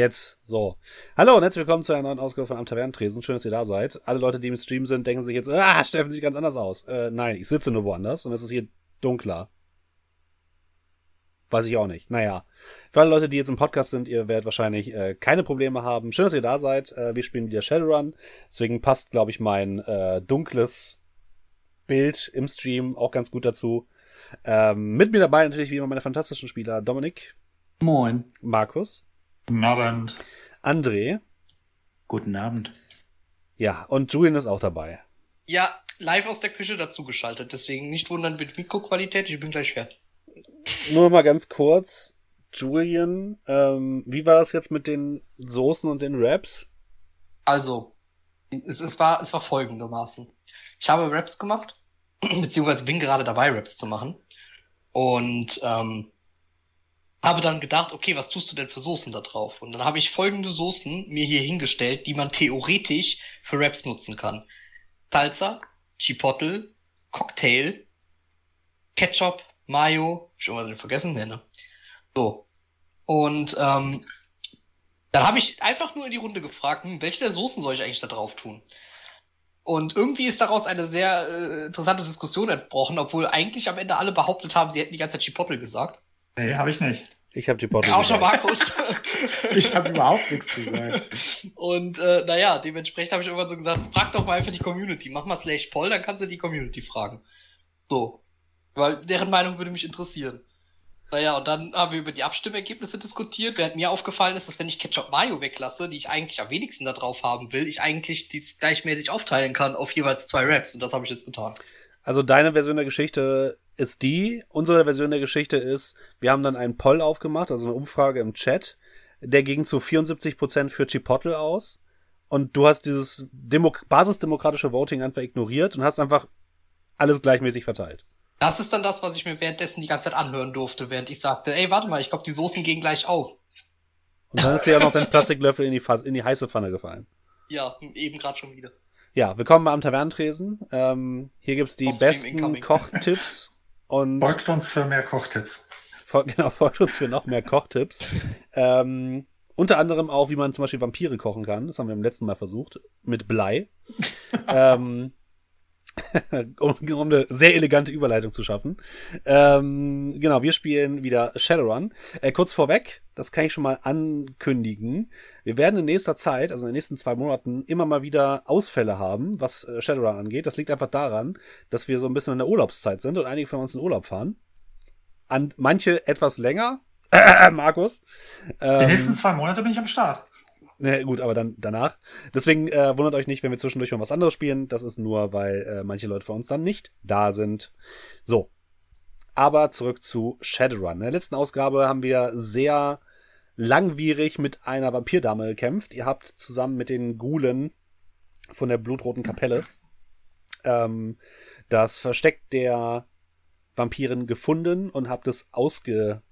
Jetzt, so. Hallo und herzlich willkommen zu einer neuen Ausgabe von Am Tavernentresen. Schön, dass ihr da seid. Alle Leute, die im Stream sind, denken sich jetzt, ah, Steffen sieht ganz anders aus. Äh, nein, ich sitze nur woanders und es ist hier dunkler. Weiß ich auch nicht. Naja. Für alle Leute, die jetzt im Podcast sind, ihr werdet wahrscheinlich äh, keine Probleme haben. Schön, dass ihr da seid. Äh, wir spielen wieder Shadowrun. Deswegen passt, glaube ich, mein äh, dunkles Bild im Stream auch ganz gut dazu. Ähm, mit mir dabei natürlich wie immer meine fantastischen Spieler Dominik. Moin. Markus. Guten Abend. André. Guten Abend. Ja, und Julian ist auch dabei. Ja, live aus der Küche dazugeschaltet. Deswegen nicht wundern mit Mikroqualität. Ich bin gleich fertig. Nur noch mal ganz kurz. Julian, ähm, wie war das jetzt mit den Soßen und den Raps? Also, es, es, war, es war folgendermaßen. Ich habe Raps gemacht, beziehungsweise bin gerade dabei, Raps zu machen. Und ähm, habe dann gedacht, okay, was tust du denn für Soßen da drauf? Und dann habe ich folgende Soßen mir hier hingestellt, die man theoretisch für Raps nutzen kann. Salsa, Chipotle, Cocktail, Ketchup, Mayo, schon was vergessen? Ne? So. Und ähm, dann habe ich einfach nur in die Runde gefragt, hm, welche der Soßen soll ich eigentlich da drauf tun? Und irgendwie ist daraus eine sehr äh, interessante Diskussion entbrochen, obwohl eigentlich am Ende alle behauptet haben, sie hätten die ganze Zeit Chipotle gesagt. Nee, habe ich nicht. Ich habe Chipotle Auch schon Markus. ich habe überhaupt nichts gesagt. Und äh, naja, dementsprechend habe ich irgendwann so gesagt, frag doch mal einfach die Community. Mach mal slash poll, dann kannst du die Community fragen. So. Weil deren Meinung würde mich interessieren. Naja, und dann haben wir über die Abstimmergebnisse diskutiert, während mir aufgefallen ist, dass wenn ich Ketchup Mayo weglasse, die ich eigentlich am wenigsten da drauf haben will, ich eigentlich dies gleichmäßig aufteilen kann auf jeweils zwei Raps. Und das habe ich jetzt getan. Also deine Version der Geschichte ist die, unsere Version der Geschichte ist, wir haben dann einen Poll aufgemacht, also eine Umfrage im Chat, der ging zu 74% für Chipotle aus. Und du hast dieses Demo basisdemokratische Voting einfach ignoriert und hast einfach alles gleichmäßig verteilt. Das ist dann das, was ich mir währenddessen die ganze Zeit anhören durfte, während ich sagte, ey, warte mal, ich glaube, die Soßen gehen gleich auf. Und dann ist dir ja noch dein Plastiklöffel in die, in die heiße Pfanne gefallen. Ja, eben gerade schon wieder. Ja, willkommen am Tavernentresen. Ähm, hier gibt's die besten Kochtipps und folgt uns für mehr Kochtipps. Genau, folgt uns für noch mehr Kochtipps. ähm, unter anderem auch, wie man zum Beispiel Vampire kochen kann. Das haben wir im letzten Mal versucht mit Blei. ähm, um, um eine sehr elegante Überleitung zu schaffen. Ähm, genau, wir spielen wieder Shadowrun. Äh, kurz vorweg, das kann ich schon mal ankündigen. Wir werden in nächster Zeit, also in den nächsten zwei Monaten, immer mal wieder Ausfälle haben, was äh, Shadowrun angeht. Das liegt einfach daran, dass wir so ein bisschen in der Urlaubszeit sind und einige von uns in Urlaub fahren. An manche etwas länger. Markus. Ähm, Die nächsten zwei Monate bin ich am Start. Ne, gut, aber dann danach. Deswegen äh, wundert euch nicht, wenn wir zwischendurch mal was anderes spielen. Das ist nur, weil äh, manche Leute von uns dann nicht da sind. So. Aber zurück zu Shadowrun. In der letzten Ausgabe haben wir sehr langwierig mit einer Vampirdame gekämpft. Ihr habt zusammen mit den Gulen von der blutroten Kapelle ähm, das Versteck der Vampiren gefunden und habt es ausge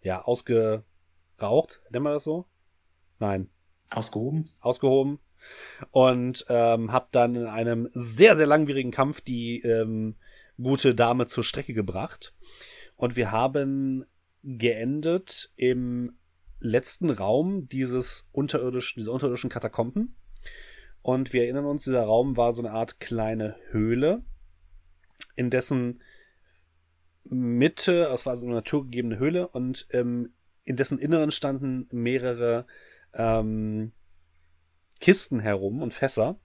ja ausgeraucht, nennen wir das so? Nein, Ausgehoben? Ausgehoben. Und ähm, habe dann in einem sehr, sehr langwierigen Kampf die ähm, gute Dame zur Strecke gebracht. Und wir haben geendet im letzten Raum dieses unterirdischen, dieser unterirdischen Katakomben. Und wir erinnern uns, dieser Raum war so eine Art kleine Höhle, in dessen Mitte, es war so eine naturgegebene Höhle, und ähm, in dessen Inneren standen mehrere ähm, Kisten herum und Fässer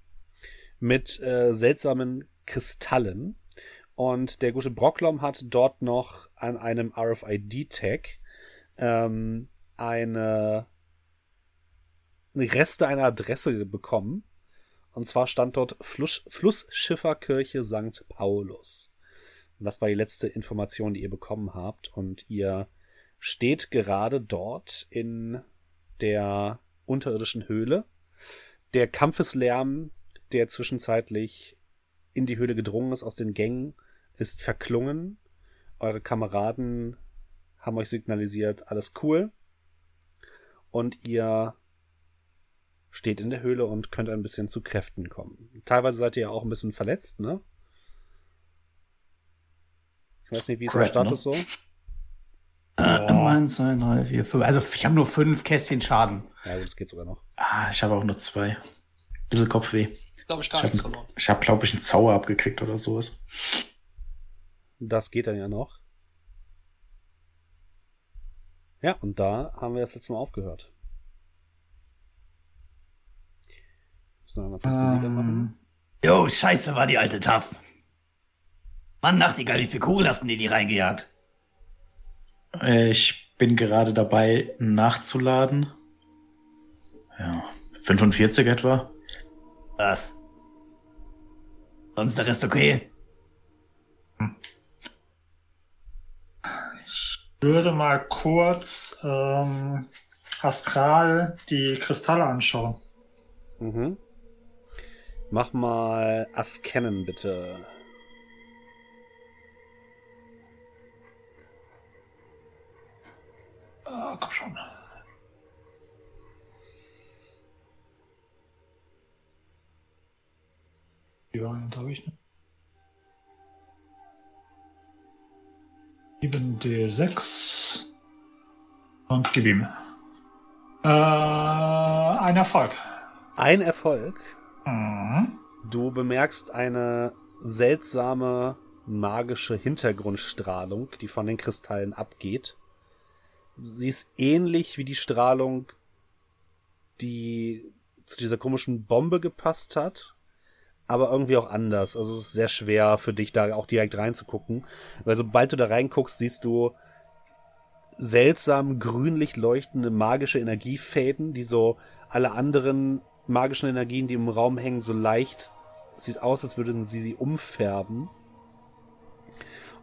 mit äh, seltsamen Kristallen. Und der gute Brocklom hat dort noch an einem RFID-Tag ähm, eine, eine Reste einer Adresse bekommen. Und zwar stand dort Fluss, Flussschifferkirche St. Paulus. Und das war die letzte Information, die ihr bekommen habt. Und ihr steht gerade dort in der unterirdischen Höhle. Der Kampfeslärm, der zwischenzeitlich in die Höhle gedrungen ist aus den Gängen, ist verklungen. Eure Kameraden haben euch signalisiert, alles cool. Und ihr steht in der Höhle und könnt ein bisschen zu Kräften kommen. Teilweise seid ihr ja auch ein bisschen verletzt, ne? Ich weiß nicht, wie ist euer Status ne? so? Äh, eins, zwei, drei, vier, fünf. Also ich habe nur fünf Kästchen Schaden. Ja, das geht sogar noch. Ah, ich habe auch nur zwei. Bisschen Kopfweh. Glaube ich gar Ich nichts habe, verloren. ich hab, glaube ich, einen Zauber abgekriegt oder sowas. Das geht dann ja noch. Ja, und da haben wir das letzte Mal aufgehört. Müssen wir mal kurz Musik anmachen? Jo, scheiße war die alte Taff. Mann, Nachtigall, wie viel Kugel hast denn die, die reingejagt? Äh, Ich bin gerade dabei, nachzuladen. Ja, 45 etwa. Was? Sonst der Rest okay? würde mal kurz ähm, astral die Kristalle anschauen. Mhm. Mach mal Askennen, bitte. Ah, komm schon. Die Variante habe ich nicht. 7d6 und gib ihm. Äh, ein Erfolg. Ein Erfolg. Mhm. Du bemerkst eine seltsame magische Hintergrundstrahlung, die von den Kristallen abgeht. Sie ist ähnlich wie die Strahlung, die zu dieser komischen Bombe gepasst hat, aber irgendwie auch anders. Also es ist sehr schwer für dich da auch direkt reinzugucken, weil sobald du da reinguckst, siehst du seltsam grünlich leuchtende magische Energiefäden, die so alle anderen magischen Energien, die im Raum hängen, so leicht sieht aus, als würden sie sie umfärben.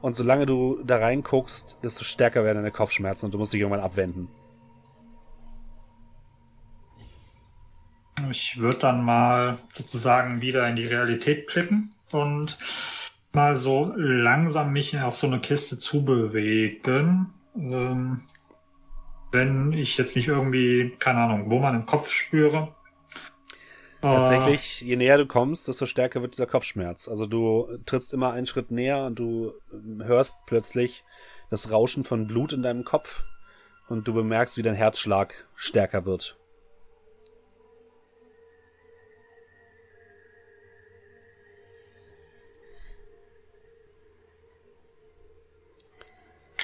Und solange du da reinguckst, desto stärker werden deine Kopfschmerzen und du musst dich irgendwann abwenden. Ich würde dann mal sozusagen wieder in die Realität blicken und mal so langsam mich auf so eine Kiste zubewegen. Ähm, wenn ich jetzt nicht irgendwie, keine Ahnung, wo man im Kopf spüre. Äh, Tatsächlich, je näher du kommst, desto stärker wird dieser Kopfschmerz. Also du trittst immer einen Schritt näher und du ähm, hörst plötzlich das Rauschen von Blut in deinem Kopf und du bemerkst, wie dein Herzschlag stärker wird.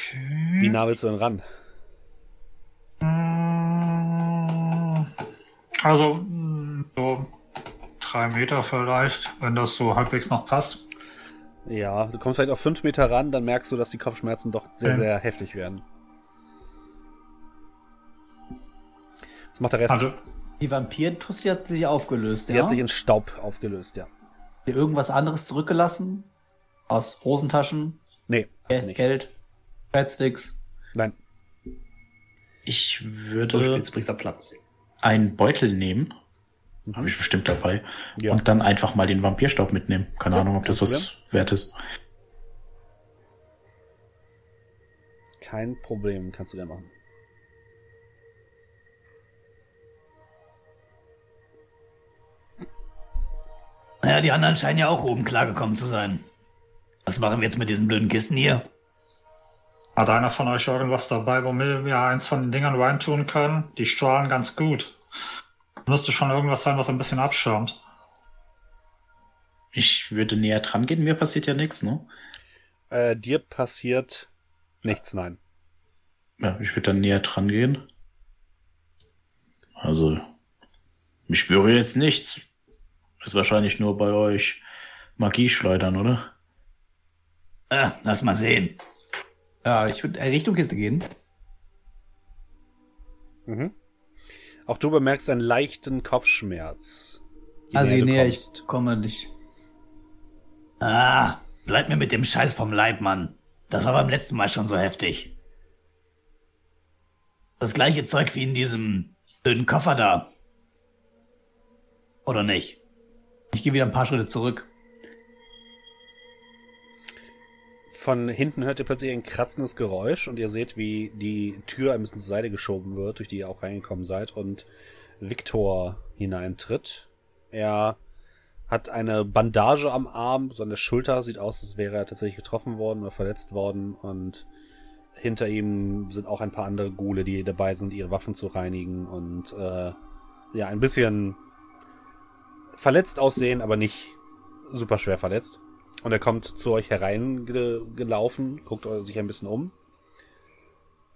okay. Wie nah willst du denn ran? Also, so drei Meter vielleicht, wenn das so halbwegs noch passt. Ja, du kommst vielleicht auf fünf Meter ran, dann merkst du, dass die Kopfschmerzen doch sehr, sehr heftig werden. Was macht der Rest? Also, Die Vampir-Tussi hat sich aufgelöst, die ja? hat sich in Staub aufgelöst, ja. Hat sie irgendwas anderes zurückgelassen? Aus Hosentaschen? Nee, hat sie nicht. Geld? Fatsticks? Nein. Ich Du würde spielst, bringst da Platz. einen Beutel nehmen. Habe ich bestimmt dabei. Ja. Und dann einfach mal den Vampirstaub mitnehmen. Keine Ja, Ahnung, ob das was wert ist. Kein Problem, kannst du gerne machen. Naja, die anderen scheinen ja auch oben klargekommen zu sein. Was machen wir jetzt mit diesen blöden Kisten hier? hat einer von euch irgendwas dabei, womit wir eins von den Dingern reintun können? Die strahlen ganz gut. Müsste schon irgendwas sein, was ein bisschen abschirmt. Ich würde näher dran gehen, mir passiert ja nichts, ne? Äh, dir passiert nichts, nein. Ja, ich würde dann näher dran gehen. Also, ich spüre jetzt nichts. Ist wahrscheinlich nur bei euch Magie schleudern, oder? Ah, lass mal sehen. Ja, ich würde Richtung Kiste gehen. Mhm. Auch du bemerkst einen leichten Kopfschmerz. also je näher kommst. ich komme, nicht. Ah, bleib mir mit dem Scheiß vom Leib, Mann. Das war beim letzten Mal schon so heftig. Das gleiche Zeug wie in diesem blöden Koffer da. Oder nicht? Ich gehe wieder ein paar Schritte zurück. Von hinten hört ihr plötzlich ein kratzendes Geräusch und ihr seht, wie die Tür ein bisschen zur Seite geschoben wird, durch die ihr auch reingekommen seid und Viktor hineintritt. Er hat eine Bandage am Arm, so an der Schulter, sieht aus, als wäre er tatsächlich getroffen worden oder verletzt worden und hinter ihm sind auch ein paar andere Ghule, die dabei sind, ihre Waffen zu reinigen und äh, ja, ein bisschen verletzt aussehen, aber nicht super schwer verletzt. Und er kommt zu euch hereingelaufen, guckt sich ein bisschen um.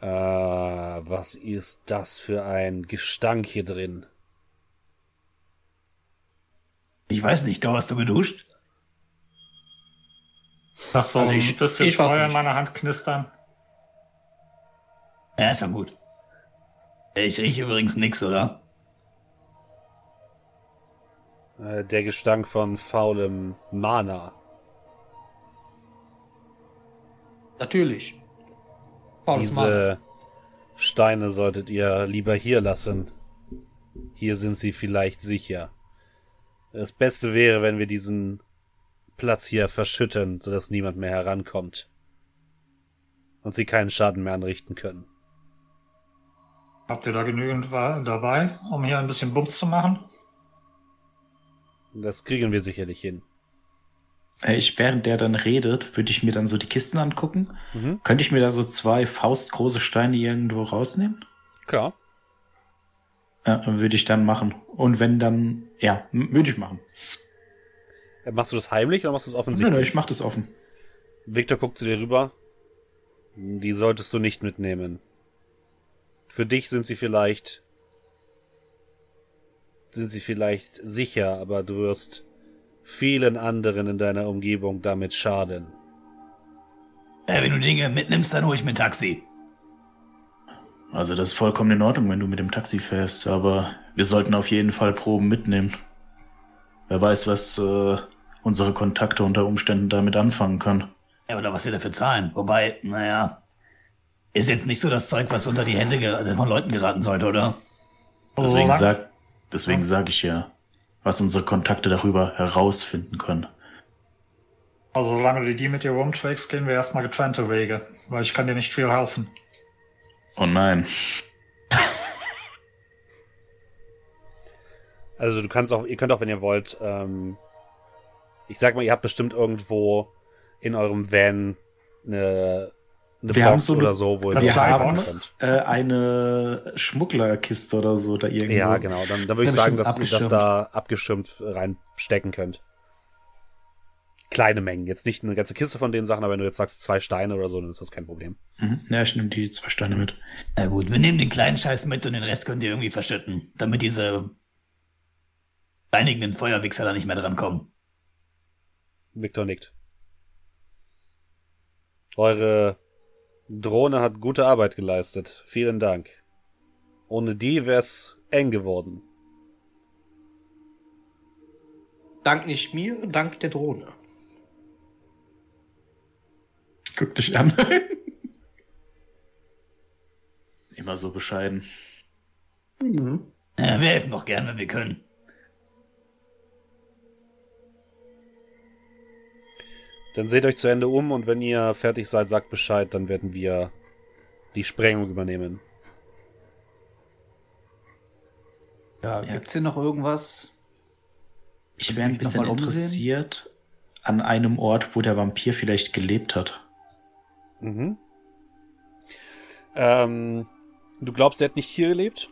Äh, was ist das für ein Gestank hier drin? Ich weiß nicht, da hast du geduscht? Lass so Also ein ich- bisschen ich weiß Feuer in meiner Hand knistern. Ja, ist ja gut. Ich rieche übrigens nix, oder? Äh, der Gestank von faulem Mana. Natürlich. Mal. Diese Steine solltet ihr lieber hier lassen. Hier sind sie vielleicht sicher. Das Beste wäre, wenn wir diesen Platz hier verschütten, sodass niemand mehr herankommt. Und sie keinen Schaden mehr anrichten können. Habt ihr da genügend dabei, um hier ein bisschen Bums zu machen? Das kriegen wir sicherlich hin. Äh, Ich, während der dann redet, würde ich mir dann so die Kisten angucken. Mhm. Könnte ich mir da so zwei faustgroße Steine irgendwo rausnehmen? Klar. Ja, würde ich dann machen. Und wenn dann, ja, würde ich machen. Äh, Machst du das heimlich oder machst du es Nö, offensichtlich? nö, ich mach das offen. Victor guckt zu dir rüber. Die solltest du nicht mitnehmen. Für dich sind sie vielleicht sind sie vielleicht sicher, aber du wirst vielen anderen in deiner Umgebung damit schaden. Äh, wenn du Dinge mitnimmst, dann hol ich mir ein Taxi. Also das ist vollkommen in Ordnung, wenn du mit dem Taxi fährst, aber wir sollten auf jeden Fall Proben mitnehmen. Wer weiß, was äh, unsere Kontakte unter Umständen damit anfangen können. Ja, oder was wir dafür zahlen. Wobei, naja, ist jetzt nicht so das Zeug, was unter die Hände von Leuten geraten sollte, oder? Deswegen sag, deswegen sage ich ja, was unsere Kontakte darüber herausfinden können. Also solange du die mit dir rumträgst, gehen wir erstmal getrennte Wege, weil ich kann dir nicht viel helfen. Oh nein. Also du kannst auch, ihr könnt auch, wenn ihr wollt, ähm, ich sag mal, ihr habt bestimmt irgendwo in eurem Van eine, eine Wir Box haben so eine- oder so, wo Box. könnt. Äh, eine Schmugglerkiste oder so da irgendwo. Ja, genau. Dann, dann würde ich sagen, dass ihr das abgeschirmt. da abgeschirmt reinstecken könnt. Kleine Mengen. Jetzt nicht eine ganze Kiste von den Sachen, aber wenn du jetzt sagst zwei Steine oder so, dann ist das kein Problem. Mhm. Ja, ich nehme die zwei Steine mit. Na gut, wir nehmen den kleinen Scheiß mit und den Rest könnt ihr irgendwie verschütten, damit diese reinigenden Feuerwichser da nicht mehr drankommen. Victor nickt. Eure Drohne hat gute Arbeit geleistet. Vielen Dank. Ohne die wär's eng geworden. Dank nicht mir, dank der Drohne. Guck dich an. Immer so bescheiden. Ja, wir helfen doch gern, wenn wir können. Dann seht euch zu Ende um und wenn ihr fertig seid, sagt Bescheid, dann werden wir die Sprengung übernehmen. Ja, Ja. gibt's hier noch irgendwas? Ich wäre ein bisschen interessiert an einem Ort, wo der Vampir vielleicht gelebt hat. Mhm. Ähm, du glaubst, er hat nicht hier gelebt?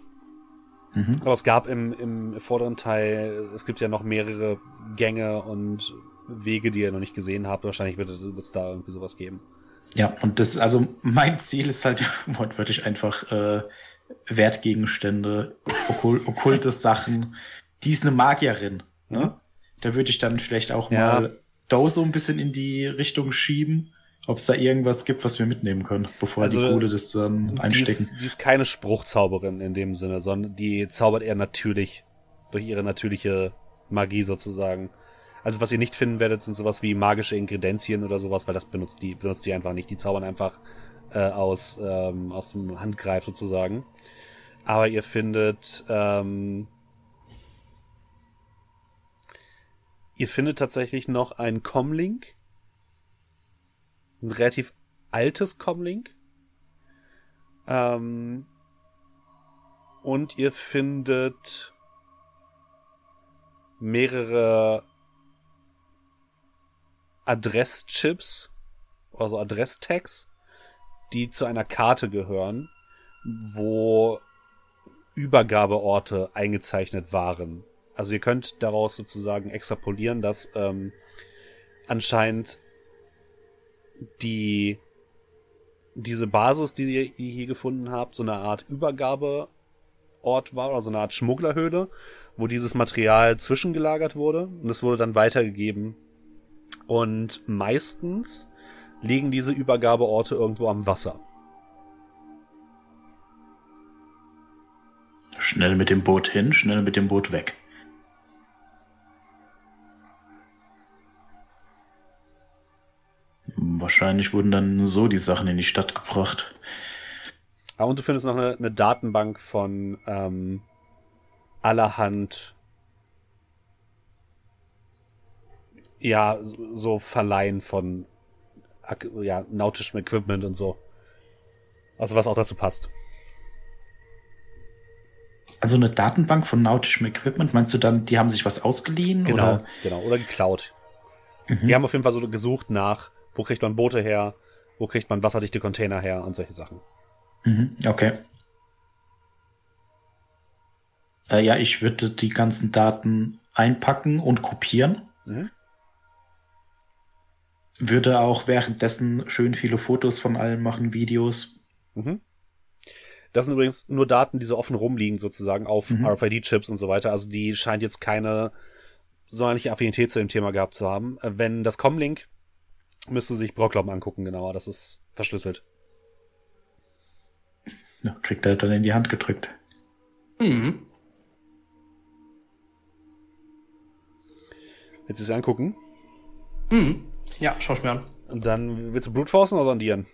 Mhm. Aber es gab im, im vorderen Teil, es gibt ja noch mehrere Gänge und Wege, die ihr noch nicht gesehen habt. Wahrscheinlich wird es da irgendwie sowas geben. Ja, und das, also mein Ziel ist halt wortwörtlich einfach äh, Wertgegenstände, okul okkulte Sachen. Die ist eine Magierin. Ne? Da würde ich dann vielleicht auch Ja. mal Do so ein bisschen in die Richtung schieben, ob es da irgendwas gibt, was wir mitnehmen können, bevor Also, die Kohle das ähm, Die einstecken. ist, die ist keine Spruchzauberin in dem Sinne, sondern die zaubert eher natürlich. Durch ihre natürliche Magie sozusagen. Also was ihr nicht finden werdet, sind sowas wie magische Ingredienzien oder sowas, weil das benutzt die, benutzt die einfach nicht. Die zaubern einfach äh, aus, ähm, aus dem Handgreif sozusagen. Aber ihr findet, ähm, ihr findet tatsächlich noch ein Comlink. Ein relativ altes Comlink. Ähm, und ihr findet mehrere Adresschips, also Adresstags, die zu einer Karte gehören, wo Übergabeorte eingezeichnet waren. Also ihr könnt daraus sozusagen extrapolieren, dass ähm, anscheinend die diese Basis, die ihr hier gefunden habt, so eine Art Übergabeort war oder so eine Art Schmugglerhöhle, wo dieses Material zwischengelagert wurde und es wurde dann weitergegeben. Und meistens liegen diese Übergabeorte irgendwo am Wasser. Schnell mit dem Boot hin, schnell mit dem Boot weg. Wahrscheinlich wurden dann so die Sachen in die Stadt gebracht. Ah, und du findest noch eine, eine Datenbank von ähm, allerhand ja, so Verleihen von ja, nautischem Equipment und so. Also was auch dazu passt. Also eine Datenbank von nautischem Equipment, meinst du dann, die haben sich was ausgeliehen? Genau, Oder? genau. Oder geklaut. Mhm. Die haben auf jeden Fall so gesucht nach, wo kriegt man Boote her, wo kriegt man wasserdichte Container her und solche Sachen. Mhm, okay. Äh, ja, ich würde die ganzen Daten einpacken und kopieren. Mhm. Würde auch währenddessen schön viele Fotos von allem machen, Videos. Mhm. Das sind übrigens nur Daten, die so offen rumliegen, sozusagen, auf Mhm. RFID-Chips und so weiter. Also die scheint jetzt keine sonderliche Affinität zu dem Thema gehabt zu haben. Äh, Wenn das Comlink müsste sich Brocklom angucken, genauer. Das ist verschlüsselt. Ja, kriegt er dann in die Hand gedrückt. Mhm. Willst du es angucken? Mhm. Ja, schau ich mir an. Und dann willst du Brutforcen oder sondieren?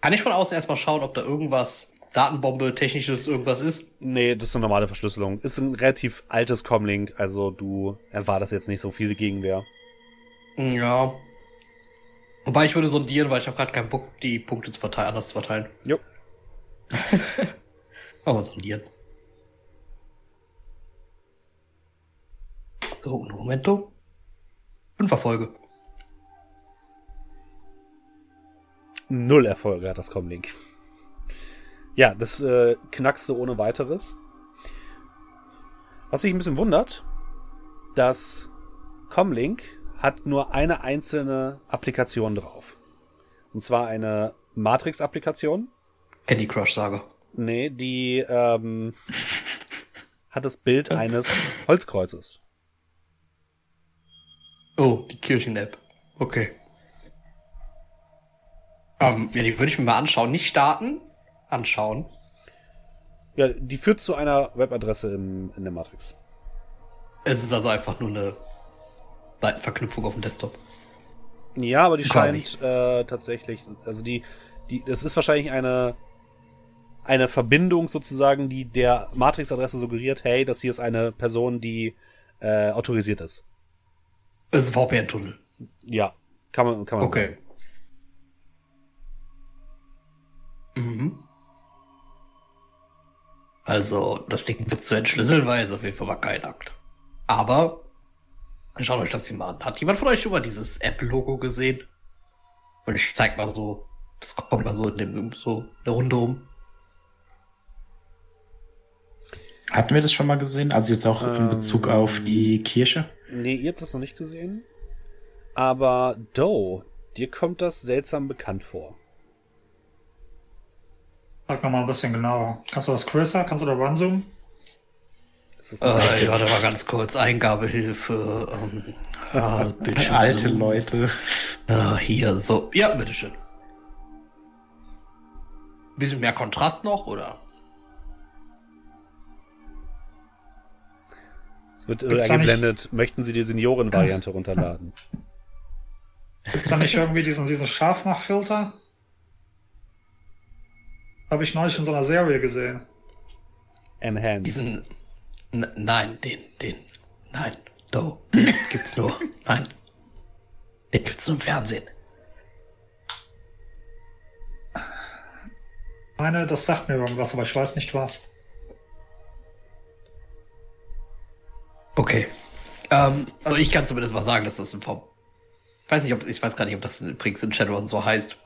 Kann ich von außen erstmal schauen, ob da irgendwas Datenbombe, technisches, irgendwas ist? Nee, das ist eine normale Verschlüsselung. Ist ein relativ altes Comlink, also du erwartest jetzt nicht so viel Gegenwehr. Ja. Wobei ich würde sondieren, weil ich habe gerade keinen Bock, die Punkte zu verteilen, anders zu verteilen. Jo. Aber sondieren. So, un momento. Fünf Erfolge. Null Erfolge hat das Comlink. Ja, das äh, knackst du ohne weiteres. Was sich ein bisschen wundert, das Comlink hat nur eine einzelne Applikation drauf. Und zwar eine Matrix-Applikation. Candy Crush Saga. Nee, die ähm, hat das Bild eines Holzkreuzes. Oh, die Kirchen-App. Okay. Ähm, ja, die würde ich mir mal anschauen. Nicht starten, anschauen. Ja, die führt zu einer Webadresse im, in der Matrix. Es ist also einfach nur eine Seitenverknüpfung auf dem Desktop. Ja, aber die Quasi. scheint äh, tatsächlich, also die, die, das ist wahrscheinlich eine, eine Verbindung sozusagen, die der Matrix-Adresse suggeriert, hey, das hier ist eine Person, die äh, autorisiert ist. Es ist ein VPN-Tunnel. Ja, kann man, kann man Okay. Mhm. Also, das Ding zu entschlüsseln war jetzt auf jeden Fall mal kein Akt. Aber, schaut euch das hier mal an. Hat jemand von euch schon mal dieses Apple-Logo gesehen? Und ich zeig mal so, das kommt mal so in dem, so eine Runde rum. Hatten wir das schon mal gesehen? Also jetzt auch in Bezug auf die Kirche? Nee, ihr habt das noch nicht gesehen. Aber Doe, dir kommt das seltsam bekannt vor. Sag noch mal ein bisschen genauer. Kannst du das größer? Kannst du da ranzoomen? Das ist eine Äh, warte mal ganz kurz. Eingabehilfe. Ähm, Bildschirm Alte Zoom. Leute. Äh, hier, so. Ja, bitteschön. Bisschen mehr Kontrast noch, oder? Es wird Gibt's äh, nicht- eingeblendet, möchten Sie die Senioren-Variante runterladen? Gibt's da nicht irgendwie diesen, diesen Scharfmachfilter? Habe ich neulich in so einer Serie gesehen. Enhance. Diesen. N nein, den, den. Nein. Do. Den gibt's nur. Nein. Den gibt's nur im Fernsehen. Ich meine, das sagt mir irgendwas, aber ich weiß nicht was. Okay. Ähm, also ich kann zumindest mal sagen, dass das ein Ich weiß nicht, ob ich weiß gar nicht, ob das übrigens in Shadowrun so heißt.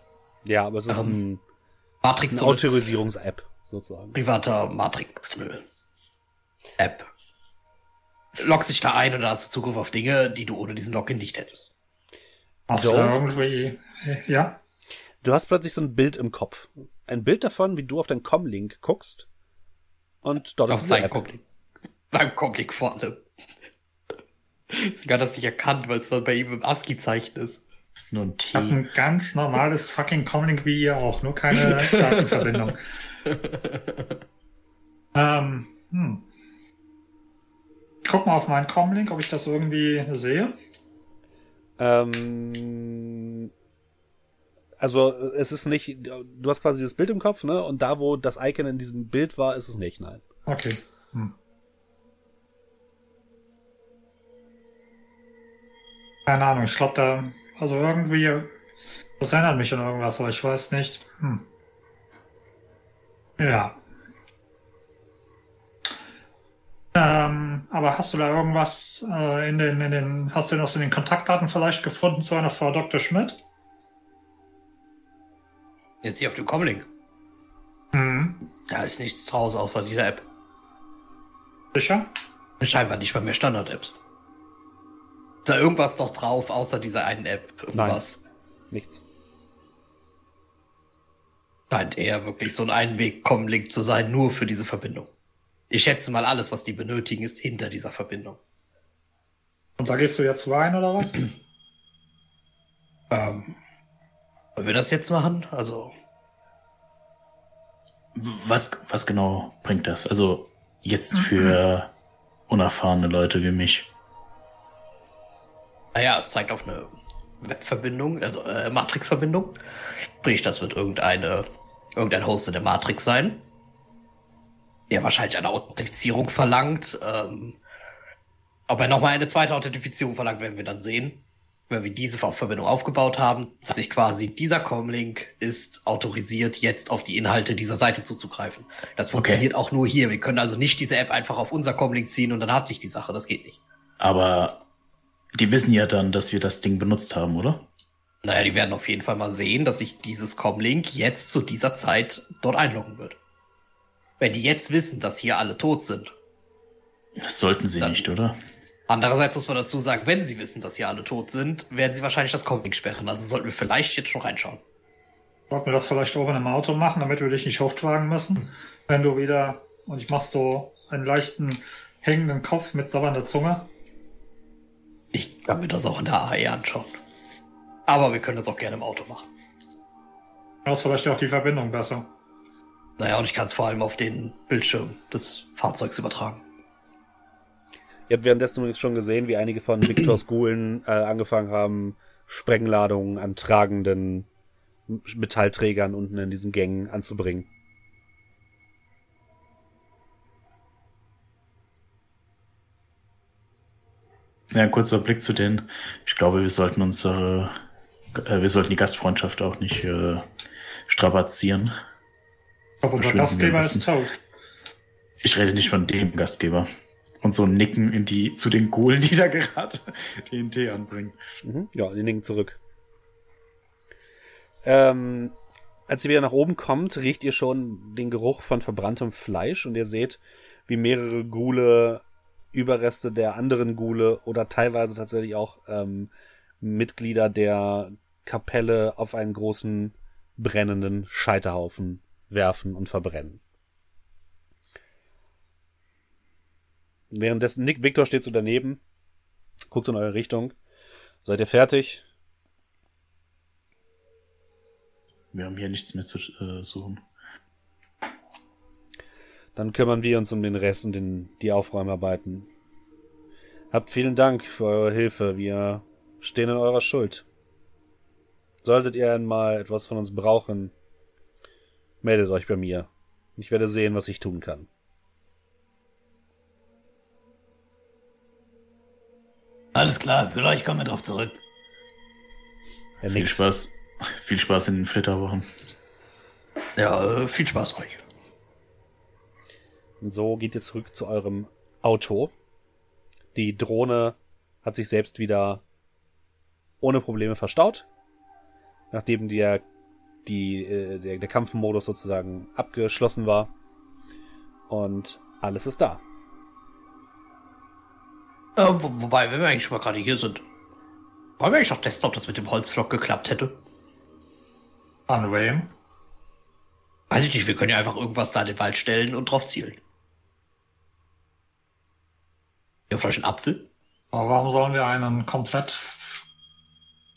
Ja, aber es ist Ähm, ein, Matrix eine. Autorisierungs-App sozusagen. privater Matrix Tunnel. App. Loggst dich da ein und dann hast du Zugriff auf Dinge, die du ohne diesen Login nicht hättest. Hast du So. da irgendwie, ja? Du hast plötzlich so ein Bild im Kopf. Ein Bild davon, wie du auf deinen Com-Link guckst. Und dort Auf ist seinem App. Komplink. Seinem Komplink vorne. Sogar das nicht erkannt, weil es dann bei ihm im ASCII-Zeichen ist. Das ist nur ein Ich habe T. ein ganz normales fucking Comlink wie ihr auch, nur keine Datenverbindung. ähm, hm. Ich guck mal auf meinen Comlink, ob ich das irgendwie sehe. Ähm, also es ist nicht, du hast quasi das Bild im Kopf, ne? Und da, wo das Icon in diesem Bild war, ist es nicht, nein. Okay. Hm. Keine Ahnung, ich glaube da, also irgendwie, das erinnert mich an irgendwas, aber ich weiß nicht. Hm. Ja. Ähm, aber hast du da irgendwas äh, in den, in den, hast du noch in den Kontaktdaten vielleicht gefunden zu einer Frau Dr. Schmidt? Jetzt hier auf dem Comlink. Hm. Da ist nichts draus außer dieser App. Sicher? Scheinbar nicht bei mir Standard-Apps. Ist da irgendwas noch drauf, außer dieser einen App? Irgendwas? Nichts. Scheint eher wirklich so ein Einweg-Com-Link zu sein, nur für diese Verbindung. Ich schätze mal, alles, was die benötigen, ist hinter dieser Verbindung. Und da gehst du jetzt rein oder was? Ähm, wollen wir das jetzt machen? Also, Was, was genau bringt das? Also jetzt für unerfahrene Leute wie mich. Naja, es zeigt auf eine Webverbindung, also äh, Matrix-Verbindung. Sprich, das wird irgendeine, irgendein Host in der Matrix sein. Der wahrscheinlich eine Authentifizierung verlangt. Ähm, ob er nochmal eine zweite Authentifizierung verlangt, werden wir dann sehen. Wenn wir diese Verbindung aufgebaut haben, dass sich quasi dieser Comlink ist autorisiert, jetzt auf die Inhalte dieser Seite zuzugreifen. Das funktioniert auch nur hier. Wir können also nicht diese App einfach auf unser Comlink ziehen und dann hat sich die Sache. Das geht nicht. Aber die wissen ja dann, dass wir das Ding benutzt haben, oder? Naja, die werden auf jeden Fall mal sehen, dass sich dieses Comlink jetzt zu dieser Zeit dort einloggen wird. Wenn die jetzt wissen, dass hier alle tot sind. Das sollten sie nicht, oder? Andererseits muss man dazu sagen, wenn sie wissen, dass hier alle tot sind, werden sie wahrscheinlich das Comlink sperren. Also sollten wir vielleicht jetzt schon reinschauen. Sollten wir das vielleicht oben im Auto machen, damit wir dich nicht hochtragen müssen? Wenn du wieder, und ich mach so einen leichten hängenden Kopf mit sauernder Zunge. Ich kann mir das auch in der AE anschauen. Aber wir können das auch gerne im Auto machen. Da ist vielleicht auch die Verbindung besser. Naja, und ich kann es vor allem auf den Bildschirm des Fahrzeugs übertragen. Ihr habt währenddessen übrigens schon gesehen, wie einige von Victors Gulen äh, angefangen haben, Sprengladungen an tragenden Metallträgern unten in diesen Gängen anzubringen. Ja, ein kurzer Blick zu denen. Ich glaube, wir sollten unsere, äh, wir sollten die Gastfreundschaft auch nicht äh, strapazieren. Ich glaube, unser Gastgeber ist tot. Ich rede nicht von dem Gastgeber. Und so nicken in die, zu den Gulen, die da gerade den Tee anbringen. Mhm. Ja, die nicken zurück. Ähm, als ihr wieder nach oben kommt, riecht ihr schon den Geruch von verbranntem Fleisch und ihr seht, wie mehrere Gule Überreste der anderen Gule oder teilweise tatsächlich auch ähm, Mitglieder der Kapelle auf einen großen brennenden Scheiterhaufen werfen und verbrennen. Währenddessen Nick Victor steht so daneben, guckt in eure Richtung. Seid ihr fertig? Wir haben hier nichts mehr zu äh, suchen. Dann kümmern wir uns um den Rest und den, die Aufräumarbeiten. Habt vielen Dank für eure Hilfe. Wir stehen in eurer Schuld. Solltet ihr einmal etwas von uns brauchen, meldet euch bei mir. Ich werde sehen, was ich tun kann. Alles klar, vielleicht kommen wir drauf zurück. Er Viel nickt. Spaß. Viel Spaß in den Flitterwochen. Ja, äh, viel Spaß euch. Und so geht ihr zurück zu eurem Auto. Die Drohne hat sich selbst wieder ohne Probleme verstaut. Nachdem der, die, äh, der, der Kampfmodus sozusagen abgeschlossen war. Und alles ist da. Äh, wo, wobei, wenn wir eigentlich schon mal gerade hier sind, wollen wir eigentlich noch testen, ob das mit dem Holzflock geklappt hätte? An wem? Weiß ich nicht, wir können ja einfach irgendwas da in den Wald stellen und drauf zielen. Ja, vielleicht ein Apfel? Aber warum sollen wir einen komplett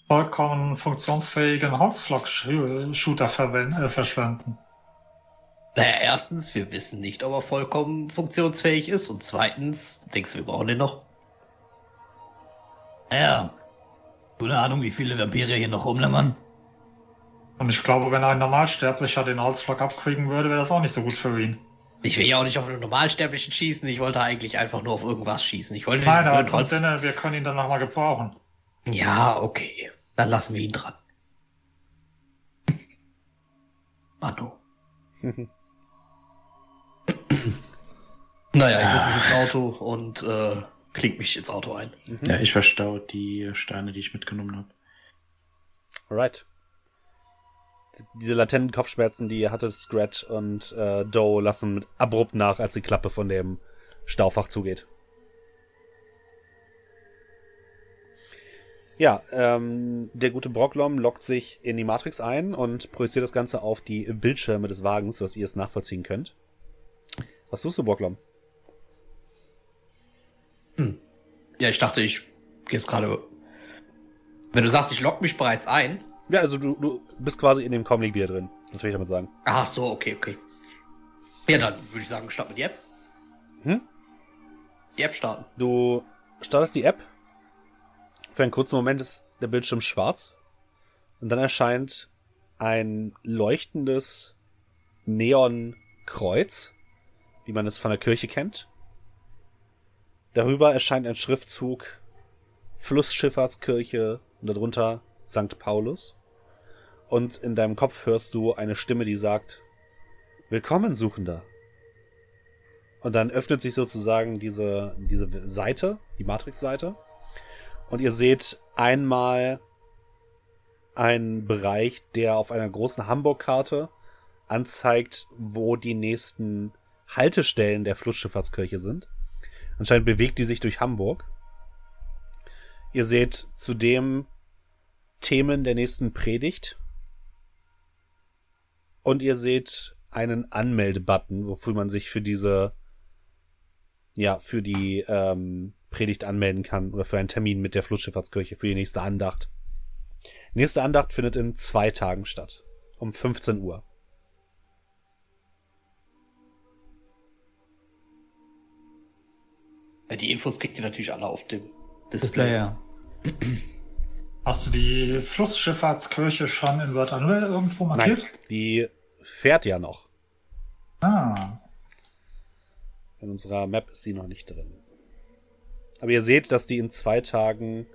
vollkommen funktionsfähigen Holzflock-Shooter äh, verschwenden? Naja, erstens, wir wissen nicht, ob er vollkommen funktionsfähig ist. Und zweitens, denkst du, wir brauchen den noch? Ja. Keine Ahnung, wie viele Vampire hier noch rumlungern. Und ich glaube, wenn ein Normalsterblicher den Holzflock abkriegen würde, wäre das auch nicht so gut für ihn. Ich will ja auch nicht auf einen Normalsterblichen schießen. Ich wollte eigentlich einfach nur auf irgendwas schießen. Ich wollte Nein, aber den zum Sinne, wir können ihn dann nochmal gebrauchen. Ja, okay. Dann lassen wir ihn dran. Manu. naja, ich setze mich ins Auto und äh, klingt mich ins Auto ein. Ja, ich verstaue die Steine, die ich mitgenommen habe. Alright. Diese latenten Kopfschmerzen, die ihr hattet, Scratch und äh, Doe, lassen abrupt nach, als die Klappe von dem Staufach zugeht. Ja, ähm, der gute Brocklom lockt sich in die Matrix ein und projiziert das Ganze auf die Bildschirme des Wagens, sodass ihr es nachvollziehen könnt. Was tust du, Brocklom? Ja, ich dachte, ich gehe jetzt gerade. Wenn du sagst, ich lock mich bereits ein. Ja, also du, du bist quasi in dem Comlink wieder drin. Das will ich damit sagen. Ach so, okay, okay. Ja, dann würde ich sagen, starten wir die App. Hm? Die App starten. Du startest die App. Für einen kurzen Moment ist der Bildschirm schwarz. Und dann erscheint ein leuchtendes Neonkreuz, wie man es von der Kirche kennt. Darüber erscheint ein Schriftzug Flussschifffahrtskirche und darunter St. Paulus. Und in deinem Kopf hörst du eine Stimme, die sagt, Willkommen, Suchender. Und dann öffnet sich sozusagen diese, diese Seite, die Matrix-Seite. Und ihr seht einmal einen Bereich, der auf einer großen Hamburg-Karte anzeigt, wo die nächsten Haltestellen der Flussschifffahrtskirche sind. Anscheinend bewegt die sich durch Hamburg. Ihr seht zudem Themen der nächsten Predigt. Und ihr seht einen Anmeldebutton, wofür man sich für diese, ja, für die ähm, Predigt anmelden kann oder für einen Termin mit der Flussschifffahrtskirche für die nächste Andacht. Nächste Andacht findet in zwei Tagen statt. Um 15 Uhr. Die Infos kriegt ihr natürlich alle auf dem Display. Display, ja. Hast du die Flussschifffahrtskirche schon in Unreal irgendwo markiert? Nein, die fährt ja noch. Ah, In unserer Map ist sie noch nicht drin. Aber ihr seht, dass die in zwei Tagen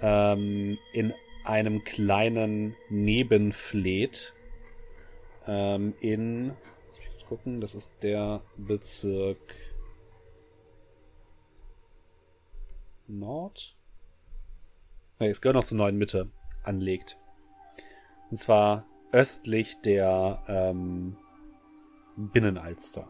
ähm, in einem kleinen Nebenfleet ähm, in, muss ich kurz gucken, das ist der Bezirk Nord. Nee, es gehört noch zur neuen Mitte anlegt. Und zwar östlich der ähm, Binnenalster.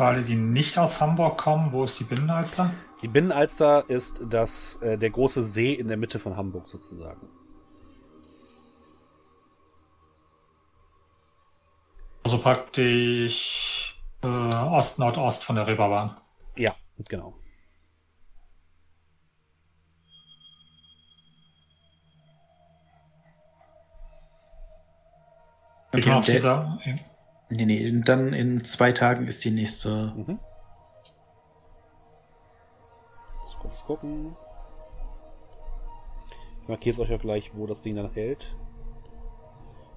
für alle, die nicht aus Hamburg kommen, wo ist die Binnenalster? Die Binnenalster ist das, äh, der große See in der Mitte von Hamburg sozusagen. Also praktisch äh, Ost-Nordost von der Reeperbahn. Ja, genau. Okay, man auf der- dieser, Nee, nee, dann in zwei Tagen ist die nächste. Mhm. Muss kurz gucken. Ich markiere es euch auch gleich, wo das Ding dann hält.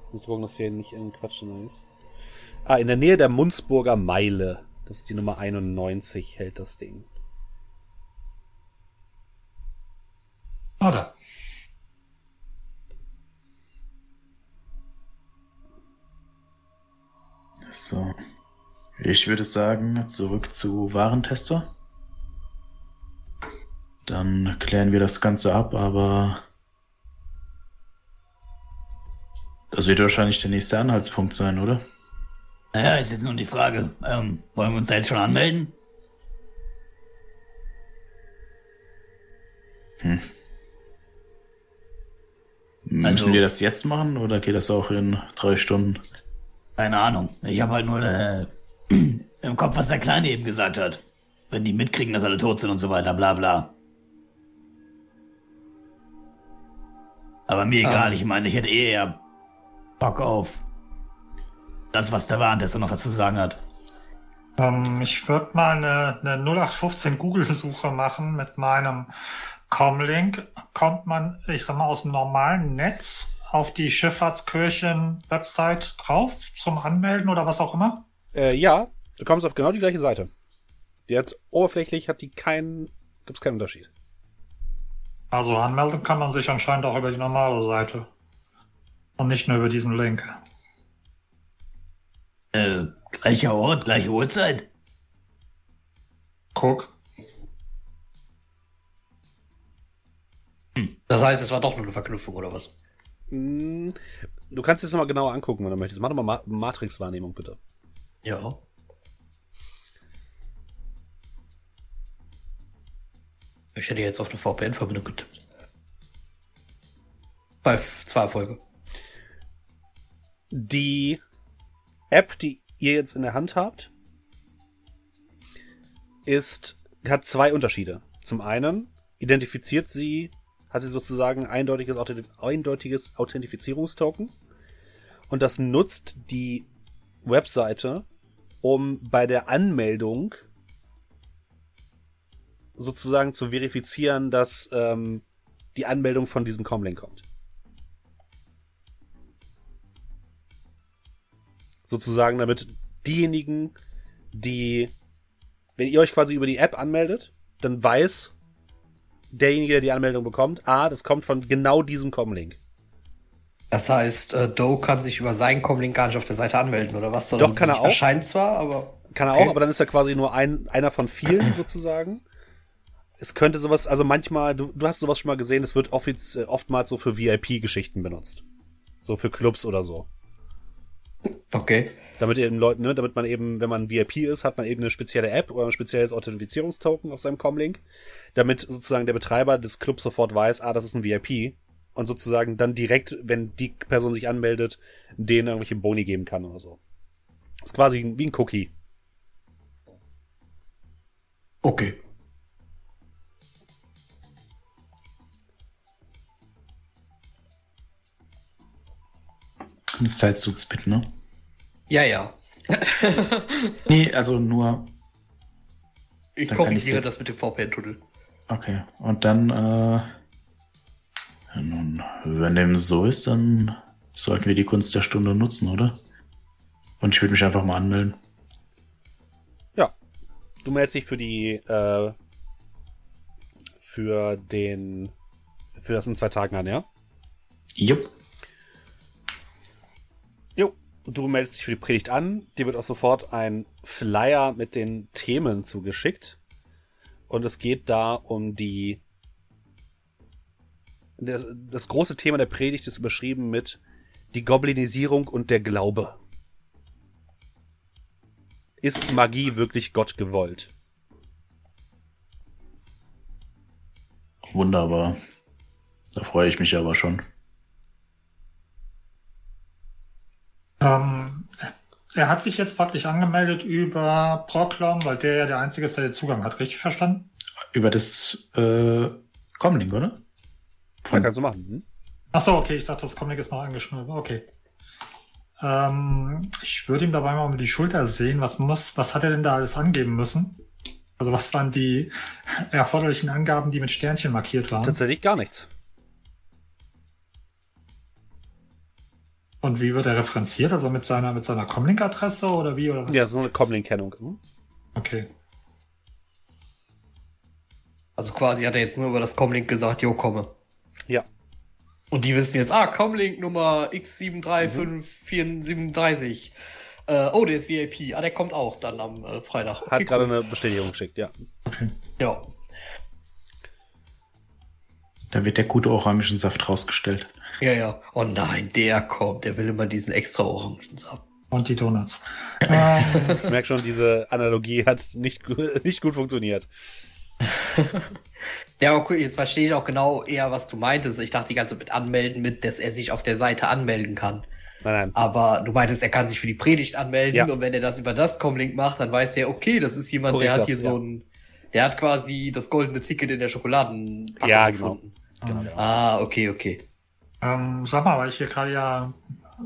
Ich muss gucken, dass hier nicht in Quatsch ist. Ah, in der Nähe der Munzburger Meile. Das ist die Nummer 91, hält das Ding. oder? So. Ich würde sagen, zurück zu Warentester. Dann klären wir das Ganze ab, aber das wird wahrscheinlich der nächste Anhaltspunkt sein, oder? Naja, ist jetzt nur die Frage. Ähm, wollen wir uns da jetzt schon anmelden? Müssen Also- wir das jetzt machen oder geht das auch in drei Stunden? Keine Ahnung. Ich habe halt nur äh, im Kopf, was der Kleine eben gesagt hat. Wenn die mitkriegen, dass alle tot sind und so weiter, bla bla. Aber mir egal, Ah. ich meine, ich hätte eh eher Bock auf das, was der Warentester noch dazu zu sagen hat. Ähm, ich würde mal eine, eine 0815 Google-Suche machen mit meinem Comlink. Kommt man, ich sag mal, aus dem normalen Netz auf die Schifffahrtskirchen-Website drauf zum Anmelden oder was auch immer? Äh, ja, du kommst auf genau die gleiche Seite. Die hat oberflächlich hat die keinen, gibt's keinen Unterschied. Also anmelden kann man sich anscheinend auch über die normale Seite. Und nicht nur über diesen Link. Äh, gleicher Ort, gleiche Uhrzeit. Guck. Das heißt, es war doch nur eine Verknüpfung oder was? Hm, Du kannst es nochmal genauer angucken, wenn du möchtest. Mach doch mal Ma Matrix-Wahrnehmung, bitte. Ja. Ich hätte jetzt auf eine VPN-Verbindung getippt. Bei zwei Erfolge. Die App, die ihr jetzt in der Hand habt, ist, hat zwei Unterschiede. Zum einen identifiziert sie, hat sie sozusagen eindeutiges, eindeutiges Authentifizierungstoken. Und das nutzt die Webseite, um bei der Anmeldung sozusagen zu verifizieren, dass ähm, die Anmeldung von diesem Comlink kommt. sozusagen, damit diejenigen, die, wenn ihr euch quasi über die App anmeldet, dann weiß derjenige, der die Anmeldung bekommt, ah, das kommt von genau diesem Comlink. Das heißt, äh, Doe kann sich über seinen Comlink gar nicht auf der Seite anmelden, oder was? Doch, kann er auch. Erscheint zwar, aber. Kann er Okay. auch, aber dann ist er quasi nur ein, einer von vielen sozusagen. Es könnte sowas, also manchmal, du, du hast sowas schon mal gesehen, es wird offiz, äh, oftmals so für VIP-Geschichten benutzt. So für Clubs oder so. Okay. Damit eben Leute, ne, damit man eben, wenn man VIP ist, hat man eben eine spezielle App oder ein spezielles Authentifizierungstoken auf seinem Comlink, damit sozusagen der Betreiber des Clubs sofort weiß, ah, das ist ein VIP und sozusagen dann direkt, wenn die Person sich anmeldet, denen irgendwelche Boni geben kann oder so. ist quasi wie ein Cookie. Okay. Das teilst du uns mit, ne? Ja, ja. Nee, also nur. Ich Dann korrigiere das mit dem VPN-Tunnel. Okay. Und dann, äh. Nun, wenn dem so ist, dann sollten wir die Kunst der Stunde nutzen, oder? Und ich würde mich einfach mal anmelden. Ja. Du meldest dich für die, äh, für den, für das in zwei Tagen an, ja? Jupp. Du meldest dich für die Predigt an. Dir wird auch sofort ein Flyer mit den Themen zugeschickt. Und es geht da um die. Das, das große Thema der Predigt ist überschrieben mit die Goblinisierung und der Glaube. Ist Magie wirklich Gott gewollt? Wunderbar. Da freue ich mich aber schon. Ähm, er hat sich jetzt praktisch angemeldet über Proclom, weil der ja der Einzige ist, der den Zugang hat. Richtig verstanden? Über das äh, Comlink, oder? Ja, kannst du machen. Hm? Ach so, okay, ich dachte, das Comic ist noch angeschnürt. Okay. Ähm, ich würde ihm dabei mal um die Schulter sehen. Was muss, was hat er denn da alles angeben müssen? Also was waren die erforderlichen Angaben, die mit Sternchen markiert waren? Tatsächlich gar nichts. Und wie wird er referenziert? Also mit seiner, mit seiner Comlink-Adresse oder wie? Oder was? Ja, so eine Comlink-Kennung. Hm? Okay. Also quasi hat er jetzt nur über das Comlink gesagt, jo, komme. Ja. Und die wissen jetzt, ah, Comlink Nummer X735437. Äh, oh, der ist VIP. Ah, der kommt auch dann am äh, Freitag. Hat Okay, gerade cool. eine Bestätigung geschickt, ja. Ja. Da wird der gute Orangensaft rausgestellt. Ja, ja. Oh nein, der kommt. Der will immer diesen extra Orangensaft. Und die Donuts. ähm, Ich merke schon, diese Analogie hat nicht, nicht gut funktioniert. Ja, okay, jetzt verstehe ich auch genau eher, was du meintest. Ich dachte die ganze Zeit mit anmelden, mit, dass er sich auf der Seite anmelden kann. Nein, nein. Aber du meintest, er kann sich für die Predigt anmelden Ja. und wenn er das über das Comlink macht, dann weiß er, okay, das ist jemand, Korrekt der hat das, hier ja. so ein, der hat quasi das goldene Ticket in der Schokoladenpackung Ja, genau. gefunden. Genau. Ah, okay, okay. Ähm, sag mal, weil ich hier gerade ja,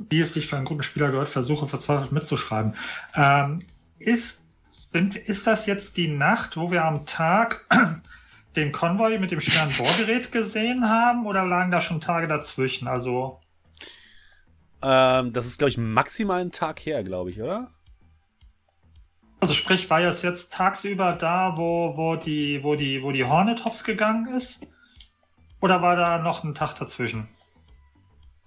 wie es sich für einen guten Spieler gehört, versuche verzweifelt mitzuschreiben. Ähm, ist, sind, ist das jetzt die Nacht, wo wir am Tag den Konvoi mit dem schweren Bohrgerät gesehen haben oder lagen da schon Tage dazwischen? Also, Ähm, das ist, glaube ich, maximal einen Tag her, glaube ich, oder? also sprich, war es jetzt tagsüber da, wo, wo die, wo die, wo die Hornet hops gegangen ist? Oder war da noch ein Tag dazwischen?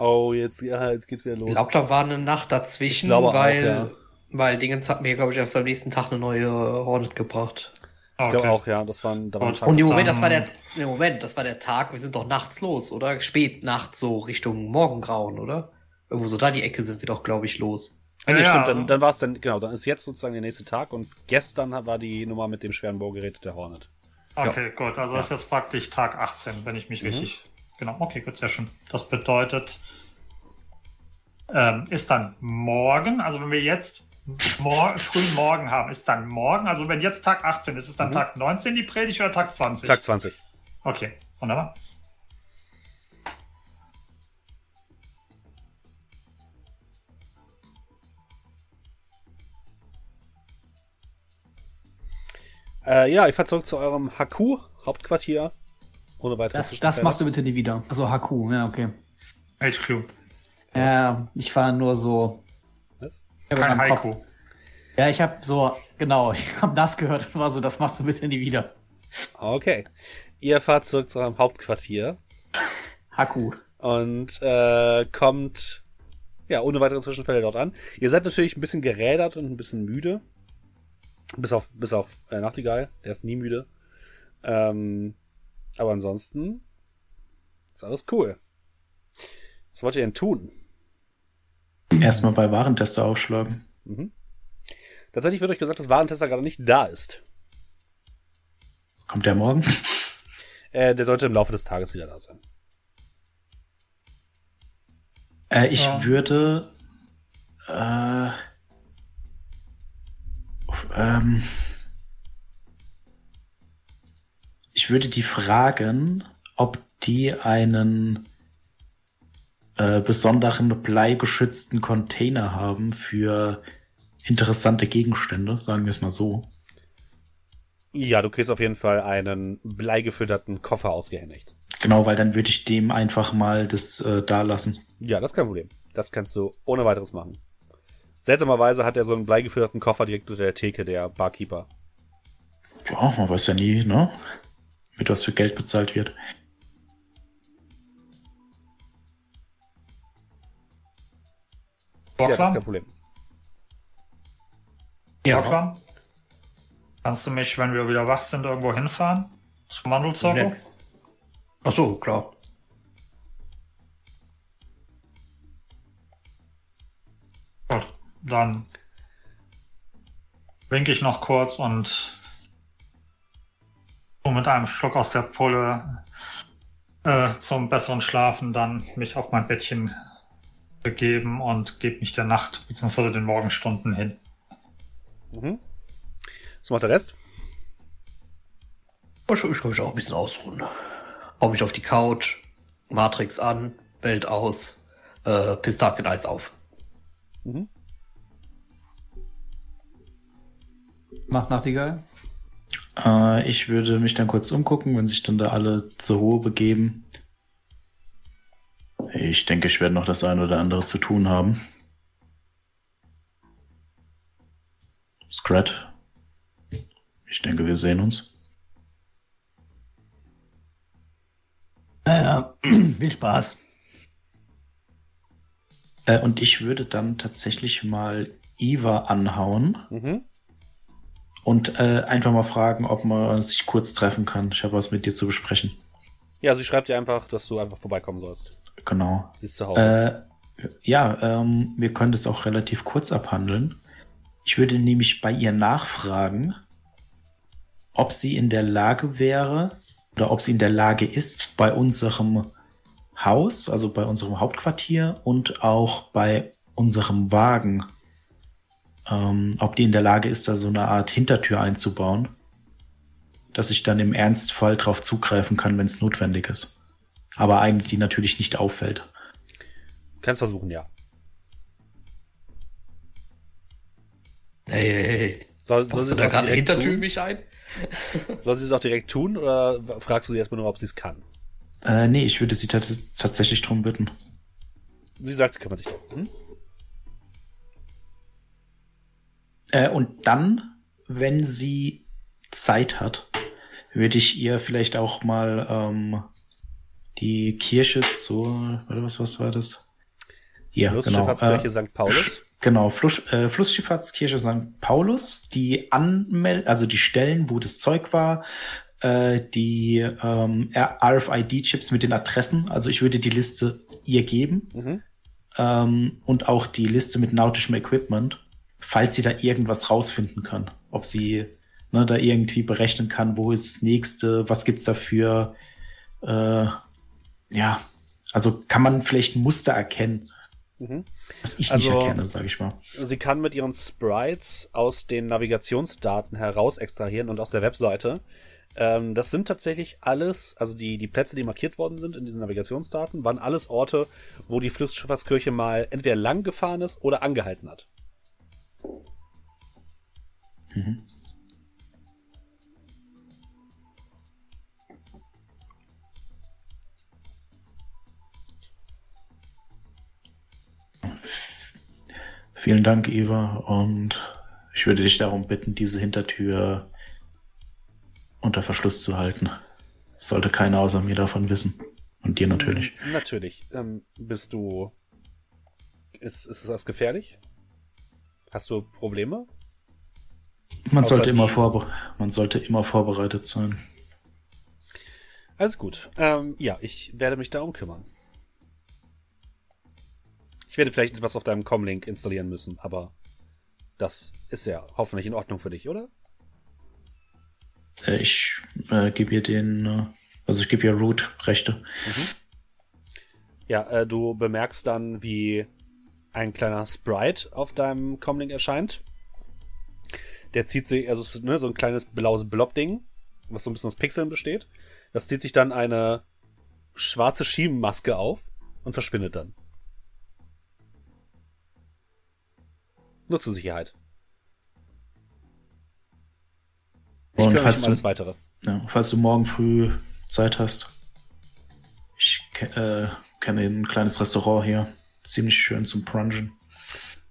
Oh, jetzt, ja, jetzt geht's wieder Ich los. glaube, da war eine Nacht dazwischen, Ich glaube auch, weil, ja. weil Dingens hat mir, glaube ich, erst am nächsten Tag eine neue Hornet gebracht. Ich glaube auch, ja. Das waren, da waren Gut. Tag Und im Moment, das war der, im Moment, das war der Tag, wir sind doch nachts los, oder? Spät nachts, so Richtung Morgengrauen, oder? Irgendwo so da die Ecke sind wir doch, glaube ich, los. Ah, nee, Ja, stimmt, ja. dann, dann war es dann, genau, dann ist jetzt sozusagen der nächste Tag und gestern war die Nummer mit dem schweren Bohrgerät der Hornet. Okay, gut. Also das ist jetzt praktisch Tag 18, wenn ich mich Mhm. richtig. Genau, okay, gut, sehr schön. Das bedeutet, ähm, ist dann morgen, also wenn wir jetzt mor frühen Morgen haben, ist dann morgen, also wenn jetzt Tag 18 ist, ist dann Mhm. Tag 19 die Predigt oder Tag 20? Tag 20. Okay, wunderbar. Äh, ja, ich fahr zurück zu eurem Haku, Hauptquartier. Ohne weiteres. Das, das machst du bitte nie wieder. Also HQ, ja, okay. HQ. Ja, ich war nur so. Was? Kein Kopf- Haiku. Ja, ich habe so, genau, ich habe das gehört und war so, das machst du bitte nie wieder. Okay. Ihr fahrt zurück zu eurem Hauptquartier HQ. und äh, kommt ja ohne weitere Zwischenfälle dort an. Ihr seid natürlich ein bisschen gerädert und ein bisschen müde. Bis auf, bis auf äh, Nachtigall, der ist nie müde. Ähm, aber ansonsten ist alles cool. Was wollt ihr denn tun? Erstmal bei Warentester aufschlagen. Mhm. Tatsächlich wird euch gesagt, dass Warentester gerade nicht da ist. Kommt der morgen? Äh, der sollte im Laufe des Tages wieder da sein. Äh, ich Ja. würde. Äh, ähm, ich würde die fragen, ob die einen äh, besonderen bleigeschützten Container haben für interessante Gegenstände, sagen wir es mal so. Ja, du kriegst auf jeden Fall einen bleigefütterten Koffer ausgehändigt. Genau, weil dann würde ich dem einfach mal das äh, da lassen. Ja, das ist kein Problem. Das kannst du ohne weiteres machen. Seltsamerweise hat er so einen bleigefütterten Koffer direkt unter der Theke, der Barkeeper. Ja, man weiß ja nie, ne? Mit was für Geld bezahlt wird. Ja, das ist kein? Problem. Borglam? Kannst du mich, wenn wir wieder wach sind, irgendwo hinfahren? Zum Mandelzirkel? Nee. Ach so, klar. Gut, dann winke ich noch kurz und um mit einem Schluck aus der Pulle äh, zum besseren Schlafen dann mich auf mein Bettchen begeben und gebe mich der Nacht bzw. den Morgenstunden hin. Mhm. Was macht der Rest? Ich, ich kann mich auch ein bisschen ausruhen. Hau mich auf die Couch, Matrix an, Welt aus, äh, Pistazieneis auf. Mhm. Macht Nachtigall. Äh, ich würde mich dann kurz umgucken, wenn sich dann da alle zur Ruhe begeben. Ich denke, ich werde noch das eine oder andere zu tun haben. Scrat. Ich denke, wir sehen uns. Äh, viel Spaß. Äh, und ich würde dann tatsächlich mal Eva anhauen Mhm. Und äh, einfach mal fragen, ob man sich kurz treffen kann. Ich habe was mit dir zu besprechen. Ja, sie schreibt dir einfach, dass du einfach vorbeikommen sollst. Genau. Sie ist zu Hause. Äh, ja, ähm, wir können das auch relativ kurz abhandeln. Ich würde nämlich bei ihr nachfragen, ob sie in der Lage wäre oder ob sie in der Lage ist, bei unserem Haus, also bei unserem Hauptquartier und auch bei unserem Wagen, ähm, ob die in der Lage ist, da so eine Art Hintertür einzubauen, dass ich dann im Ernstfall drauf zugreifen kann, wenn es notwendig ist. Aber eigentlich die natürlich nicht auffällt. Kannst versuchen, ja. Hey, hey, hey. Soll, soll sie da gerade direkt Hintertür tun? mich ein? Soll sie es auch direkt tun oder fragst du sie erstmal nur, ob sie es kann? Äh, nee, ich würde sie tats tatsächlich drum bitten. Sie sagt, sie kümmert sich darum. Hm? Äh, und dann, wenn sie Zeit hat, würde ich ihr vielleicht auch mal ähm, die Kirche zur, warte, was, was war das? Ja, genau. Flussschifffahrtskirche Äh, St. Paulus. Genau, Fluss, äh, Flussschifffahrtskirche St. Paulus, die Anmel also die Stellen, wo das Zeug war, äh, die ähm, RFID-Chips mit den Adressen, also ich würde die Liste ihr geben Mhm. ähm, und auch die Liste mit nautischem Equipment, falls sie da irgendwas rausfinden kann. Ob sie ne, da irgendwie berechnen kann, wo ist das nächste, was gibt's dafür, äh, ja, also kann man vielleicht ein Muster erkennen, Mhm. was ich Also- nicht erkenne, sage ich mal. Sie kann mit ihren Sprites aus den Navigationsdaten heraus extrahieren und aus der Webseite. Ähm, das sind tatsächlich alles, also die, die Plätze, die markiert worden sind in diesen Navigationsdaten, waren alles Orte, wo die Flussschifffahrtskirche mal entweder lang gefahren ist oder angehalten hat. Mhm. Vielen Dank, Eva, und ich würde dich darum bitten, diese Hintertür unter Verschluss zu halten. Sollte keiner außer mir davon wissen. Und dir natürlich. Natürlich. Ähm, bist du. Ist, ist das gefährlich? Hast du Probleme? Man Außer sollte, immer vorbe man sollte immer vorbereitet sein. Alles gut. Ähm, ja, ich werde mich darum kümmern. Ich werde vielleicht etwas auf deinem Comlink installieren müssen, aber das ist ja hoffentlich in Ordnung für dich, oder? Äh, ich äh, gebe ihr den, äh, also ich gebe ihr Root-Rechte. Ja, äh, du bemerkst dann, wie ein kleiner Sprite auf deinem Comlink erscheint. Der zieht sich, also ne, so ein kleines blaues Blob-Ding, was so ein bisschen aus Pixeln besteht. Das zieht sich dann eine schwarze Schienenmaske auf und verschwindet dann. Nur zur Sicherheit. Ich Und falls du- alles weitere. Ja, falls du morgen früh Zeit hast. Ich äh, kenne ein kleines Restaurant hier. Ziemlich schön zum Brunchen.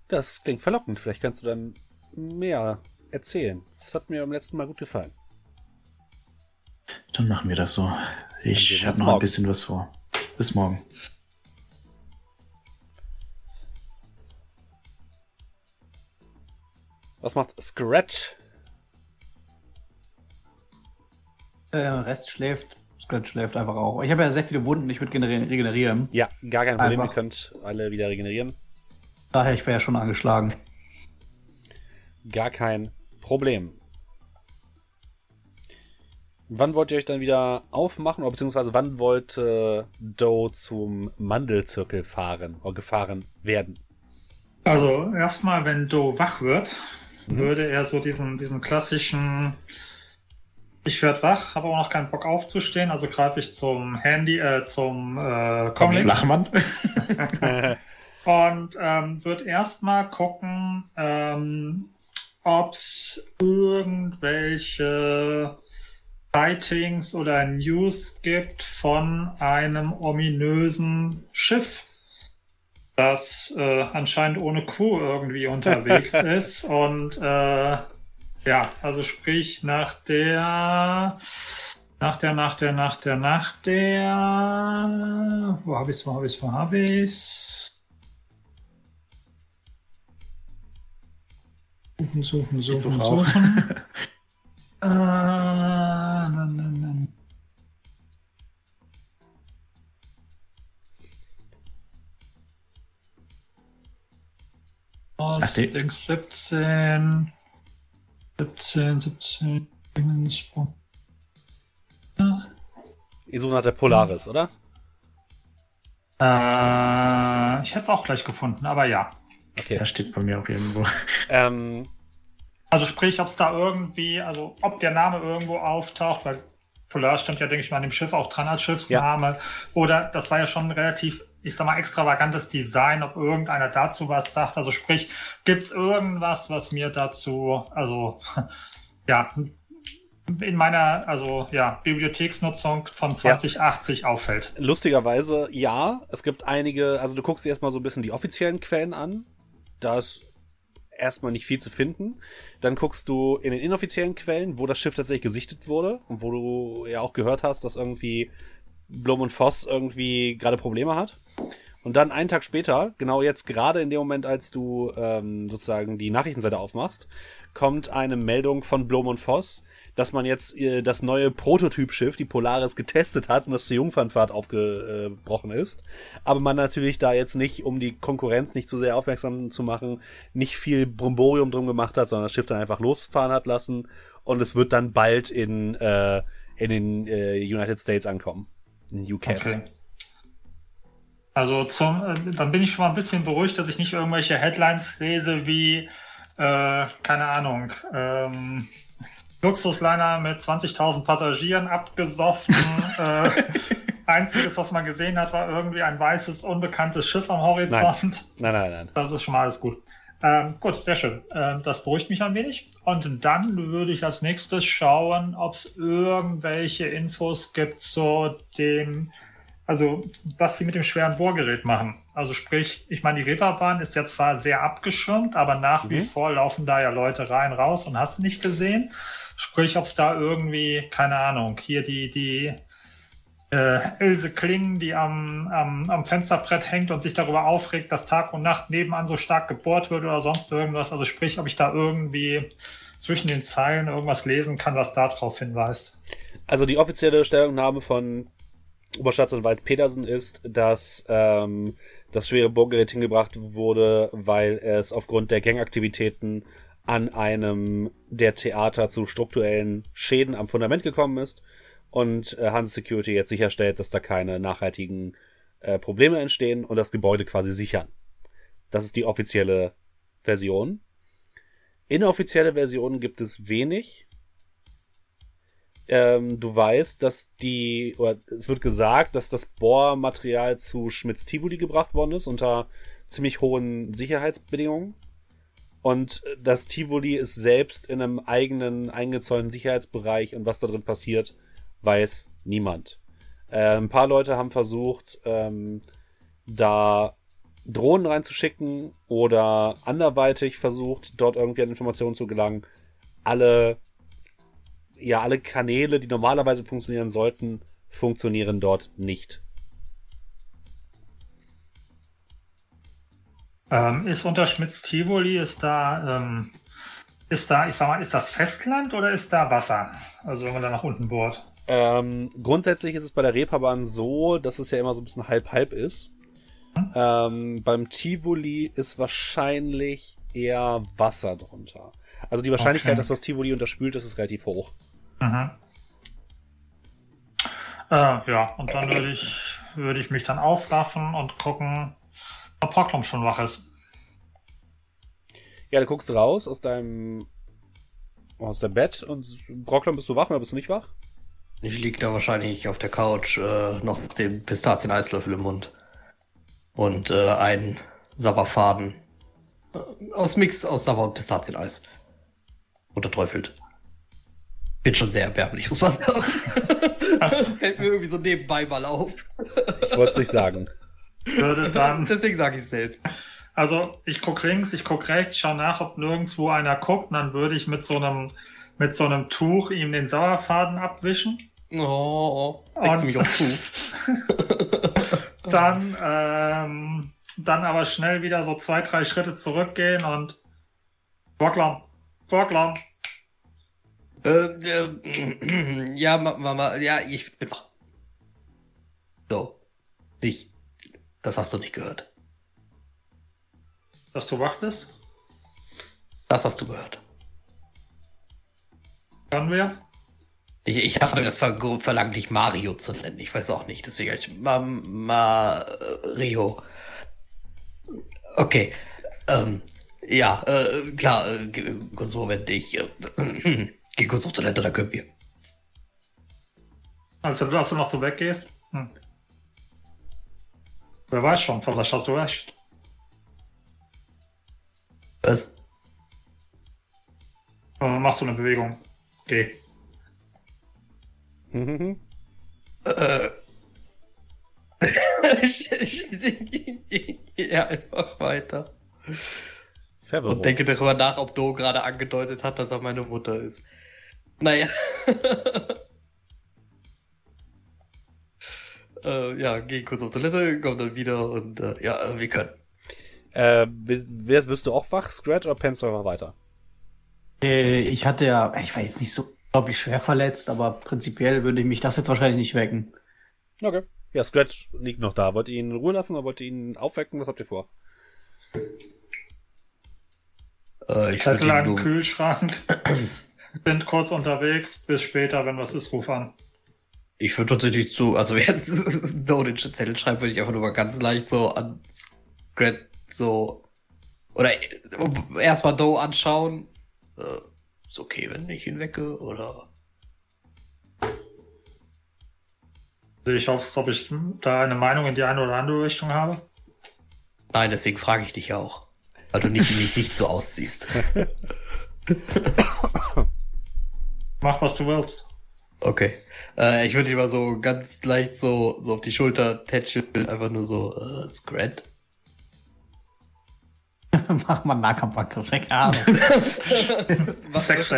Das klingt verlockend. Vielleicht kannst du dann mehr erzählen. Das hat mir beim letzten Mal gut gefallen. Dann machen wir das so. Ich habe noch morgen. ein bisschen was vor. Bis morgen. Was macht Scratch? Äh, Rest schläft. Scratch schläft einfach auch. Ich habe ja sehr viele Wunden, ich würde generi- regenerieren. Ja, gar kein Problem. Einfach. Ihr könnt alle wieder regenerieren. Daher, ich wäre ja schon angeschlagen. Gar kein Problem. Wann wollt ihr euch dann wieder aufmachen, oder beziehungsweise wann wollte Doe zum Mandelzirkel fahren oder gefahren werden? Also erstmal, wenn Do wach wird, würde er so diesen, diesen klassischen ich werde wach, habe auch noch keinen Bock aufzustehen, also greife ich zum Handy, äh, zum äh, Comlink Flachmann. und ähm, wird erstmal gucken, ähm, ob es irgendwelche Sightings oder News gibt von einem ominösen Schiff, das äh, anscheinend ohne Crew irgendwie unterwegs ist und äh, ja, also sprich nach der, nach der, nach der, nach der, nach der, wo habe ich's, wo habe ich's, wo habe ich's? Suchen, suchen, suchen, suche suchen. Ah, nein, nein, nein. Aus Except 17. 17, 17. Dingens- Ihr sucht nach der Polaris, oder? Äh, ich hätte es auch gleich gefunden, aber ja. Okay. Der steht bei mir auch irgendwo. Ähm, Also sprich, ob es da irgendwie, also ob der Name irgendwo auftaucht, weil Polar stand ja, denke ich mal, an dem Schiff auch dran als Schiffsname. Oder das war ja schon relativ, ich sag mal, extravagantes Design, ob irgendeiner dazu was sagt. Also sprich, gibt's irgendwas, was mir dazu, also ja, in meiner, also ja, Bibliotheksnutzung von 2080 auffällt. lustigerweise, ja, es gibt einige, also du guckst dir erstmal so ein bisschen die offiziellen Quellen an. Da ist erstmal nicht viel zu finden. Dann guckst du in den inoffiziellen Quellen, wo das Schiff tatsächlich gesichtet wurde und wo du ja auch gehört hast, dass irgendwie Blum und Voss irgendwie gerade Probleme hat. Und dann einen Tag später, genau jetzt gerade in dem Moment, als du ähm, sozusagen die Nachrichtenseite aufmachst, kommt eine Meldung von Blom und Voss, dass man jetzt äh, das neue Prototypschiff, die Polaris, getestet hat und das zur Jungfernfahrt aufgebrochen ist. Aber man natürlich da jetzt nicht, um die Konkurrenz nicht zu sehr aufmerksam zu machen, nicht viel Bromborium drum gemacht hat, sondern das Schiff dann einfach losfahren hat lassen und es wird dann bald in, äh, in den äh, United States ankommen. In UK. Okay. Also zum, äh, dann bin ich schon mal ein bisschen beruhigt, dass ich nicht irgendwelche Headlines lese wie, äh, keine Ahnung, ähm, Luxusliner mit 20.000 Passagieren abgesoffen. äh, einziges, was man gesehen hat, war irgendwie ein weißes, unbekanntes Schiff am Horizont. Nein, nein, nein. Das ist schon mal alles gut. Ähm, gut, sehr schön. Ähm, das beruhigt mich ein wenig. Und dann würde ich als nächstes schauen, ob es irgendwelche Infos gibt zu dem, also was sie mit dem schweren Bohrgerät machen. Also sprich, ich meine, die Reeperbahn ist ja zwar sehr abgeschirmt, aber nach wie Mhm. vor laufen da ja Leute rein, raus und hast du nicht gesehen. Sprich, ob es da irgendwie, keine Ahnung, hier die, die äh, Ilse Kling, die am, am, am Fensterbrett hängt und sich darüber aufregt, dass Tag und Nacht nebenan so stark gebohrt wird oder sonst irgendwas. Also sprich, ob ich da irgendwie zwischen den Zeilen irgendwas lesen kann, was darauf hinweist. Also die offizielle Stellungnahme von Oberstaatsanwalt Petersen ist, dass ähm, das schwere Bohrgerät hingebracht wurde, weil es aufgrund der Gangaktivitäten an einem der Theater zu strukturellen Schäden am Fundament gekommen ist und äh, Hanse Security jetzt sicherstellt, dass da keine nachhaltigen äh, Probleme entstehen und das Gebäude quasi sichern. Das ist die offizielle Version. Inoffizielle Versionen gibt es wenig ähm, du weißt, dass die, oder es wird gesagt, dass das Bohrmaterial zu Schmitz-Tivoli gebracht worden ist, unter ziemlich hohen Sicherheitsbedingungen. Und das Tivoli ist selbst in einem eigenen eingezäunten Sicherheitsbereich und was da drin passiert, weiß niemand. Äh, ein paar Leute haben versucht, ähm, da Drohnen reinzuschicken oder anderweitig versucht, dort irgendwie an Informationen zu gelangen. Alle ja, alle Kanäle, die normalerweise funktionieren sollten, funktionieren dort nicht. Ähm, ist unter Schmitz-Tivoli, ist da, ähm, ist da, ich sag mal, ist das Festland oder ist da Wasser? Also wenn man da nach unten bohrt. Ähm, grundsätzlich ist es bei der Reeperbahn so, dass es ja immer so ein bisschen halb-halb ist. Ähm, beim Tivoli ist wahrscheinlich eher Wasser drunter. Also die Wahrscheinlichkeit, Okay. dass das Tivoli unterspült ist, ist relativ hoch. Mhm. Äh, ja, und dann würde ich, würde ich mich dann aufraffen und gucken, ob Proclum schon wach ist. Ja, du guckst raus aus deinem aus dem Bett und Brocklon, bist du wach oder bist du nicht wach? Ich lieg da wahrscheinlich auf der Couch, äh, noch mit dem Pistazien-Eislöffel im Mund. Und äh, ein Sabberfaden. Äh, aus Mix aus Sabber und Pistazieneis. Unterträufelt. Bin schon sehr erbärmlich, muss man sagen. Fällt mir irgendwie so nebenbei mal auf. Ich wollte es nicht sagen. Würde dann, Deswegen sage ich selbst. also ich guck links, ich guck rechts, schau nach, ob nirgendwo einer guckt, und dann würde ich mit so einem, mit so einem Tuch ihm den Sauerfaden abwischen. Oh, du mich auch zu. Dann, ähm, dann aber schnell wieder so zwei, drei Schritte zurückgehen und Borglom, Borglom, Äh, äh, ja, Ma- Mama, ja, ich bin wach. So. Ich. Das hast du nicht gehört. dass du wach bist. Das hast du gehört. Können wir? Ich, ich habe das ver verlangt, dich Mario zu nennen. Ich weiß auch nicht, deswegen ich Ma Mario. Okay. Ähm, ja, äh, klar, äh, kurz Moment, ich äh, geh kurz auf Toilette, da können wir. Also, dass du noch so weggehst? Hm. Wer weiß schon, vielleicht hast du recht. Was? Machst du eine Bewegung. Geh. Mhm. Äh. ja, einfach weiter. Verwirrung. Und denke darüber nach, ob Do gerade angedeutet hat, dass er meine Mutter ist. Naja. äh, ja, geh kurz auf Toilette, komm dann wieder und äh, ja, wir können. Äh, wer, wirst du auch wach, Scratch, oder pennst du einfach weiter? Äh, ich hatte ja, ich war jetzt nicht so, glaube ich, schwer verletzt, aber prinzipiell würde mich das jetzt wahrscheinlich nicht wecken. Okay. Ja, Scratch liegt noch da. Wollt ihr ihn in Ruhe lassen oder wollt ihr ihn aufwecken? Was habt ihr vor? Äh, ich Zettel würde an ihn den nur, Kühlschrank. Sind kurz unterwegs. Bis später, wenn was ist, ruf an. ich würde tatsächlich zu, also jetzt No den Zettel schreiben, würde ich einfach nur mal ganz leicht so an Scrat so oder erstmal Do anschauen. Ist okay, wenn ich ihn wecke oder Sehe ich aus, als ob ich da eine Meinung in die eine oder andere Richtung habe. Nein, deswegen frage ich dich ja auch. Weil du nicht, nicht, nicht so aussiehst. Mach, was du willst. Okay. Äh, ich würde dich mal so ganz leicht so, so auf die Schulter tätscheln, einfach nur so, äh, Scrat. Mach mal einen Nahkampfangriff weg. Ein.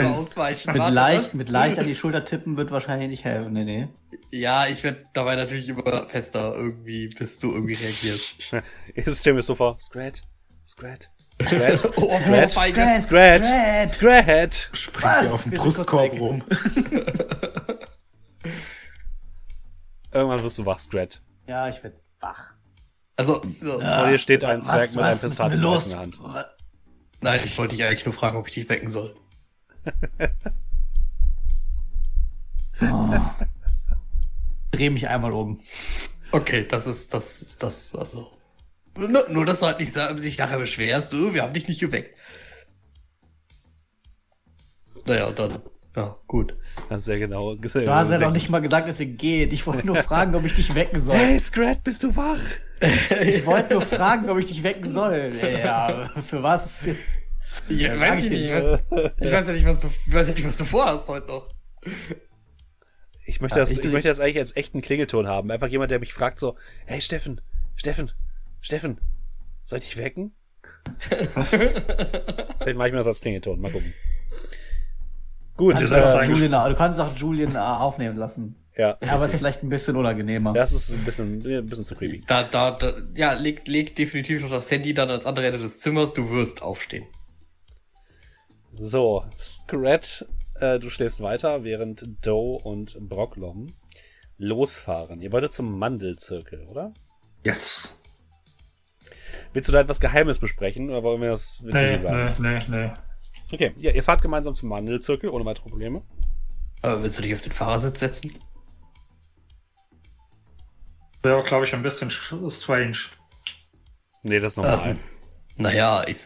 ausweichen. mit, leicht, mit leicht an die Schulter tippen wird wahrscheinlich nicht helfen. Nee, nee. Ja, ich werde dabei natürlich immer fester irgendwie, bis du irgendwie reagierst. Ich stell mir so vor. Scratch, Scratch, Scratch, Oh, Scratch, Feige. Scratch, Scratch. Springt dir auf den Brustkorb rum. Irgendwann wirst du wach, Scratch. Ja, ich werd wach. Also, so, Vor dir steht ein was- Zwerg mit einem was ist denn Pistazien los? in der Hand. nein, ich wollte dich eigentlich nur fragen, ob ich dich wecken soll. Oh. Dreh mich einmal um. Okay, das ist, das ist das, also. Nur, nur dass du halt nicht, dich nachher beschwerst, du, wir haben dich nicht geweckt. Naja, dann, ja, gut. Das ist sehr genau. Du hast ja noch nicht mal gesagt, dass ihr geht. Ich wollte nur fragen, ob ich dich wecken soll. Hey, Scratch, bist du wach? Ich wollte nur fragen, ob ich dich wecken soll. Ja, für was? Ich, Ja, weiß sag ich ich nicht, was, ich weiß ja nicht, was du, ich weiß ja nicht, was du vorhast heute noch. Ich möchte, Ja, das, ich- ich, möchte das eigentlich als echten Klingelton haben. Einfach jemand, der mich fragt so, hey Steffen, Steffen, Steffen, soll ich dich wecken? Vielleicht mache ich mir das als Klingelton. Mal gucken. Gut, Also, äh, Julian, du kannst auch Julian äh, aufnehmen lassen. ja. Aber ist vielleicht ein bisschen unangenehmer. Das ist ein bisschen, ein bisschen zu creepy. Da, da, da, ja, leg, leg definitiv noch das Handy dann ans andere Ende des Zimmers, du wirst aufstehen. So, Scratch, äh, du schläfst weiter, während Doe und Brocklom losfahren. Ihr wolltet zum Mandelzirkel, oder? Yes. Willst du da etwas Geheimes besprechen oder wollen wir das Nee, bleiben? nee, nee, nee. Okay, ja, ihr fahrt gemeinsam zum Mandelzirkel ohne weitere Probleme. Aber willst du dich auf den Fahrersitz setzen? Wäre, glaube ich, ein bisschen sch- strange. Nee, das ist normal. Ähm, naja, ich.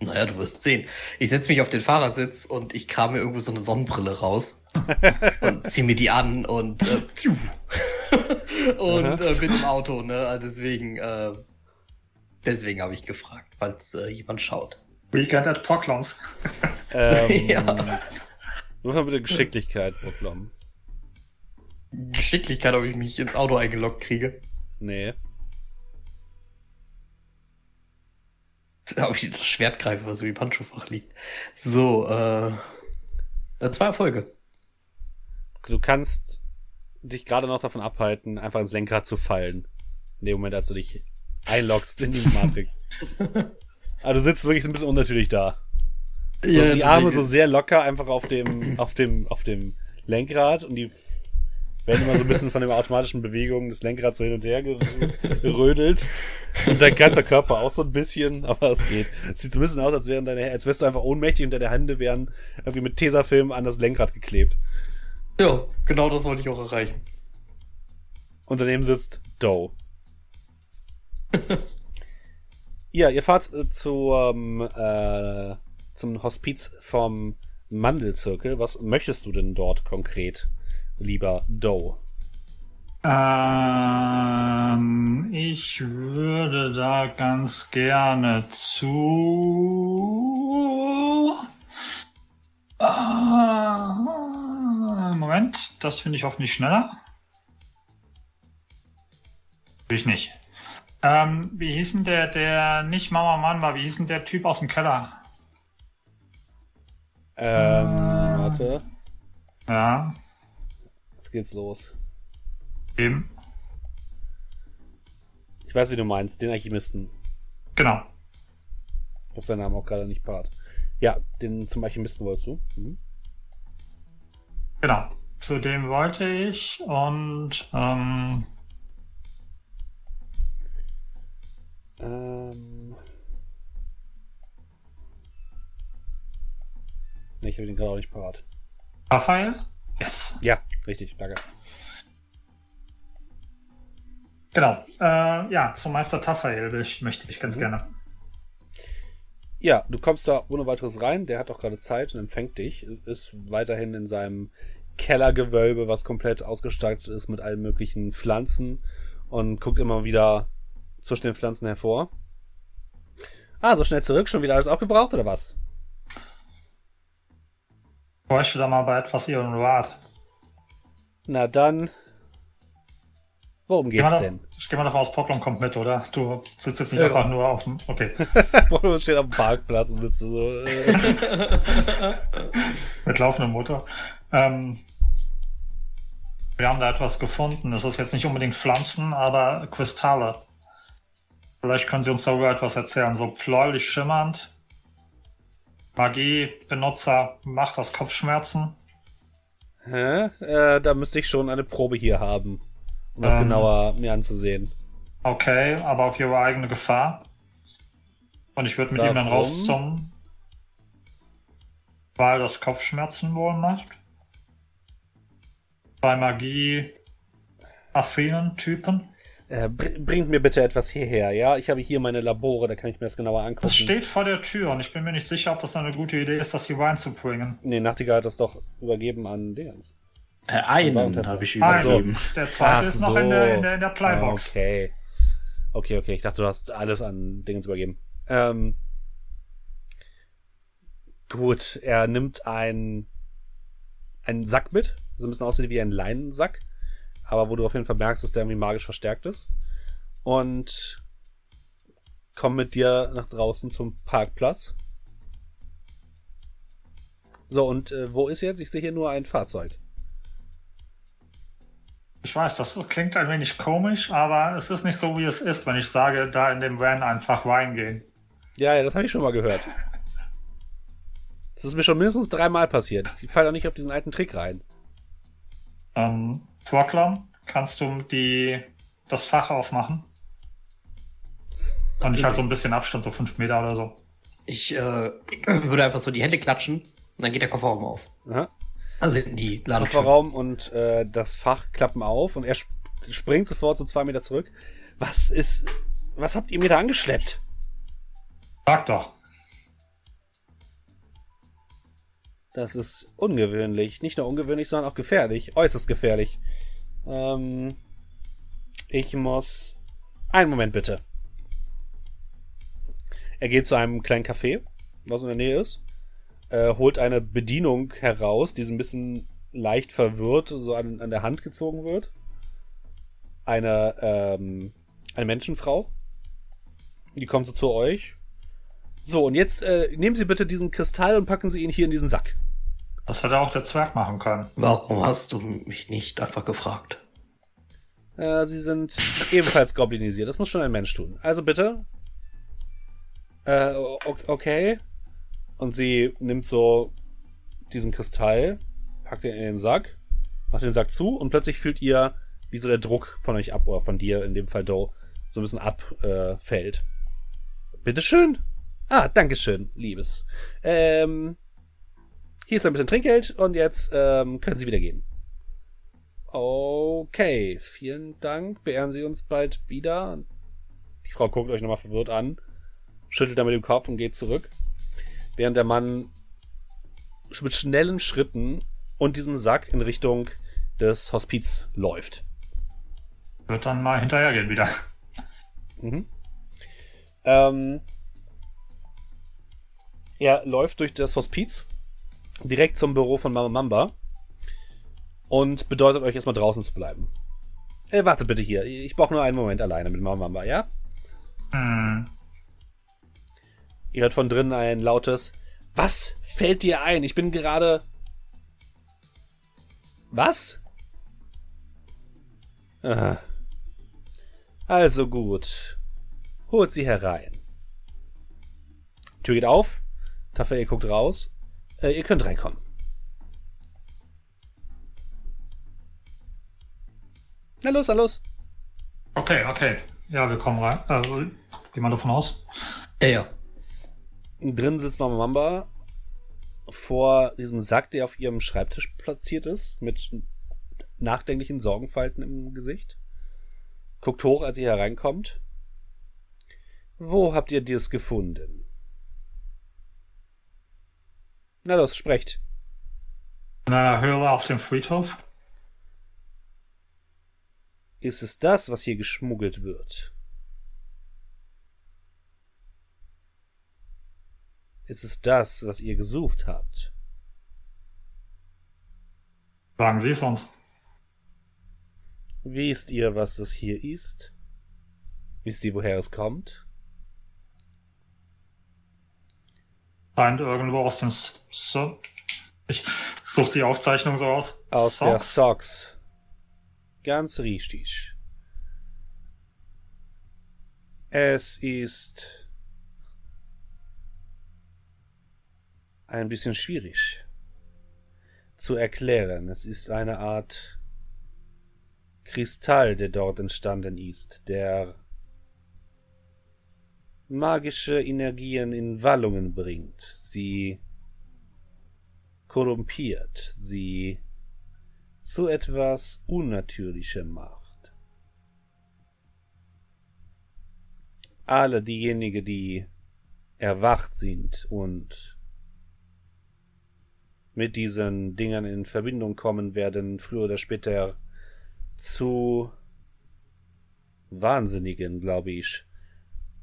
Naja, du wirst sehen. Ich setze mich auf den Fahrersitz und ich kram mir irgendwo so eine Sonnenbrille raus und zieh mir die an und äh, und äh, bin im Auto, ne? Also Deswegen, äh, deswegen habe ich gefragt, falls äh, jemand schaut. Weekend at Proclons. Ähm, Ja. Nur mal bitte Geschicklichkeit, Brocklom. Geschicklichkeit, ob ich mich ins Auto eingeloggt kriege. Nee. Ob ich das Schwert greife, was so im Handschuhfach liegt. So, äh. äh, Zwei Erfolge. Du kannst dich gerade noch davon abhalten, einfach ins Lenkrad zu fallen. In dem Moment, als du dich einloggst in die Matrix. Du sitzt wirklich ein bisschen unnatürlich da. Du hast die Arme so sehr locker einfach auf dem, auf dem, auf dem Lenkrad und die werden immer so ein bisschen von den automatischen Bewegungen des Lenkrads so hin und her gerödelt. Und dein ganzer Körper auch so ein bisschen, aber es geht. Es sieht so ein bisschen aus, als, wären deine, als wärst du einfach ohnmächtig und deine Hände wären irgendwie mit Tesafilm an das Lenkrad geklebt. Ja, genau das wollte ich auch erreichen. Und daneben sitzt Doe. ja, ihr fahrt äh, zum, äh, zum Hospiz vom Mandelzirkel. Was möchtest du denn dort konkret, lieber Doe? Ähm, ich würde da ganz gerne zu. Ah, Moment, das finde ich hoffentlich schneller. Will ich nicht. Ähm, wie hieß denn der, der nicht Mama Mann war? Wie hieß denn der Typ aus dem Keller? Ähm, Äh. warte. Ja, Jetzt geht's los. eben. Ich weiß, wie du meinst, den Alchemisten. Genau. Ich hab seinen Namen auch gerade nicht parat. Ja, den zum Alchemisten wolltest du. Mhm. Genau. Zu dem wollte ich und ähm, Ähm. Ne, ich habe den gerade auch nicht parat. Raphael? Yes. Ja, richtig, danke. Genau. Äh, ja, zum Meister will ich, möchte ich ganz Mhm. gerne. Ja, du kommst da ohne weiteres rein. Der hat auch gerade Zeit und empfängt dich. Ist weiterhin in seinem Kellergewölbe, was komplett ausgestattet ist mit allen möglichen Pflanzen und guckt immer wieder zwischen den Pflanzen hervor. Ah, so schnell zurück, schon wieder alles aufgebraucht oder was? Ich bräuchte da mal bei etwas Ihren Rat. Na dann. Worum geht's da- denn? Ich gehe mal davon aus, Poklon kommt mit, oder? Du sitzt jetzt nicht Ja. einfach nur auf dem. Okay. Polo steht am Parkplatz und sitzt so. Äh, Mit laufendem Motor. Ähm, wir haben da etwas gefunden. Das ist jetzt nicht unbedingt Pflanzen, aber Kristalle. Vielleicht können Sie uns darüber etwas erzählen. So bläulich schimmernd. Magie-Benutzer macht das Kopfschmerzen. hä? Äh, da müsste ich schon eine Probe hier haben, um das Ähm. genauer mir anzusehen. Okay, aber auf Ihre eigene Gefahr. Und ich würde mit ihm dann Warum? raus zum. Weil das Kopfschmerzen wohl macht. Bei Magie affinen Typen. Äh, br bringt mir bitte etwas hierher, ja? Ich habe hier meine Labore, da kann ich mir das genauer angucken. Das steht vor der Tür und ich bin mir nicht sicher, ob das eine gute Idee ist, das hier reinzubringen. Nee, Nachtigall hat das doch übergeben an Dingens. Äh, Warum einen das so? habe ich Nein, übergeben. der zweite Ach ist noch so. in, der, in, der, in der Playbox. Okay. Okay, okay. Ich dachte, du hast alles an Dingens übergeben. Ähm, gut, er nimmt ein, einen Sack mit. So ein bisschen aussieht wie ein Leinensack. Aber wo du auf jeden Fall merkst, dass der irgendwie magisch verstärkt ist. Und kommt mit dir nach draußen zum Parkplatz. So, und äh, wo ist jetzt? Ich sehe hier nur ein Fahrzeug. Ich weiß, das klingt ein wenig komisch, aber es ist nicht so, wie es ist, wenn ich sage, da in dem Van einfach reingehen. Ja, ja, das habe ich schon mal gehört. Das ist mir schon mindestens dreimal passiert. Ich falle auch nicht auf diesen alten Trick rein. Ähm, Proklam, kannst du die, das Fach aufmachen? Und ich halt so ein bisschen Abstand, so fünf Meter oder so. Ich äh, würde einfach so die Hände klatschen und dann geht der Kofferraum auf. Aha. Also hinten die Ladetür. Kofferraum und äh, das Fach klappen auf und er sp springt sofort so zwei Meter zurück. Was ist. Was habt ihr mir da angeschleppt? Sag doch. Das ist ungewöhnlich. Nicht nur ungewöhnlich, sondern auch gefährlich. Äußerst gefährlich. Ähm, ich muss. Einen Moment bitte. Er geht zu einem kleinen Café, was in der Nähe ist. Äh, holt eine Bedienung heraus, die so ein bisschen leicht verwirrt so an, an der Hand gezogen wird. Eine, ähm, eine Menschenfrau. Die kommt so zu euch. So, und jetzt äh, nehmen Sie bitte diesen Kristall und packen Sie ihn hier in diesen Sack. Das hätte auch der Zwerg machen können. Warum hast du mich nicht einfach gefragt? Äh, sie sind ebenfalls goblinisiert. Das muss schon ein Mensch tun. Also bitte. Äh, okay. Und sie nimmt so diesen Kristall, packt ihn in den Sack. Macht den Sack zu und plötzlich fühlt ihr, wie so der Druck von euch ab, oder von dir, in dem Fall Doe, so ein bisschen abfällt. Äh, fällt. Bitteschön. Ah, Dankeschön, Liebes. Ähm, hier ist ein bisschen Trinkgeld und jetzt ähm, können Sie wieder gehen. Okay, vielen Dank. Beehren Sie uns bald wieder. Die Frau guckt euch nochmal verwirrt an, schüttelt dann mit dem Kopf und geht zurück. Während der Mann mit schnellen Schritten und diesem Sack in Richtung des Hospiz läuft. Wird dann mal hinterhergehen wieder. Mhm. Ähm, er läuft durch das Hospiz direkt zum Büro von Mama Mamba und bedeutet euch erstmal draußen zu bleiben. Äh, wartet bitte hier. Ich brauche nur einen Moment alleine mit Mama Mamba, ja? Hm. Ihr hört von drinnen ein lautes Was fällt dir ein? Ich bin gerade. Was? Ah. Also gut. Holt sie herein. Tür geht auf. Tafel, ihr guckt raus. Äh, ihr könnt reinkommen. Na los, na los. Okay, okay. Ja, wir kommen rein. Also, gehen wir davon aus. Ja, ja. Drin sitzt Mama Mamba vor diesem Sack, der auf ihrem Schreibtisch platziert ist, mit nachdenklichen Sorgenfalten im Gesicht. Guckt hoch, als ihr hereinkommt. Wo habt ihr das gefunden? Na los, sprecht. In einer Höhle auf dem Friedhof. Ist es das, was hier geschmuggelt wird? Ist es das, was ihr gesucht habt? Sagen Sie es uns. Wisst ihr, was das hier ist? Wisst ihr, woher es kommt? Scheint irgendwo aus dem... S so ich suche die Aufzeichnung so aus. Aus der Socks? Socks. Ganz richtig. Es ist ein bisschen schwierig zu erklären. Es ist eine Art Kristall, der dort entstanden ist, der magische Energien in Wallungen bringt, sie korrumpiert, sie zu etwas Unnatürlichem macht. Alle diejenigen, die erwacht sind und mit diesen Dingern in Verbindung kommen, werden früher oder später zu Wahnsinnigen, glaube ich,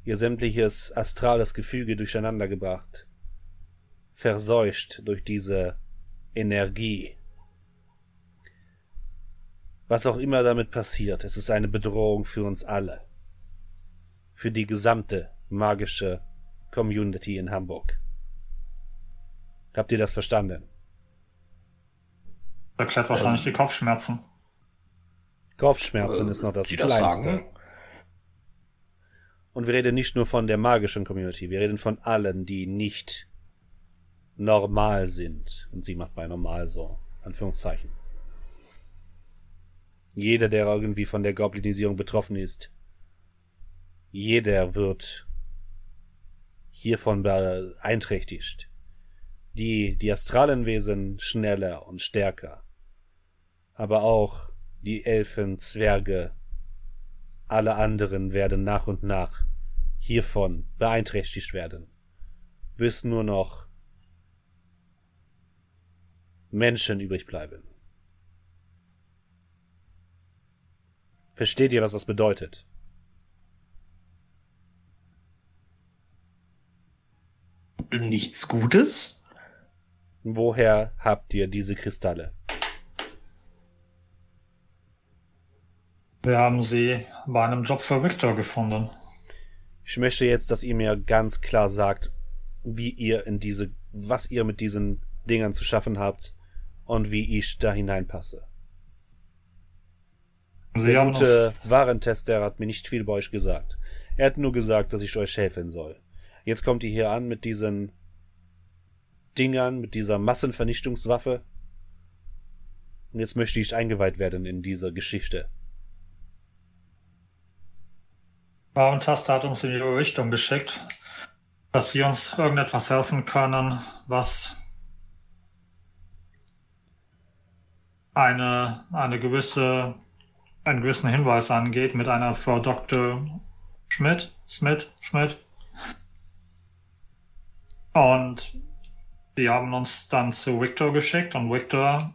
ihr sämtliches astrales Gefüge durcheinandergebracht, verseucht durch diese Energie. Was auch immer damit passiert, es ist eine Bedrohung für uns alle. Für die gesamte magische Community in Hamburg. Habt ihr das verstanden? Erklärt wahrscheinlich die Kopfschmerzen. Kopfschmerzen Äh, ist noch das das Kleinste. sagen? Und wir reden nicht nur von der magischen Community, wir reden von allen, die nicht normal sind. Und sie macht bei normal so. Anführungszeichen. Jeder, der irgendwie von der Goblinisierung betroffen ist, jeder wird hiervon beeinträchtigt. Die, die astralen Wesen schneller und stärker. Aber auch die Elfen, Zwerge, alle anderen werden nach und nach hiervon beeinträchtigt werden, bis nur noch Menschen übrig bleiben. Versteht ihr, was das bedeutet? Nichts Gutes? Woher habt ihr diese Kristalle? Wir haben sie bei einem Job für Victor gefunden. Ich möchte jetzt, dass ihr mir ganz klar sagt, wie ihr in diese, was ihr mit diesen Dingern zu schaffen habt und wie ich da hineinpasse. Sie Der gute Warentester hat mir nicht viel bei euch gesagt. Er hat nur gesagt, dass ich euch helfen soll. Jetzt kommt ihr hier an mit diesen Dingern, mit dieser Massenvernichtungswaffe Und jetzt möchte ich eingeweiht werden in diese Geschichte. Bauentaster hat uns in ihre Richtung geschickt, dass sie uns irgendetwas helfen können, was eine, eine gewisse, einen gewissen Hinweis angeht mit einer Frau Dr. Schmidt, Smith, Schmidt. Und die haben uns dann zu Victor geschickt und Victor,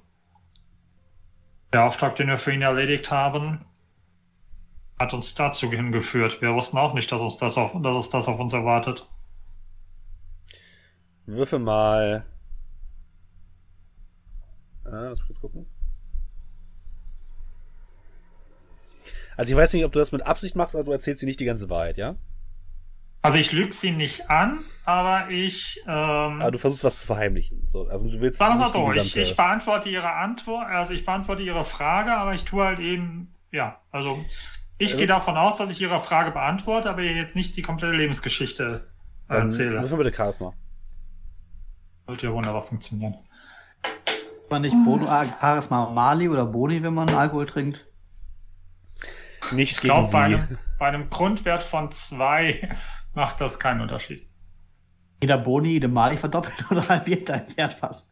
der Auftrag, den wir für ihn erledigt haben, hat uns dazu hingeführt. Wir wussten auch nicht, dass uns das auf, dass es das auf uns erwartet. Würfel mal. Ah, lass mich kurz gucken. Also ich weiß nicht, ob du das mit Absicht machst, oder du erzählst sie nicht die ganze Wahrheit, ja? Also ich lüge sie nicht an, aber ich. Ähm, Aber du versuchst was zu verheimlichen. So, also du willst sagen wir so, ich, ich beantworte ihre Antwort, also ich beantworte ihre Frage, aber ich tue halt eben, ja, also ich also, gehe davon aus, dass ich Ihre Frage beantworte, aber ihr jetzt nicht die komplette Lebensgeschichte dann erzähle. Würfel bitte Charisma. Sollte ja wunderbar funktionieren. Man nicht Bono, äh, Charisma Mali oder Boni, wenn man Alkohol trinkt? Nicht ich gegen glaub, bei einem, bei einem Grundwert von zwei macht das keinen Unterschied. Jeder Boni, jede Mali verdoppelt oder halbiert dein Wert fast.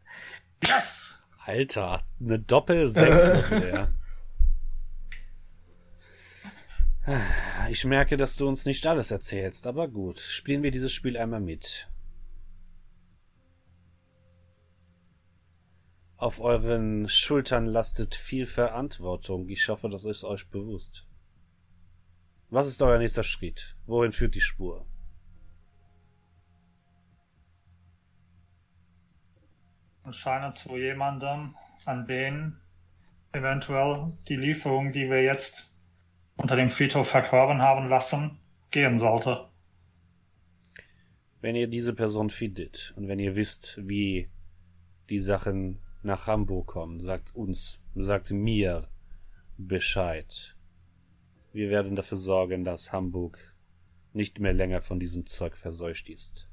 Yes! Alter, eine Doppel-6. Ich merke, dass du uns nicht alles erzählst, aber gut. Spielen wir dieses Spiel einmal mit. Auf euren Schultern lastet viel Verantwortung. Ich hoffe, das ist euch bewusst. Was ist euer nächster Schritt? Wohin führt die Spur? Scheine zu jemandem, an den eventuell die Lieferung, die wir jetzt unter dem Friedhof verkörben haben lassen, gehen sollte. Wenn ihr diese Person findet und wenn ihr wisst, wie die Sachen nach Hamburg kommen, sagt uns, sagt mir Bescheid. Wir werden dafür sorgen, dass Hamburg nicht mehr länger von diesem Zeug verseucht ist.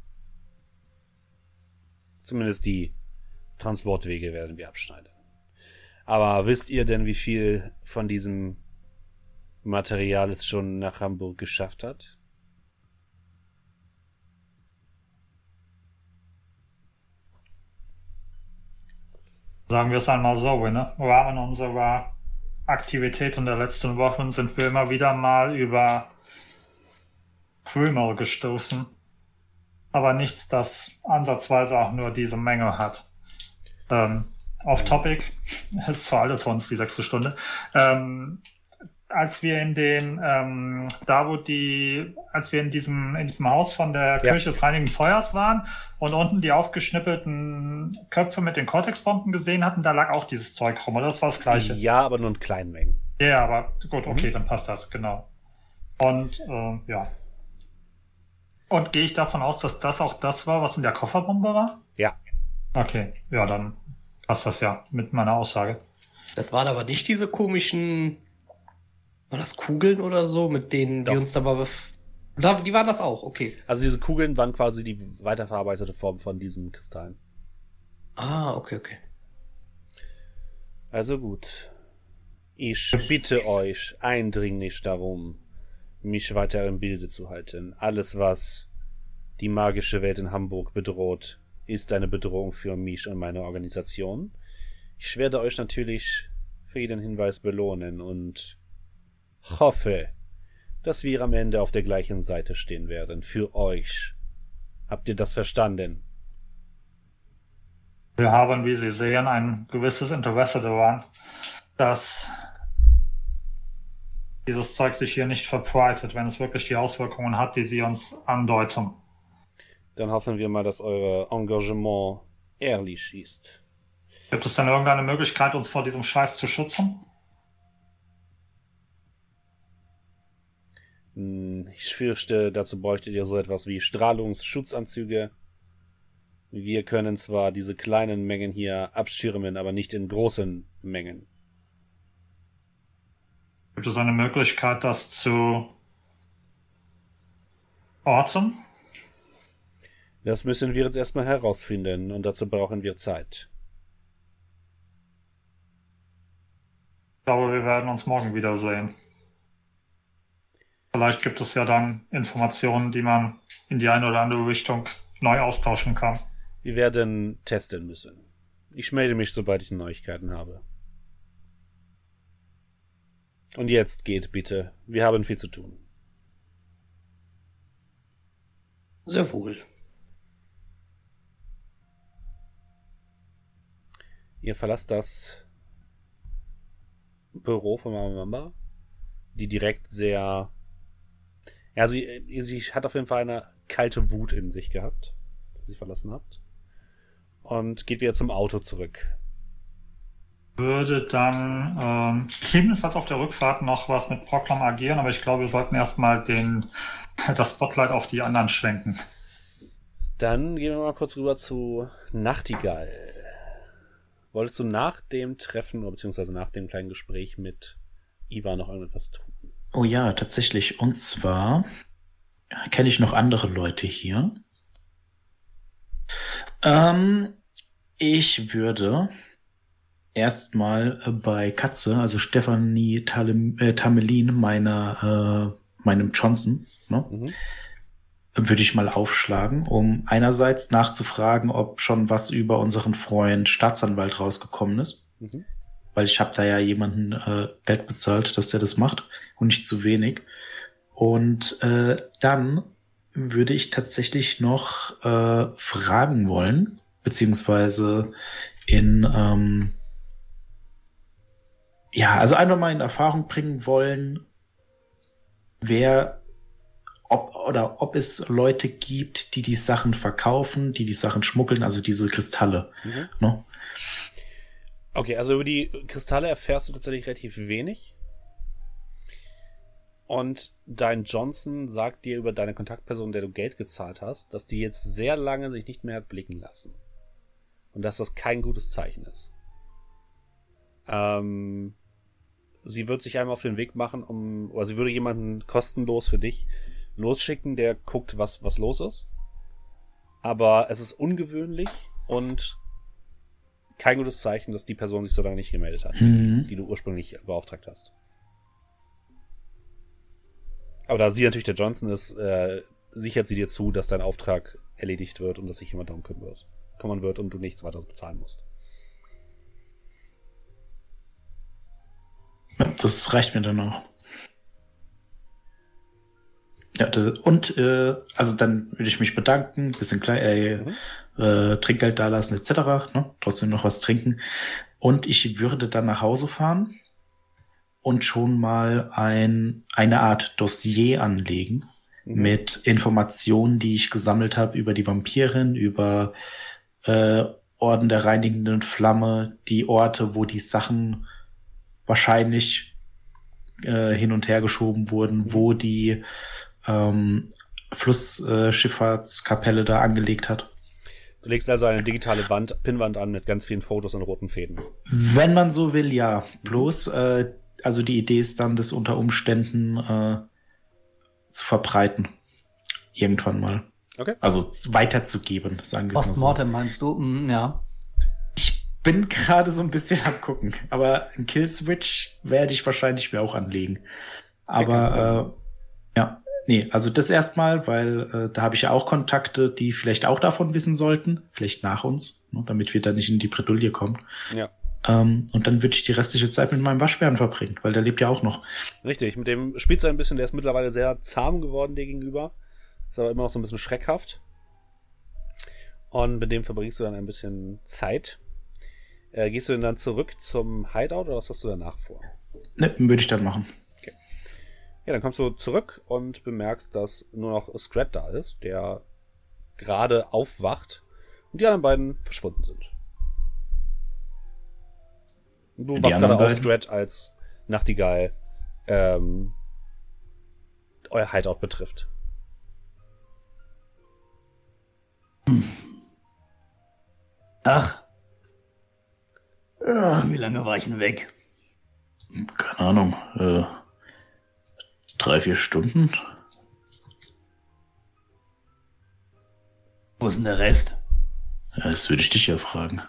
Zumindest die Transportwege werden wir abschneiden. Aber wisst ihr denn, wie viel von diesem Material es schon nach Hamburg geschafft hat? Sagen wir es einmal so, ne? im Rahmen unserer Aktivitäten der letzten Wochen sind wir immer wieder mal über Krümel gestoßen. Aber nichts, das ansatzweise auch nur diese Menge hat. Ähm, off topic, ist zwar alle für uns die sechste Stunde. Ähm, als wir in den, ähm, da wo die, als wir in diesem, in diesem Haus von der Ja. Kirche des Heiligen Feuers waren und unten die aufgeschnippelten Köpfe mit den Cortex-Bomben gesehen hatten, da lag auch dieses Zeug rum, oder? Das war das Gleiche. Ja, aber nur in kleinen Mengen. Ja, aber gut, okay, dann passt das, genau. Und, ähm, ja. Und gehe ich davon aus, dass das auch das war, was in der Kofferbombe war? Ja. Okay, ja, dann passt das ja mit meiner Aussage. Das waren aber nicht diese komischen, war das Kugeln oder so, mit denen Doch. wir uns da mal bef da, Die waren das auch, okay. Also diese Kugeln waren quasi die weiterverarbeitete Form von diesen Kristallen. Ah, okay, okay. Also gut. Ich bitte euch eindringlich darum, mich weiter im Bilde zu halten. Alles, was die magische Welt in Hamburg bedroht, ist eine Bedrohung für mich und meine Organisation. Ich werde euch natürlich für jeden Hinweis belohnen und hoffe, dass wir am Ende auf der gleichen Seite stehen werden. Für euch. Habt ihr das verstanden? Wir haben, wie Sie sehen, ein gewisses Interesse daran, dass dieses Zeug sich hier nicht verbreitet, wenn es wirklich die Auswirkungen hat, die Sie uns andeuten. Dann hoffen wir mal, dass euer Engagement ehrlich ist. Gibt es denn irgendeine Möglichkeit, uns vor diesem Scheiß zu schützen? Ich fürchte, dazu bräuchtet ihr so etwas wie Strahlungsschutzanzüge. Wir können zwar diese kleinen Mengen hier abschirmen, aber nicht in großen Mengen. Gibt es eine Möglichkeit, das zu orten? Das müssen wir jetzt erstmal herausfinden und dazu brauchen wir Zeit. Ich glaube, wir werden uns morgen wiedersehen. Vielleicht gibt es ja dann Informationen, die man in die eine oder andere Richtung neu austauschen kann. Wir werden testen müssen. Ich melde mich, sobald ich Neuigkeiten habe. Und jetzt geht bitte. Wir haben viel zu tun. Sehr wohl. Ihr verlasst das Büro von Mama Mamba, die direkt sehr. Ja, sie, sie hat auf jeden Fall eine kalte Wut in sich gehabt, dass sie verlassen habt. Und geht wieder zum Auto zurück. Würde dann ähm, gegebenenfalls auf der Rückfahrt noch was mit Proklam agieren, aber ich glaube, wir sollten erstmal den, das Spotlight auf die anderen schwenken. Dann gehen wir mal kurz rüber zu Nachtigall. Wolltest du nach dem Treffen oder beziehungsweise nach dem kleinen Gespräch mit Iva noch irgendetwas tun? Oh ja, tatsächlich. Und zwar kenne ich noch andere Leute hier. Ähm, ich würde erstmal bei Katze, also Stephanie Talem, äh, Tamelin, meiner, äh, meinem Johnson, ne, Mhm. würde ich mal aufschlagen, um einerseits nachzufragen, ob schon was über unseren Freund Staatsanwalt rausgekommen ist, Mhm. Weil ich habe da ja jemanden äh, Geld bezahlt, dass er das macht und nicht zu wenig. Und äh, dann würde ich tatsächlich noch äh, fragen wollen, beziehungsweise in ähm, ja, also einfach mal in Erfahrung bringen wollen, wer ob oder ob es Leute gibt, die die Sachen verkaufen, die die Sachen schmuggeln, also diese Kristalle. Mhm. Ne? Okay, also über die Kristalle erfährst du tatsächlich relativ wenig. Und dein Johnson sagt dir über deine Kontaktperson, der du Geld gezahlt hast, dass die jetzt sehr lange sich nicht mehr hat blicken lassen. Und dass das kein gutes Zeichen ist. Ähm, sie wird sich einmal auf den Weg machen, um, oder sie würde jemanden kostenlos für dich losschicken, der guckt, was, was los ist. Aber es ist ungewöhnlich und kein gutes Zeichen, dass die Person sich so lange nicht gemeldet hat, Mhm. die du ursprünglich beauftragt hast. Aber da sie natürlich der Johnson ist, äh, sichert sie dir zu, dass dein Auftrag erledigt wird und dass sich jemand darum kümmern wird, kümmern wird und du nichts weiteres bezahlen musst. Das reicht mir dann auch. Ja, da- und äh, also dann würde ich mich bedanken, bisschen klein, äh, Mhm. äh, Trinkgeld dalassen etc. Ne? Trotzdem noch was trinken. Und ich würde dann nach Hause fahren und schon mal ein, eine Art Dossier anlegen Mhm. mit Informationen, die ich gesammelt habe über die Vampirin, über äh, Orden der reinigenden Flamme, die Orte, wo die Sachen wahrscheinlich äh, hin und her geschoben wurden, wo die ähm, Flussschifffahrtskapelle da angelegt hat. Du legst also eine digitale Wand, Pinnwand an mit ganz vielen Fotos und roten Fäden. Wenn man so will, ja. Bloß, äh, also die Idee ist dann, das unter Umständen äh, zu verbreiten. Irgendwann mal. Okay. Also weiterzugeben, sagen wir mal so. Postmortem meinst du? Mhm, ja. Ich bin gerade so ein bisschen am gucken, aber ein Killswitch werde ich wahrscheinlich mir auch anlegen. Aber äh, ja, nee, also das erstmal, weil äh, da habe ich ja auch Kontakte, die vielleicht auch davon wissen sollten, vielleicht nach uns, ne, damit wir da nicht in die Bredouille kommen. Ja. Ähm, und dann würde ich die restliche Zeit mit meinem Waschbären verbringen, weil der lebt ja auch noch. Richtig, mit dem spielst du ein bisschen, der ist mittlerweile sehr zahm geworden dir gegenüber. Ist aber immer noch so ein bisschen schreckhaft. Und mit dem verbringst du dann ein bisschen Zeit. Äh, gehst du denn dann zurück zum Hideout oder was hast du danach vor? Ne, würde ich dann machen. Ja, dann kommst du zurück und bemerkst, dass nur noch Scrat da ist, der gerade aufwacht und die anderen beiden verschwunden sind. Du Die warst gerade auf? Scrat als Nachtigall ähm, euer Hideout betrifft. Ach. Ach, wie lange war ich denn weg? Keine Ahnung, äh, drei, vier Stunden? Wo ist denn der Rest? Ja, das würde ich dich ja fragen.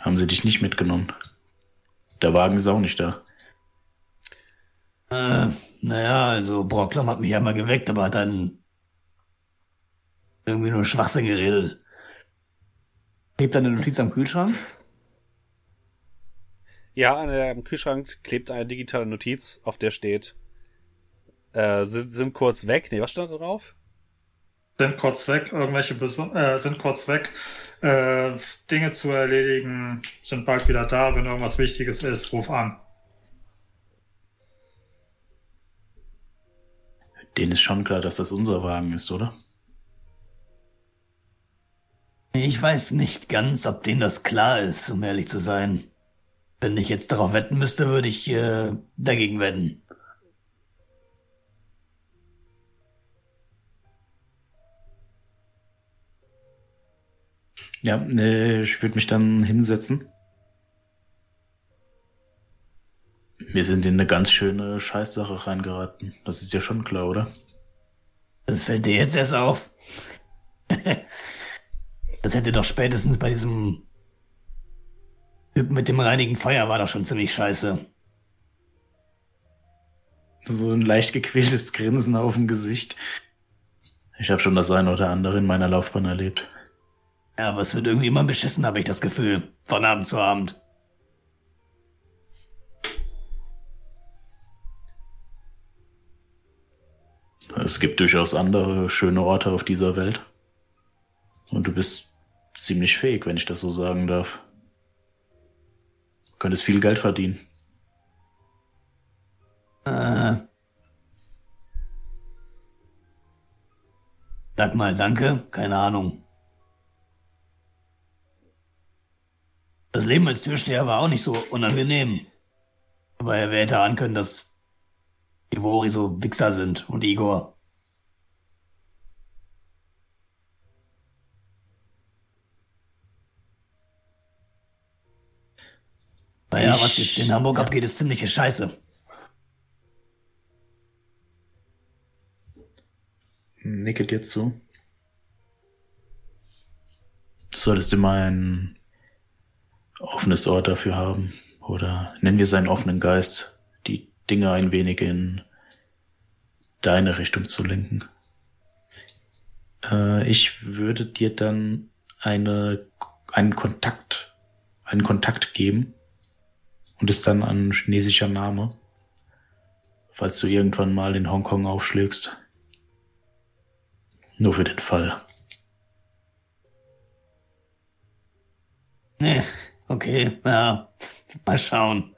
Haben sie dich nicht mitgenommen? Der Wagen ist auch nicht da. Äh, naja, also Brocklam hat mich einmal geweckt, aber hat dann irgendwie nur Schwachsinn geredet. Klebt eine Notiz am Kühlschrank? Ja, an der, am Kühlschrank klebt eine digitale Notiz, auf der steht, äh, sind, sind kurz weg. Nee, was stand da drauf? Sind kurz weg, irgendwelche Beso äh, sind kurz weg, äh, Dinge zu erledigen, sind bald wieder da. Wenn irgendwas Wichtiges ist, ruf an. Denen ist schon klar, dass das unser Wagen ist, oder? Ich weiß nicht ganz, ob denen das klar ist, um ehrlich zu sein. Wenn ich jetzt darauf wetten müsste, würde ich äh, dagegen wetten. Ja, äh, ich würde mich dann hinsetzen. Wir sind in eine ganz schöne Scheißsache reingeraten. Das ist ja schon klar, oder? Das fällt dir jetzt erst auf. das hätte doch spätestens bei diesem mit dem reinigen Feuer war doch schon ziemlich scheiße. So ein leicht gequältes Grinsen auf dem Gesicht. Ich habe schon das eine oder andere in meiner Laufbahn erlebt. Ja, aber es wird irgendwie immer beschissen, habe ich das Gefühl. Von Abend zu Abend. Es gibt durchaus andere schöne Orte auf dieser Welt. Und du bist ziemlich fähig, wenn ich das so sagen darf. Könntest viel Geld verdienen. Äh. Sag mal, danke. Keine Ahnung. Das Leben als Türsteher war auch nicht so unangenehm. Aber er hätte ahnen können, dass die Wori so Wichser sind und Igor. Naja, was jetzt in Hamburg abgeht, ist ziemliche Scheiße. Nicke dir zu. Du solltest immer ein offenes Ohr dafür haben. Oder nennen wir seinen offenen Geist, die Dinge ein wenig in deine Richtung zu lenken. Äh, ich würde dir dann eine, einen Kontakt, einen Kontakt geben und ist dann ein chinesischer Name, falls du irgendwann mal in Hongkong aufschlägst. Nur für den Fall. Okay, ja, mal schauen.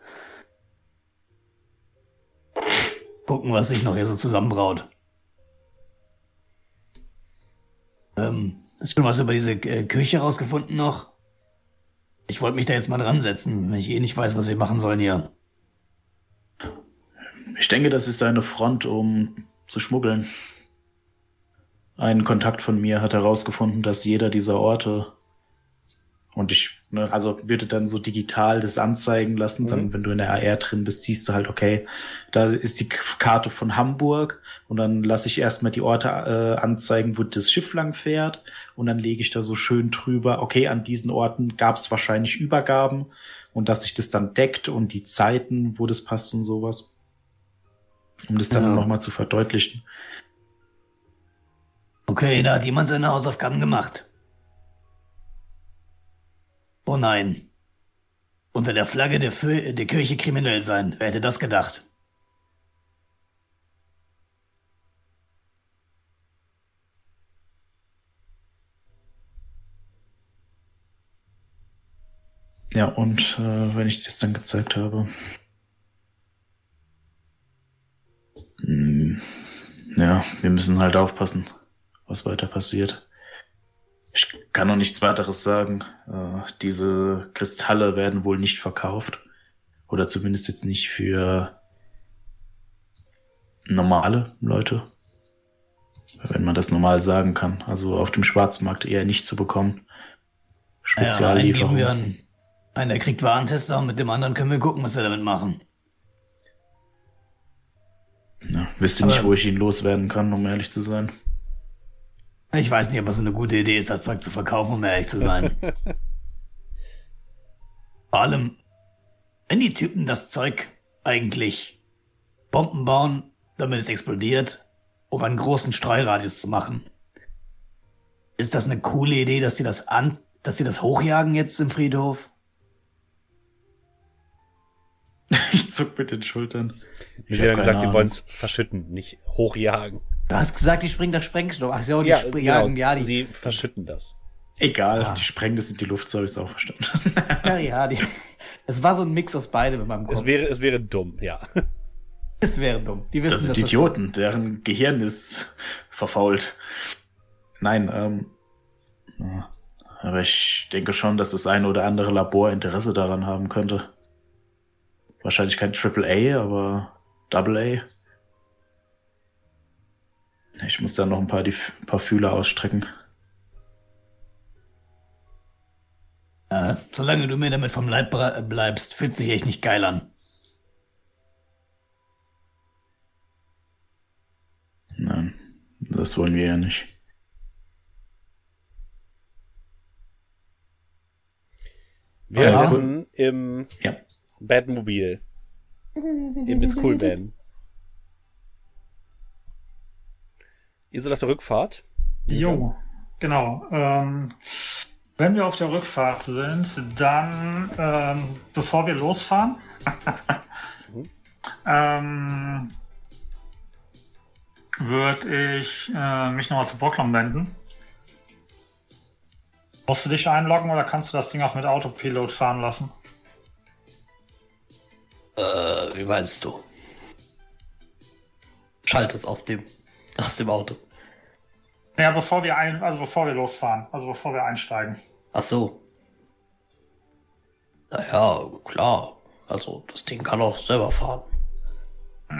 Gucken, was sich noch hier so zusammenbraut. Ähm, hast du was über diese äh, Kirche rausgefunden noch? Ich wollte mich da jetzt mal dran setzen, wenn ich eh nicht weiß, was wir machen sollen hier. Ich denke, das ist eine Front, um zu schmuggeln. Ein Kontakt von mir hat herausgefunden, dass jeder dieser Orte und ich, ne, also würde dann so digital das anzeigen lassen. Mhm. Dann, wenn du in der AR drin bist, siehst du halt, okay, da ist die Karte von Hamburg und dann lasse ich erstmal die Orte äh, anzeigen, wo das Schiff lang fährt und dann lege ich da so schön drüber, okay, an diesen Orten gab es wahrscheinlich Übergaben und dass sich das dann deckt und die Zeiten, wo das passt und sowas. Um das dann Ja. nochmal zu verdeutlichen. Okay, da hat jemand seine Hausaufgaben gemacht. Oh nein. Unter der Flagge der, Fö der Kirche kriminell sein. Wer hätte das gedacht? Ja, und äh, wenn ich das dann gezeigt habe. Hm, ja, wir müssen halt aufpassen, was weiter passiert. Ich kann noch nichts weiteres sagen. Äh, diese Kristalle werden wohl nicht verkauft. Oder zumindest jetzt nicht für normale Leute. Wenn man das normal sagen kann. Also auf dem Schwarzmarkt eher nicht zu bekommen. Ja, wir an. Einer kriegt Warentester und mit dem anderen können wir gucken, was wir damit machen. Ja, wüsste Aber- nicht, wo ich ihn loswerden kann, um ehrlich zu sein. Ich weiß nicht, ob es eine gute Idee ist, das Zeug zu verkaufen, um ehrlich zu sein. Vor allem, Wenn die Typen das Zeug eigentlich Bomben bauen, damit es explodiert, um einen großen Streuradius zu machen, ist das eine coole Idee, dass sie das an, dass sie das hochjagen jetzt im Friedhof? Ich zuck mit den Schultern. Sie hab haben gesagt, sie wollen es verschütten, nicht hochjagen. Du hast gesagt, die springen das Sprengstoff. Ach so, die Ja, springen, genau. ja, die, sie verschütten das. Egal, Ah. die sprengen das in die Luft, so habe ich es auch verstanden. ja, ja, die. Es war so ein Mix aus beidem in meinem Kopf. Es wäre, es wäre dumm, ja. Es wäre dumm. Die wissen, Das sind dass Idioten, deren Gehirn ist verfault. Nein, ähm. ja. Aber ich denke schon, dass das eine oder andere Labor Interesse daran haben könnte. Wahrscheinlich kein Triple A, aber Double A. Ich muss da noch ein paar, die, ein paar Fühler ausstrecken. Ja, solange du mir damit vom Leib bleibst, fühlt sich echt nicht geil an. Nein, das wollen wir ja nicht. Wir Ja. essen im Ja. Batmobil. Im It's Cool Van. Ihr seid auf der Rückfahrt. Jo, genau. Ähm, wenn wir auf der Rückfahrt sind, dann, ähm, bevor wir losfahren, ähm, würde ich äh, mich nochmal zu Brocklom wenden. Musst du dich einloggen oder kannst du das Ding auch mit Autopilot fahren lassen? Äh, wie meinst du? Schalt es aus dem, aus dem Auto. Ja, bevor wir ein, also bevor wir losfahren, also bevor wir einsteigen. Ach so. Naja, klar. Also, das Ding kann auch selber fahren.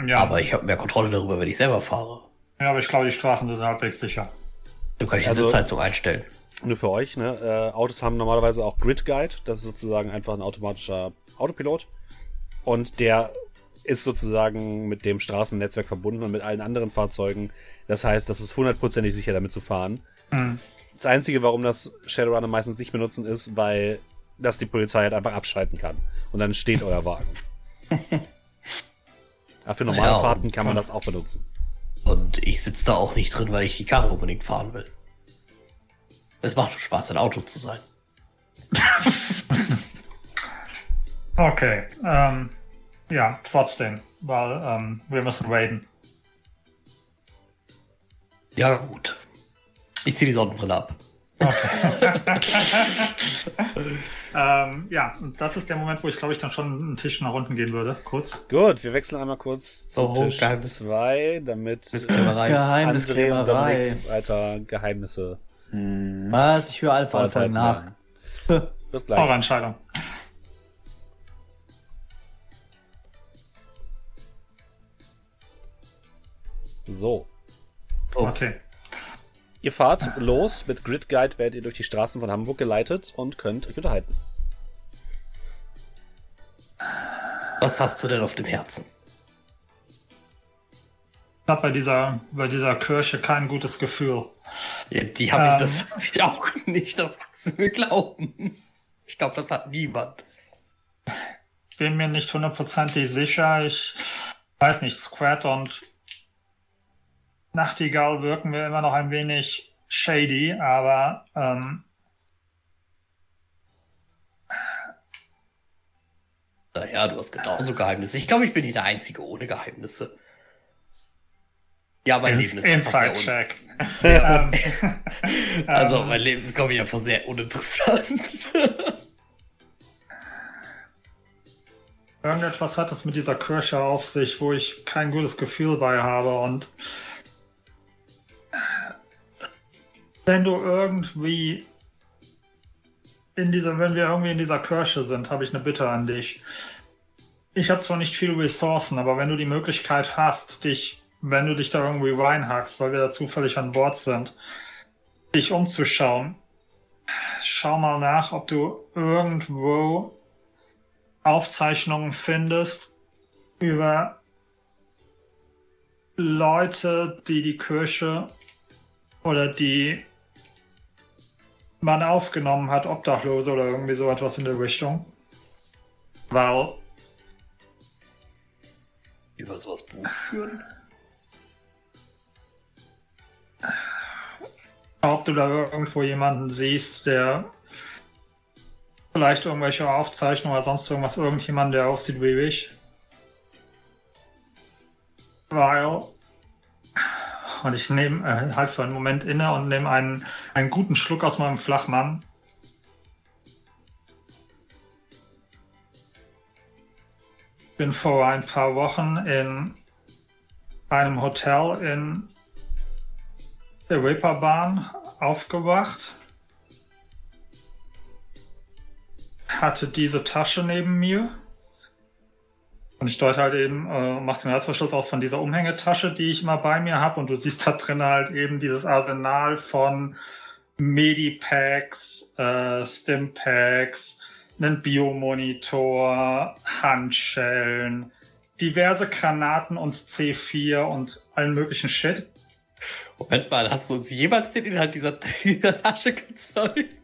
Ja, Aber ich habe mehr Kontrolle darüber, wenn ich selber fahre. ja, aber ich glaube, die Straßen sind halbwegs sicher. Du kannst die Also- Sitzheizung einstellen. Nur für euch, ne? Äh, Autos haben normalerweise auch Grid Guide. Das ist sozusagen einfach ein automatischer Autopilot. Und der ist sozusagen mit dem Straßennetzwerk verbunden und mit allen anderen Fahrzeugen. Das heißt, das ist hundertprozentig sicher, damit zu fahren. Mhm. Das Einzige, warum das Shadowrunner meistens nicht benutzen, ist, weil das die Polizei halt einfach abschalten kann. Und dann steht euer Wagen. Aber für normale Ja, Fahrten kann man das auch benutzen. Und ich sitze da auch nicht drin, weil ich die Karre unbedingt fahren will. Es macht doch Spaß, ein Auto zu sein. Okay, ähm, ja, trotzdem, weil ähm, wir müssen raiden. Ja, gut. Ich ziehe die Sonnenbrille ab. Ähm, ja, und das ist der Moment, wo ich glaube ich dann schon einen Tisch nach unten gehen würde, kurz. Gut, wir wechseln einmal kurz zum Oh, Tisch Geheimnis. 2, damit äh. André und Geheimniskrämerei. Dominik weiter Geheimnisse Hm. Was? Ich höre Folgen vorenthalten nach. Bis gleich. Eure Entscheidung. So. Okay. Ihr fahrt los. Mit Grid Guide werdet ihr durch die Straßen von Hamburg geleitet und könnt euch unterhalten. Was hast du denn auf dem Herzen? Ich habe bei dieser, bei dieser Kirche kein gutes Gefühl. Ja, die habe Ähm. ich, das hab ich auch nicht, das kannst du mir glauben. Ich glaube, das hat niemand. Ich bin mir nicht hundertprozentig sicher. Ich weiß nicht, Squat und Nachtigall wirken mir immer noch ein wenig shady, aber ähm, Naja, du hast genauso Geheimnisse. Ich glaube, ich bin nicht der Einzige ohne Geheimnisse. Ja, mein ins Leben ist einfach sehr, un sehr Ähm, Also, ähm, mein Leben ist, glaube ich, einfach sehr uninteressant. Irgendetwas hat es mit dieser Kirche auf sich, wo ich kein gutes Gefühl bei habe und wenn du irgendwie in dieser, wenn wir irgendwie in dieser Kirche sind, habe ich eine Bitte an dich. Ich habe zwar nicht viele Ressourcen, aber wenn du die Möglichkeit hast, dich, wenn du dich da irgendwie reinhackst, weil wir da zufällig an Bord sind, dich umzuschauen, schau mal nach, ob du irgendwo Aufzeichnungen findest über Leute, die die Kirche oder die man aufgenommen hat, Obdachlose oder irgendwie so etwas in der Richtung. Weil über sowas Buch führen? Ob du da irgendwo jemanden siehst, der vielleicht irgendwelche Aufzeichnungen oder sonst irgendwas, irgendjemand, der aussieht wie ich. Weil. Und ich nehme äh, halt für einen Moment inne und nehme einen, einen guten Schluck aus meinem Flachmann. Bin vor ein paar Wochen in einem Hotel in der Reeperbahn aufgewacht. Hatte diese Tasche neben mir. Und ich deute halt eben, äh, mache den Reißverschluss auch von dieser Umhängetasche, die ich immer bei mir habe. Und du siehst da drin halt eben dieses Arsenal von Medipacks, äh, Stimpacks, einen Biomonitor, Handschellen, diverse Granaten und C4 und allen möglichen Shit. Moment mal, hast du uns jemals den Inhalt dieser, dieser Tasche gezeigt?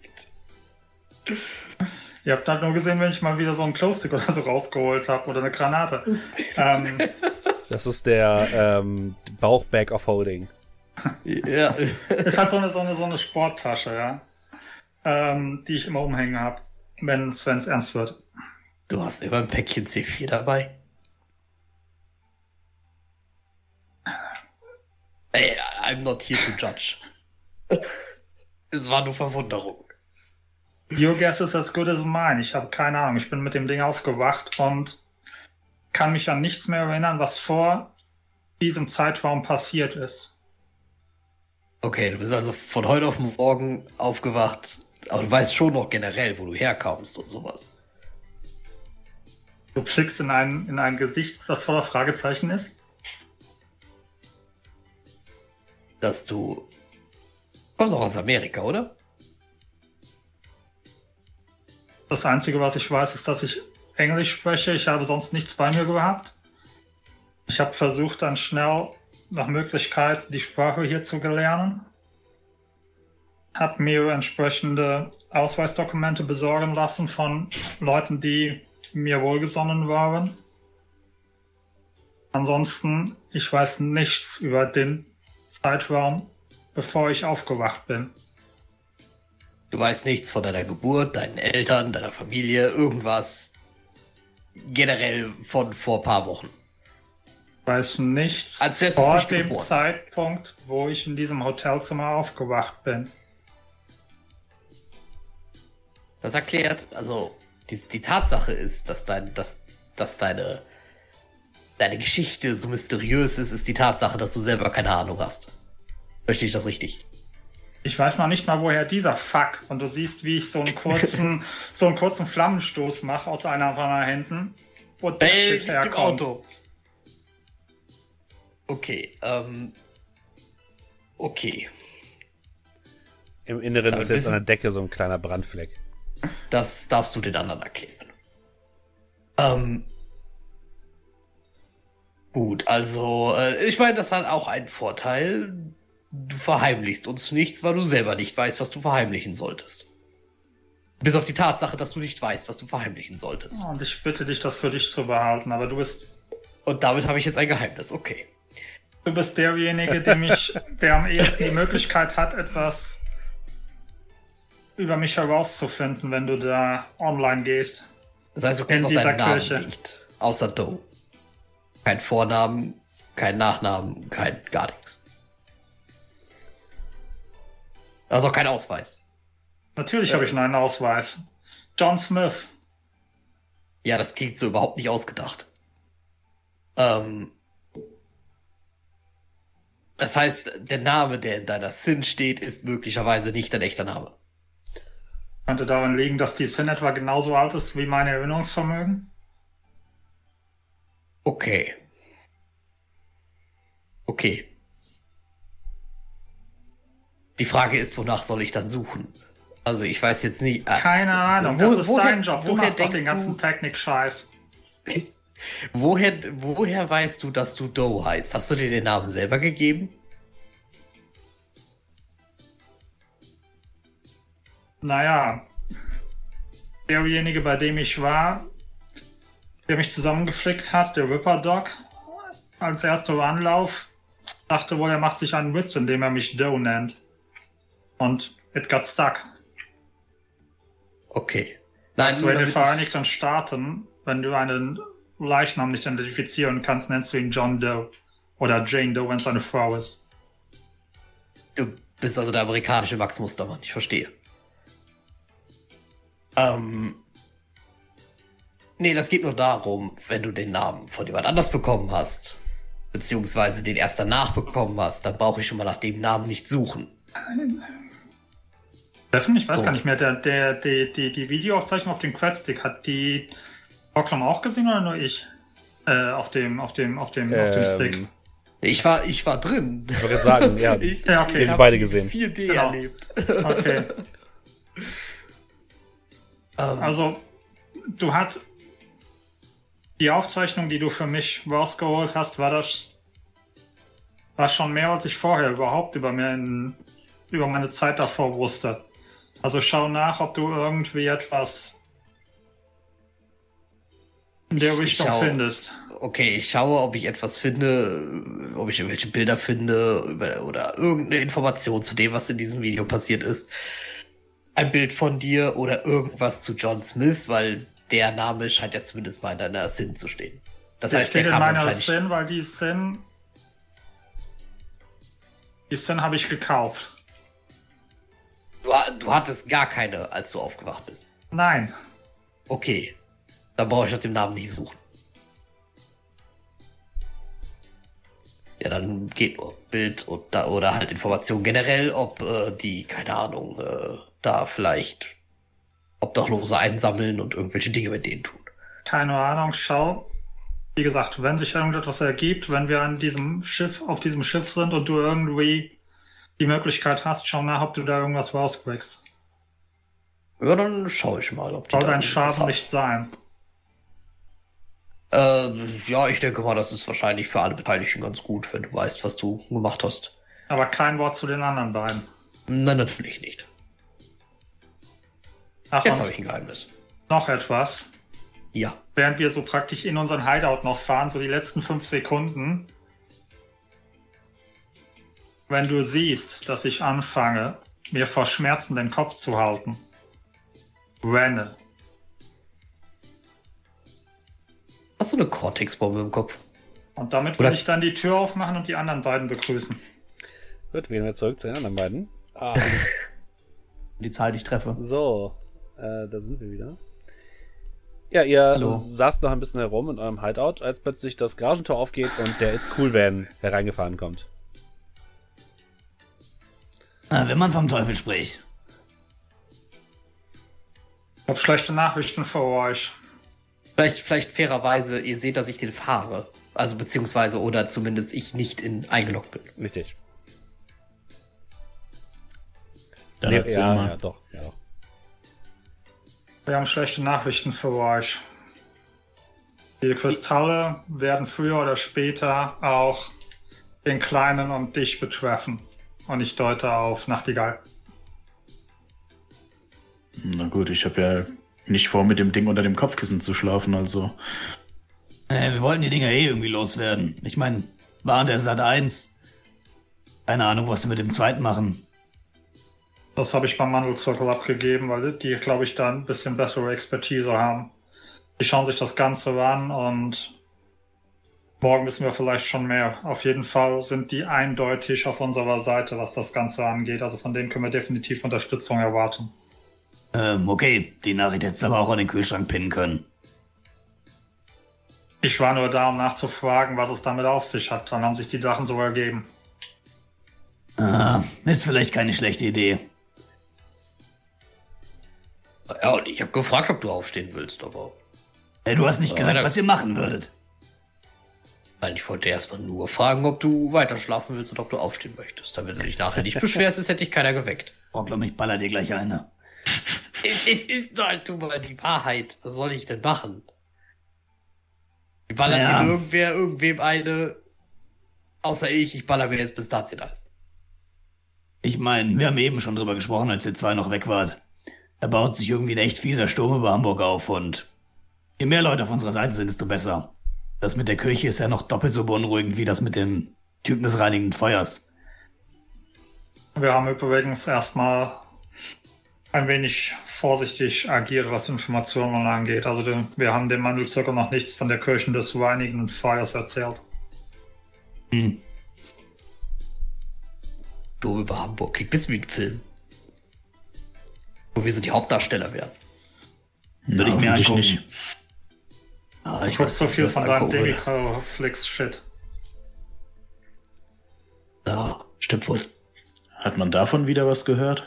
Ihr habt halt nur gesehen, wenn ich mal wieder so einen Glowstick oder so rausgeholt habe oder eine Granate. ähm, Das ist der ähm, Bauchbag of Holding. Ja. ist halt so eine, so eine, so eine Sporttasche, ja. Ähm, die ich immer umhängen habe, wenn es ernst wird. Du hast immer ein Päckchen C4 dabei. Ey, I'm not here to judge. es war nur Verwunderung. Your guess is as good as mine. Ich habe keine Ahnung. Ich bin mit dem Ding aufgewacht und kann mich an nichts mehr erinnern, was vor diesem Zeitraum passiert ist. Okay, du bist also von heute auf morgen aufgewacht, aber du weißt schon noch generell, wo du herkommst und sowas. Du blickst in ein, in ein Gesicht, das voller Fragezeichen ist. Dass du. Kommst auch aus Amerika, oder? Das Einzige, was ich weiß, ist, dass ich Englisch spreche. Ich habe sonst nichts bei mir gehabt. Ich habe versucht, dann schnell nach Möglichkeit die Sprache hier zu lernen. Habe mir entsprechende Ausweisdokumente besorgen lassen von Leuten, die mir wohlgesonnen waren. Ansonsten, ich weiß nichts über den Zeitraum, bevor ich aufgewacht bin. Du weißt nichts von deiner Geburt, deinen Eltern, deiner Familie, irgendwas generell von vor ein paar Wochen. Weiß nichts Als wärst vor frisch dem geboren. Zeitpunkt, wo ich in diesem Hotelzimmer aufgewacht bin. Das erklärt, also die, die Tatsache ist, dass dein, dass, dass deine, deine Geschichte so mysteriös ist, ist die Tatsache, dass du selber keine Ahnung hast. Verstehe ich das richtig? Ich weiß noch nicht mal, woher dieser Fuck. Und du siehst, wie ich so einen kurzen, so einen kurzen Flammenstoß mache aus einer meiner Händen. Wo der Ey, Shit im herkommt. Auto. Okay, ähm. Okay, Im Inneren Aber ist jetzt an der Decke so ein kleiner Brandfleck. das darfst du den anderen erklären. Ähm. Gut, also, äh, ich meine, das hat auch einen Vorteil. Du verheimlichst uns nichts, weil du selber nicht weißt, was du verheimlichen solltest. Bis auf die Tatsache, dass du nicht weißt, was du verheimlichen solltest. Und ich bitte dich, das für dich zu behalten. Aber du bist, Und damit habe ich jetzt ein Geheimnis, okay. du bist derjenige, der mich, der am ehesten die Möglichkeit hat, etwas über mich herauszufinden, wenn du da online gehst. Das heißt, du kennst auch deinen Namen Kirche. nicht. Außer Doe. Kein Vornamen, kein Nachnamen, kein gar nichts. Also kein Ausweis. Natürlich habe ich einen Ausweis. John Smith. Ja, das klingt so überhaupt nicht ausgedacht. Ähm. Das heißt, der Name, der in deiner Sin steht, ist möglicherweise nicht dein echter Name. Könnte daran liegen, dass die Sin etwa genauso alt ist wie mein Erinnerungsvermögen? Okay. Okay. Die Frage ist, wonach soll ich dann suchen? Also ich weiß jetzt nicht. äh, Keine Ahnung, wo- das ist woher- dein Job. Du machst doch den ganzen Technik-Scheiß. Woher, woher weißt du, dass du Doe heißt? Hast du dir den Namen selber gegeben? Naja, derjenige, bei dem ich war, der mich zusammengeflickt hat, der Ripper Dog, als erster Anlauf dachte wohl, er macht sich einen Witz, indem er mich Doe nennt. Und it got stuck. Okay. Weißt du, in den Vereinigten Staaten, wenn du einen Leichnam nicht identifizieren kannst, nennst du ihn John Doe. Oder Jane Doe, wenn es eine Frau ist. ich, du bist also der amerikanische Max Mustermann, ich verstehe. Ähm. Nee, das geht nur darum, wenn du den Namen von jemand anders bekommen hast, beziehungsweise den erst danach bekommen hast, dann brauche ich schon mal nach dem Namen nicht suchen. Steffen, ich weiß Oh. gar nicht mehr, der, der, die, die, die Videoaufzeichnung auf dem Queststick, hat die Rocklam auch gesehen oder nur ich? Äh, auf dem, auf dem, auf dem, auf dem Stick. Ähm, Ich war, ich war drin. ich wollte sagen, ja. Ich, Ja, okay. Die hab beide gesehen. 4D Genau. erlebt. Okay. Ähm, Also, du hast die Aufzeichnung, die du für mich rausgeholt hast, war das war schon mehr, als ich vorher überhaupt über, mir in, über meine Zeit davor wusste. Also schau nach, ob du irgendwie etwas in der Ich- ich Richtung schau. findest. Okay, ich schaue, ob ich etwas finde, ob ich irgendwelche Bilder finde oder irgendeine Information zu dem, was in diesem Video passiert ist. Ein Bild von dir oder irgendwas zu John Smith, weil der Name scheint ja zumindest mal in deiner Sinn zu stehen. Das Der heißt, steht der in meiner. Sin, weil die Sin. Die Sin habe ich gekauft. Du, du hattest gar keine, als du aufgewacht bist. Nein. Okay, dann brauche ich nach dem Namen nicht suchen. Ja, dann geht nur Bild und da, oder halt Informationen generell, ob äh, die, keine Ahnung, äh, da vielleicht Obdachlose einsammeln und irgendwelche Dinge mit denen tun. Keine Ahnung, schau. Wie gesagt, wenn sich irgendetwas ergibt, wenn wir an diesem Schiff, auf diesem Schiff sind und du irgendwie die Möglichkeit hast, schau nach, ob du da irgendwas rauskriegst. Ja, dann schaue ich mal, ob die Soll dein Schaden nicht sein. Äh, ja, ich denke mal, das ist wahrscheinlich für alle Beteiligten ganz gut, wenn du weißt, was du gemacht hast. Aber kein Wort zu den anderen beiden. Nein, natürlich nicht. Ach, Jetzt habe ich ein Geheimnis. noch etwas. Ja. Während wir so praktisch in unseren Hideout noch fahren, so die letzten fünf Sekunden. Wenn du siehst, dass ich anfange, mir vor Schmerzen den Kopf zu halten, renne. Hast du eine Cortex-Bombe im Kopf? Und damit Oder- will ich dann die Tür aufmachen und die anderen beiden begrüßen. Gut, gehen wir zurück zu den anderen beiden. Ah, Die Zahl, die ich treffe. so, äh, da sind wir wieder. Ja, ihr Hallo. saßt noch ein bisschen herum in eurem Hideout, als plötzlich das Garagentor aufgeht und der It's Cool Van hereingefahren kommt. Na, wenn man vom Teufel spricht. Ich habe schlechte Nachrichten für euch. Vielleicht, vielleicht fairerweise, ihr seht, dass ich den fahre. Also beziehungsweise, oder zumindest ich nicht in eingeloggt bin. Richtig. Dann Nee, ja, ja, doch, ja, doch. Wir haben schlechte Nachrichten für euch. Die Kristalle werden früher oder später auch den Kleinen und dich betreffen. Und ich deute auf Nachtigall. Na gut, ich habe ja nicht vor, mit dem Ding unter dem Kopfkissen zu schlafen, also. Äh, wir wollten die Dinger eh irgendwie loswerden. Ich meine, waren der Sat 1. Keine Ahnung, was wir mit dem zweiten machen. Das habe ich beim Mandelzirkel abgegeben, weil die, glaube ich, da ein bisschen bessere Expertise haben. Die schauen sich das Ganze an und morgen wissen wir vielleicht schon mehr. Auf jeden Fall sind die eindeutig auf unserer Seite, was das Ganze angeht. Also von denen können wir definitiv Unterstützung erwarten. Ähm, okay, die Nachricht hättest du aber auch an den Kühlschrank pinnen können. Ich war nur da, um nachzufragen, was es damit auf sich hat. Dann haben sich die Sachen so ergeben. Ah, ist vielleicht keine schlechte Idee. Ja, und ich habe gefragt, ob du aufstehen willst, aber Äh, du hast nicht gesagt, was ihr machen würdet. Nein, ich wollte erstmal nur fragen, ob du weiter schlafen willst und ob du aufstehen möchtest. Damit du dich nachher nicht beschwerst, ist hätte ich keiner geweckt. Brockler, ich baller dir gleich eine. Es ist doch halt mal die Wahrheit. Was soll ich denn machen? Ich baller Ja. hier irgendwer, irgendwem eine. Außer ich, ich baller mir jetzt Pistazien-Eis. Ich meine, wir haben eben schon drüber gesprochen, als ihr zwei noch weg wart. Da baut sich irgendwie ein echt fieser Sturm über Hamburg auf und je mehr Leute auf unserer Seite sind, desto besser. Das mit der Kirche ist ja noch doppelt so beunruhigend wie das mit dem Typen des reinigenden Feuers. Wir haben übrigens erstmal ein wenig vorsichtig agiert, was Informationen angeht. Also den, wir haben dem Mandelzirkel noch nichts von der Kirche des reinigenden Feuers erzählt. Hm. Du über Hamburg. Klingt ein bisschen wie ein Film. Wo wir so die Hauptdarsteller werden. Würde ich mir angucken. nicht. Ah, Ich weiß so viel von deinem. Demiflex-Shit. Ja, stimmt wohl. Hat man davon wieder was gehört?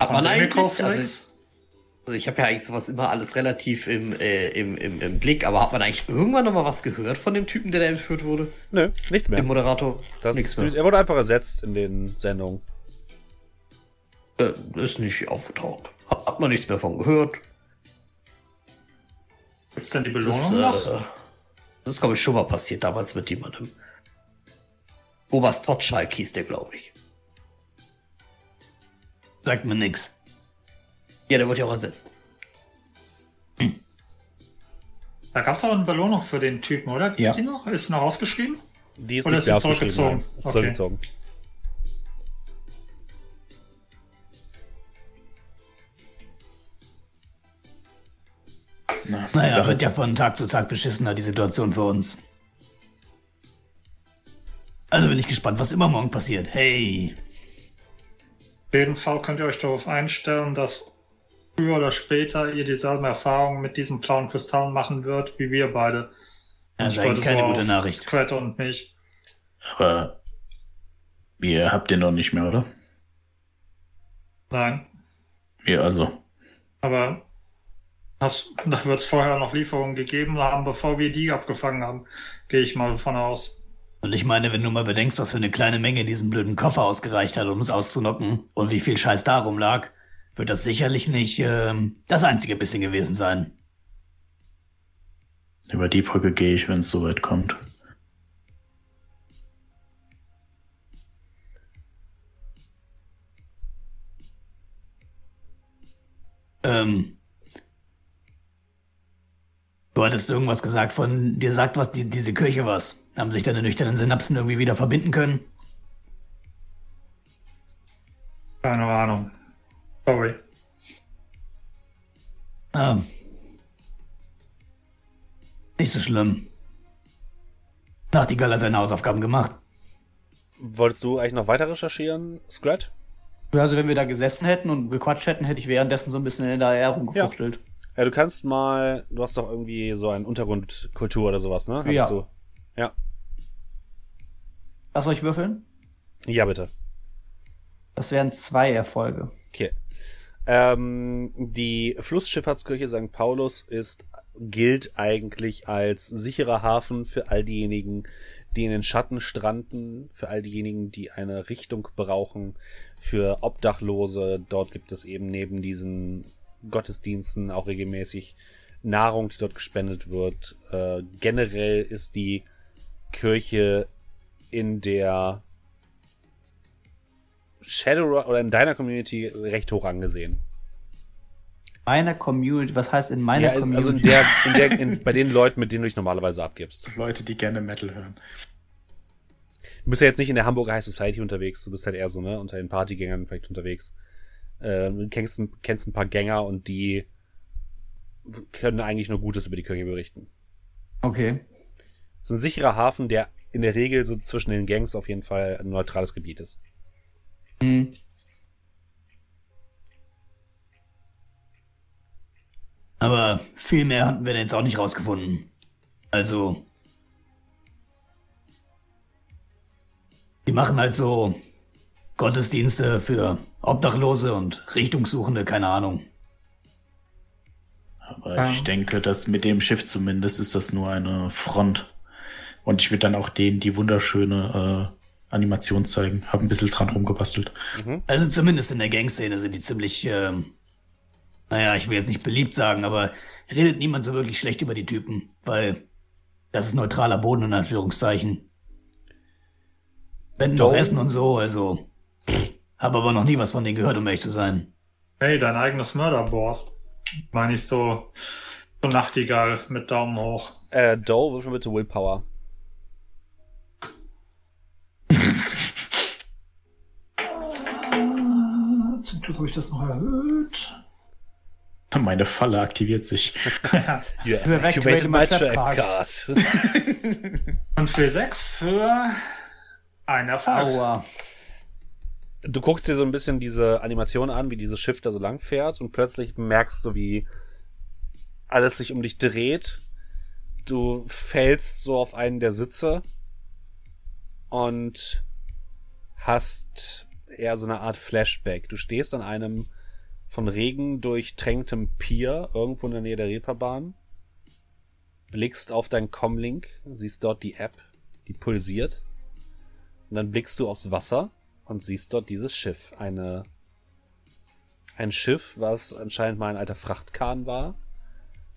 Hat man eigentlich, also, Demiflex? also ich habe ja eigentlich sowas immer alles relativ im, äh, im, im, im Blick, aber hat man eigentlich irgendwann noch mal was gehört von dem Typen, der da entführt wurde? Nö, nichts mehr. Dem Moderator? Das Nichts mehr. er wurde einfach ersetzt in den Sendungen. Äh, ist nicht aufgetaucht. Hat, hat man nichts mehr von gehört. Gibt's denn die Das Belohnung ist, noch? äh, das ist glaube ich, schon mal passiert damals mit jemandem. Oberst Totschalk hieß der, glaube ich. Sagt mir nix. Ja, der wurde ja auch ersetzt. Da gab's auch eine Belohnung für den Typen, oder? Gibt's Ja. die noch? Ist sie noch ausgeschrieben? Die ist Oder nicht ist ausgeschrieben. zurückgezogen? Okay. zurückgezogen. Na, Naja, Sache- wird ja von Tag zu Tag beschissener, die Situation für uns. Also bin ich gespannt, was übermorgen passiert. Hey, Auf jeden Fall könnt ihr euch darauf einstellen, dass früher oder später ihr dieselben Erfahrungen mit diesen blauen Kristallen machen wird, wie wir beide. das Ich ist keine so gute Nachricht. Squat und mich. Aber ihr habt den noch nicht mehr, oder? Nein. Ihr also. Aber das, da wird es vorher noch Lieferungen gegeben haben, bevor wir die abgefangen haben. Gehe ich mal davon aus. Und ich meine, wenn du mal bedenkst, was für eine kleine Menge in diesem blöden Koffer ausgereicht hat, um uns auszunocken und wie viel Scheiß darum lag, wird das sicherlich nicht ähm, das einzige bisschen gewesen sein. Über die Brücke gehe ich, wenn es soweit kommt. Ähm, du hattest irgendwas gesagt von, dir sagt was, die, diese Kirche was. Haben sich deine nüchternen Synapsen irgendwie wieder verbinden können? Keine Ahnung. Sorry. Ah. Nicht so schlimm. Nachtigall hat seine Hausaufgaben gemacht. Wolltest du eigentlich noch weiter recherchieren, Scrat? Also wenn wir da gesessen hätten und gequatscht hätten, hätte ich währenddessen so ein bisschen in der AR rumgefuchtelt. Ja, du kannst mal, du hast doch irgendwie so einen Untergrundkultur oder sowas, ne? Hattest Ja. Du? Ja. Was soll ich würfeln? Ja, bitte. Das wären zwei Erfolge. Okay. Ähm, die Flussschifffahrtskirche St. Paulus ist, gilt eigentlich als sicherer Hafen für all diejenigen, die in den Schatten stranden, für all diejenigen, die eine Richtung brauchen, für Obdachlose. Dort gibt es eben neben diesen Gottesdiensten auch regelmäßig Nahrung, die dort gespendet wird. Äh, generell ist die Kirche in der Shadow oder in deiner Community recht hoch angesehen. Meine Community, was heißt in meiner Ja, also Community? in der, in der, in, bei den Leuten, mit denen du dich normalerweise abgibst. Leute, die gerne Metal hören. Du bist ja jetzt nicht in der Hamburger High Society unterwegs, du bist halt eher so, ne, unter den Partygängern vielleicht unterwegs. Du kennst, ein- kennst ein paar Gänger und die können eigentlich nur Gutes über die Kirche berichten. okay. Es ist ein sicherer Hafen, der in der Regel so zwischen den Gangs auf jeden Fall ein neutrales Gebiet ist. Hm. Aber viel mehr hatten wir denn jetzt auch nicht rausgefunden. Also. Die machen halt so Gottesdienste für Obdachlose und Richtungssuchende, keine Ahnung. Aber Ja. ich denke, dass mit dem Schiff zumindest ist das nur eine Front. Und ich würde dann auch denen die wunderschöne äh, Animation zeigen. Hab ein bisschen dran rumgebastelt. Also zumindest in der Gangszene sind die ziemlich, ähm, naja, ich will jetzt nicht beliebt sagen, aber redet niemand so wirklich schlecht über die Typen, weil das ist neutraler Boden in Anführungszeichen. Wenn noch Essen und so, also. pff, Hab aber noch nie was von denen gehört, um ehrlich zu sein. Hey, dein eigenes Mörderboard. Meine ich so So Nachtigall mit Daumen hoch. Äh, Doe, würfel bitte Willpower. Zum Glück habe ich das noch erhöht. Meine Falle aktiviert sich. You You evacuated my trap card. 5 für 6 für ein Erfolg. Aua. Du guckst dir so ein bisschen diese Animation an, wie dieses Schiff da so lang fährt und plötzlich merkst du, wie alles sich um dich dreht. Du fällst so auf einen der Sitze und hast eher so eine Art Flashback. Du stehst an einem von Regen durchtränktem Pier irgendwo in der Nähe der Reeperbahn, blickst auf dein Comlink, siehst dort die App, die pulsiert und dann blickst du aufs Wasser und siehst dort dieses Schiff. Eine, ein Schiff, was anscheinend mal ein alter Frachtkahn war.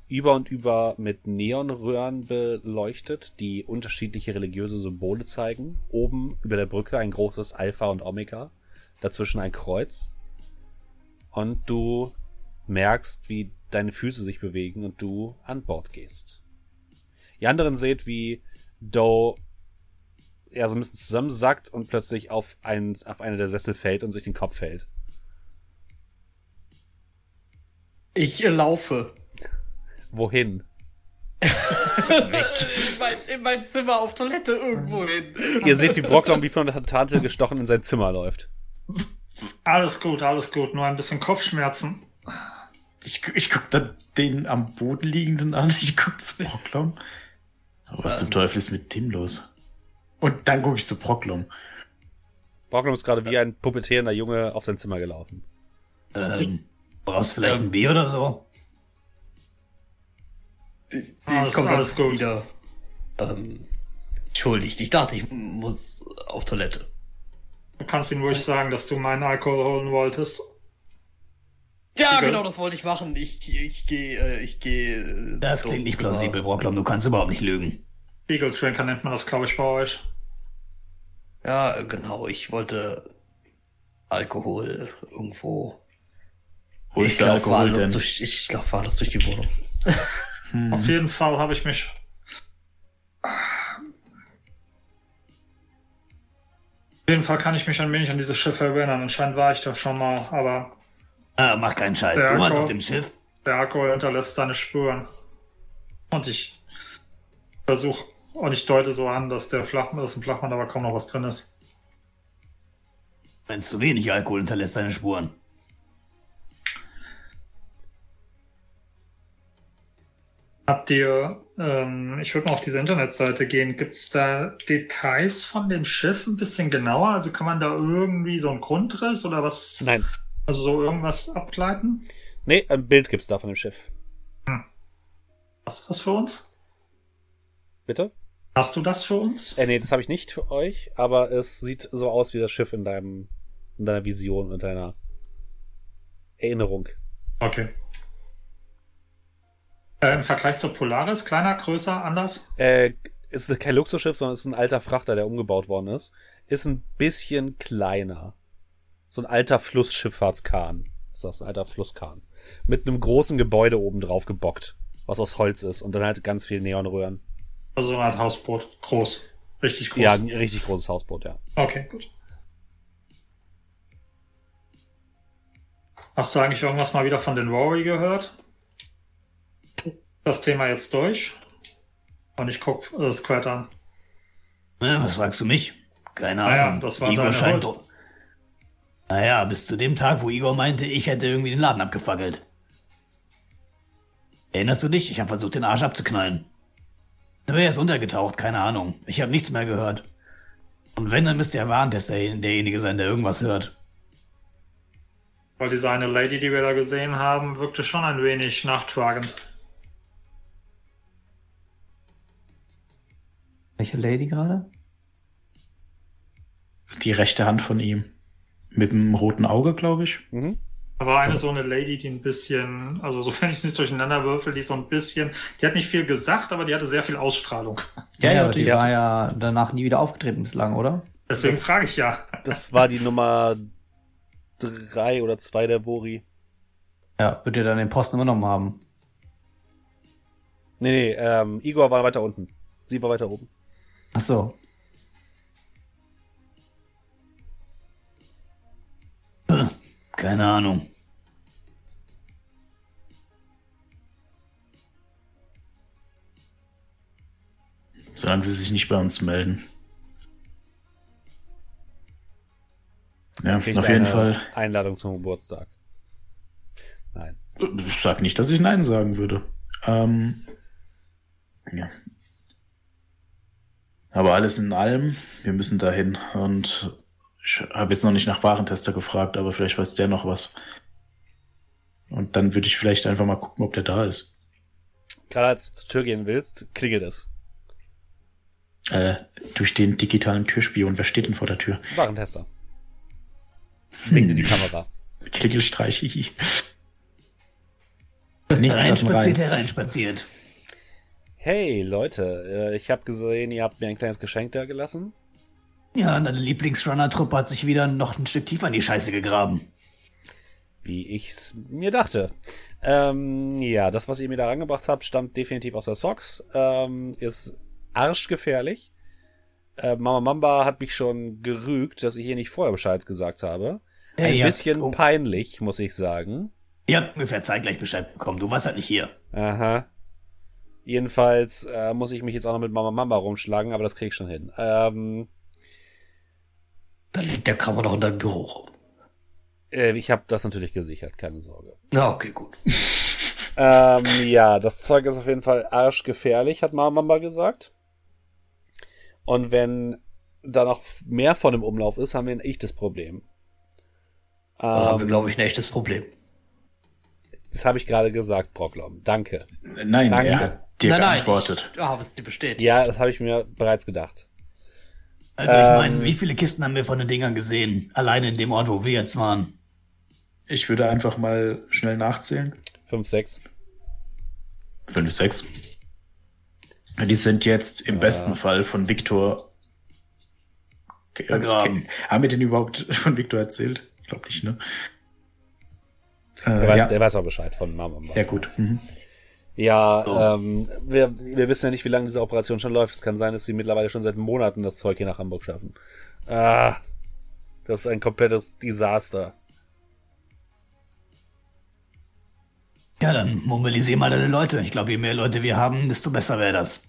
Über und über mit Neonröhren beleuchtet, die unterschiedliche religiöse Symbole zeigen. Oben über der Brücke ein großes Alpha und Omega. Dazwischen ein Kreuz. Und du merkst, wie deine Füße sich bewegen und du an Bord gehst. Die anderen seht, wie Doe ja so ein bisschen zusammensackt und plötzlich auf, einen, auf eine der Sessel fällt und sich den Kopf fällt. Ich äh, laufe. Wohin? in, mein, in mein Zimmer auf Toilette irgendwo hin. Ihr seht, wie Brocklom wie von der Tante gestochen in sein Zimmer läuft. Alles gut, alles gut. Nur ein bisschen Kopfschmerzen. Ich, ich guck dann den am Boden liegenden an. Ich guck zu Brocklom. Aber was zum Teufel ist mit Tim los? Und dann gucke ich zu Brocklom. Brocklom ist gerade wie ein puppetierender Junge auf sein Zimmer gelaufen. Ähm, brauchst vielleicht ein Bier oder so? Alles, ich komme alles gut. wieder. Ähm, entschuldigt, ich dachte, ich muss auf Toilette. Du kannst ihm ruhig sagen, dass du meinen Alkohol holen wolltest. Ja, Okay. genau, das wollte ich machen. Ich, ich gehe, äh, ich gehe. äh, Das klingt nicht plausibel, Brocklom. Du kannst überhaupt nicht lügen. Eagle Drinker nennt man das, glaube ich, bei euch. Ja, genau. Ich wollte Alkohol irgendwo. Wo ich lauf wahllos denn? Durch, ich wahllos durch die Wohnung. Hm. Auf jeden Fall habe ich mich. Auf jeden Fall kann ich mich ein wenig an dieses Schiff erinnern. Anscheinend war ich da schon mal, aber Ah, mach keinen Scheiß. Du warst auf dem Schiff. der Alkohol hinterlässt seine Spuren. Und ich versuche, und ich deute so an, dass der Flachmann, dass im Flachmann aber kaum noch was drin ist. Wenn zu wenig Alkohol hinterlässt seine Spuren. Habt ihr, ähm, ich würde mal auf diese Internetseite gehen, gibt es da Details von dem Schiff ein bisschen genauer? Also kann man da irgendwie so einen Grundriss oder was? Nein. Also so irgendwas ableiten? Nee, ein Bild gibt's da von dem Schiff. Hast du das für uns? Bitte? Hast du das für uns? Äh, nee, das habe ich nicht für euch, aber es sieht so aus wie das Schiff in deinem, in deiner Vision und deiner Erinnerung. Okay. Äh, Im Vergleich zur Polaris, kleiner, größer, anders? Äh, es ist kein Luxusschiff, sondern es ist ein alter Frachter, der umgebaut worden ist. Ist ein bisschen kleiner. So ein alter Flussschifffahrtskahn. Ist das ein alter Flusskahn. Mit einem großen Gebäude oben drauf gebockt, was aus Holz ist und dann halt ganz viel Neonröhren. Also so eine Art Hausboot. Groß. Richtig groß. Ja, ein richtig großes Hausboot, ja. Okay, gut. Hast du eigentlich irgendwas mal wieder von den Rory gehört? Das Thema jetzt durch. Und ich guck äh, Squirt an. Ja, was fragst du mich? Keine Naja, Ahnung. das war Igor scheint doch. Naja, bis zu dem Tag, wo Igor meinte, ich hätte irgendwie den Laden abgefackelt. Erinnerst du dich? Ich habe versucht, den Arsch abzuknallen. Aber er ist untergetaucht, keine Ahnung. Ich habe nichts mehr gehört. Und wenn, dann müsste er Warntester derjenige sein, der irgendwas hört. Weil diese eine Lady, die wir da gesehen haben, wirkte schon ein wenig nachtragend. Welche Lady gerade? Die rechte Hand von ihm. Mit dem roten Auge, glaube ich. Mhm. Da war eine so eine Lady, die ein bisschen, also sofern ich es nicht durcheinander würfel, die so ein bisschen, die hat nicht viel gesagt, aber die hatte sehr viel Ausstrahlung. Ja, ja, aber die die war ja danach nie wieder aufgetreten bislang, oder? Deswegen frage ich ja. Das war die Nummer drei oder zwei der Vori. Ja, wird ihr dann den Posten übernommen haben. Nee, nee, ähm, Igor war weiter unten. Sie war weiter oben. Ach so. Keine Ahnung. Solange sie sich nicht bei uns melden. Ja, auf jeden Fall. Einladung zum Geburtstag. Nein. Ich sag nicht, dass ich Nein sagen würde. Ähm, ja. Aber alles in allem, wir müssen dahin. Und ich habe jetzt noch nicht nach Warentester gefragt, aber vielleicht weiß der noch was. Und dann würde ich vielleicht einfach mal gucken, ob der da ist. Gerade als du zur Tür gehen willst, klingelt es. Äh, durch den digitalen Türspion. Wer steht denn vor der Tür? Warentester. Winkt in die Kamera. Klingelstreich. hihi. nee, Reinspaziert, rein. hereinspaziert. Hey Leute, äh, ich habe gesehen, ihr habt mir ein kleines Geschenk da gelassen. Ja, deine Lieblingsrunner-Truppe hat sich wieder noch ein Stück tiefer in die Scheiße gegraben. Wie ich's mir dachte. Ähm, ja, das, was ihr mir da rangebracht habt, stammt definitiv aus der Socks. Ähm, ist arschgefährlich. Äh, Mama Mamba hat mich schon gerügt, dass ich ihr nicht vorher Bescheid gesagt habe. Ein ja. bisschen Oh. peinlich, muss ich sagen. Ihr habt ungefähr zeitgleich Bescheid bekommen. Du warst halt nicht hier. Aha. Jedenfalls äh, muss ich mich jetzt auch noch mit Mama Mamba rumschlagen, aber das krieg ich schon hin. Ähm, Da liegt der Krammer noch in deinem Büro rum. äh, ich habe das natürlich gesichert, keine Sorge. Na, okay, gut. Ähm, ja, das Zeug ist auf jeden Fall arschgefährlich, hat Mama Mamba gesagt. Und wenn da noch mehr von im Umlauf ist, haben wir ein echtes Problem. Dann haben wir, Ähm, glaube ich, ein echtes Problem. das habe ich gerade gesagt, Brocklom. Danke. Nein, Danke. er hat dir nein, nein, geantwortet. ich habe es dir bestätigt. Ja, das habe ich mir bereits gedacht. Also ich Ähm. meine, wie viele Kisten haben wir von den Dingern gesehen? Alleine in dem Ort, wo wir jetzt waren. Ich würde einfach mal schnell nachzählen. 5, 6. Fünf, sechs. Die sind jetzt im besten Fall von Victor ge- Begraben. Haben wir den überhaupt von Victor erzählt? Ich glaube nicht, ne? Der, Äh, weiß, ja. der weiß auch Bescheid von Mama ja, gut. Mhm. Ja, ähm, wir, wir wissen ja nicht, wie lange diese Operation schon läuft. Es kann sein, dass sie mittlerweile schon seit Monaten das Zeug hier nach Hamburg schaffen. Ah, das ist ein komplettes Desaster. Ja, dann mobilisier mal deine Leute. Ich glaube, je mehr Leute wir haben, desto besser wäre das.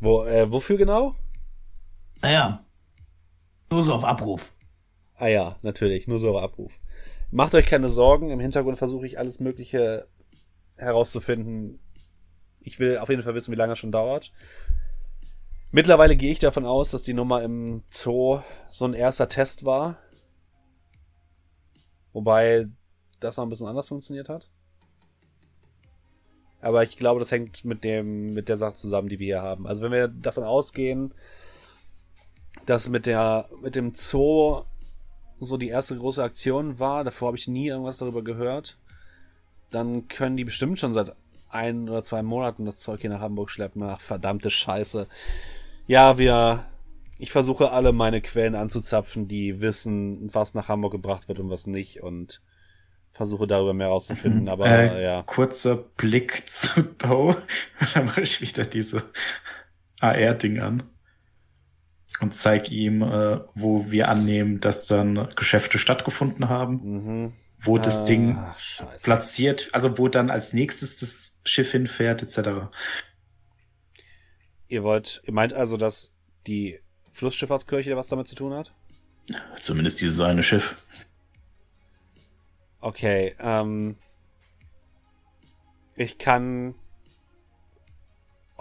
Wo, äh, wofür genau? Naja. Nur so auf Abruf. Ah ja, natürlich, nur so auf Abruf. Macht euch keine Sorgen, im Hintergrund versuche ich alles Mögliche herauszufinden. Ich will auf jeden Fall wissen, wie lange es schon dauert. Mittlerweile gehe ich davon aus, dass die Nummer im Zoo so ein erster Test war. Wobei das noch ein bisschen anders funktioniert hat. Aber ich glaube, das hängt mit dem, mit der Sache zusammen, die wir hier haben. Also wenn wir davon ausgehen, dass mit der, mit dem Zoo so die erste große Aktion war, davor habe ich nie irgendwas darüber gehört, dann können die bestimmt schon seit ein oder zwei Monaten das Zeug hier nach Hamburg schleppen. Ach, verdammte Scheiße. Ja, wir, ich versuche alle meine Quellen anzuzapfen, die wissen, was nach Hamburg gebracht wird und was nicht und versuche darüber mehr rauszufinden, aber äh, ja. Kurzer Blick zu Doe. Dann mache ich wieder diese AR-Ding an. Und zeig ihm, äh, wo wir annehmen, dass dann Geschäfte stattgefunden haben, Mhm. wo das Ah, Ding Scheiße. platziert, also wo dann als nächstes das Schiff hinfährt, etc. Ihr wollt, ihr meint also, dass die Flussschifffahrtskirche was damit zu tun hat? Zumindest dieses eine Schiff. Okay, ähm. Ich kann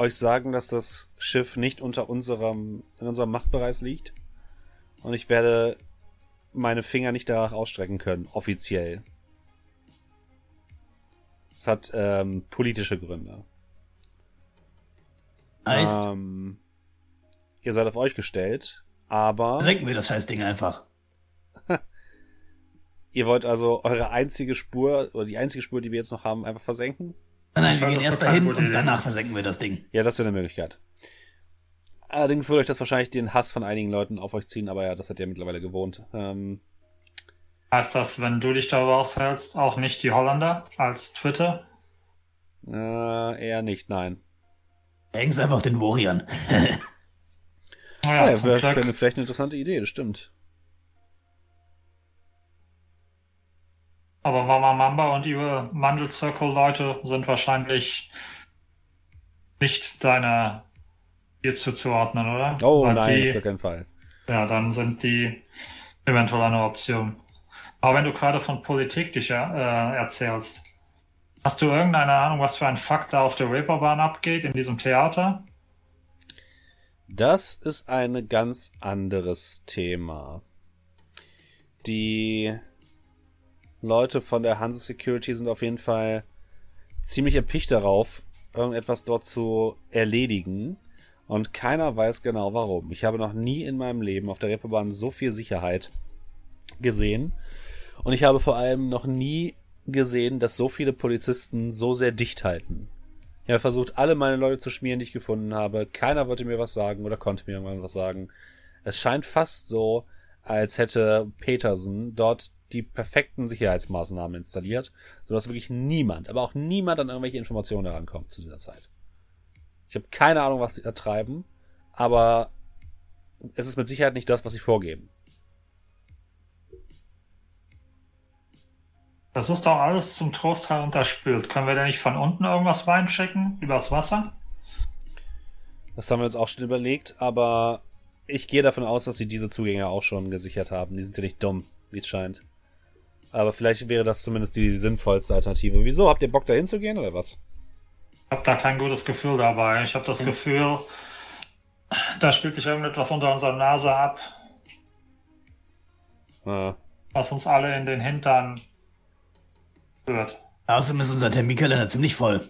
euch sagen, dass das Schiff nicht unter unserem, in unserem Machtbereich liegt. Und ich werde meine Finger nicht danach ausstrecken können, offiziell. Es hat ähm, politische Gründe. Heißt, Ähm, ihr seid auf euch gestellt, aber senken wir das Scheißding einfach. ihr wollt also eure einzige Spur, oder die einzige Spur, die wir jetzt noch haben, einfach versenken? Nein, nein, wir gehen erst dahin und Idee. danach versenken wir das Ding. Ja, das wäre eine Möglichkeit. Allerdings würde euch das wahrscheinlich den Hass von einigen Leuten auf euch ziehen, aber ja, das hat ihr mittlerweile gewohnt. Ähm, Heißt das, wenn du dich darüber aushältst, auch nicht die Holländer als Twitter Äh, eher nicht, nein. Häng's einfach den Warriors. Naja, Ja, wäre wär vielleicht eine interessante Idee, das stimmt. Aber Mama Mamba und ihre Mandelzirkel-Leute sind wahrscheinlich nicht deiner hier zuzuordnen, oder? Oh Weil nein, die- auf gar keinen Fall. Ja, dann sind die eventuell eine Option. Aber wenn du gerade von Politik dich äh, erzählst, hast du irgendeine Ahnung, was für ein Fakt da auf der Reeperbahn abgeht in diesem Theater? Das ist ein ganz anderes Thema. Die Leute von der Hanse Security sind auf jeden Fall ziemlich erpicht darauf, irgendetwas dort zu erledigen. Und keiner weiß genau warum. Ich habe noch nie in meinem Leben auf der Reeperbahn so viel Sicherheit gesehen. Und ich habe vor allem noch nie gesehen, dass so viele Polizisten so sehr dicht halten. Ich habe versucht, alle meine Leute zu schmieren, die ich gefunden habe. Keiner wollte mir was sagen oder konnte mir irgendwann was sagen. Es scheint fast so, als hätte Peterson dort die perfekten Sicherheitsmaßnahmen installiert, sodass wirklich niemand, aber auch niemand an irgendwelche Informationen herankommt zu dieser Zeit. Ich habe keine Ahnung, was sie da treiben, aber es ist mit Sicherheit nicht das, was sie vorgeben. Das ist doch alles zum Trostteil unterspült. Können wir da nicht von unten irgendwas reinschicken? Übers Wasser? Das haben wir uns auch schon überlegt, aber ich gehe davon aus, dass sie diese Zugänge auch schon gesichert haben. Die sind ja nicht dumm, wie es scheint. Aber vielleicht wäre das zumindest die sinnvollste Alternative. Wieso? Habt ihr Bock da hinzugehen oder was? Ich habe da kein gutes Gefühl dabei. Ich habe das Gefühl, da spielt sich irgendetwas unter unserer Nase ab, Ah, was uns alle in den Hintern führt. Außerdem ist unser Terminkalender ziemlich voll.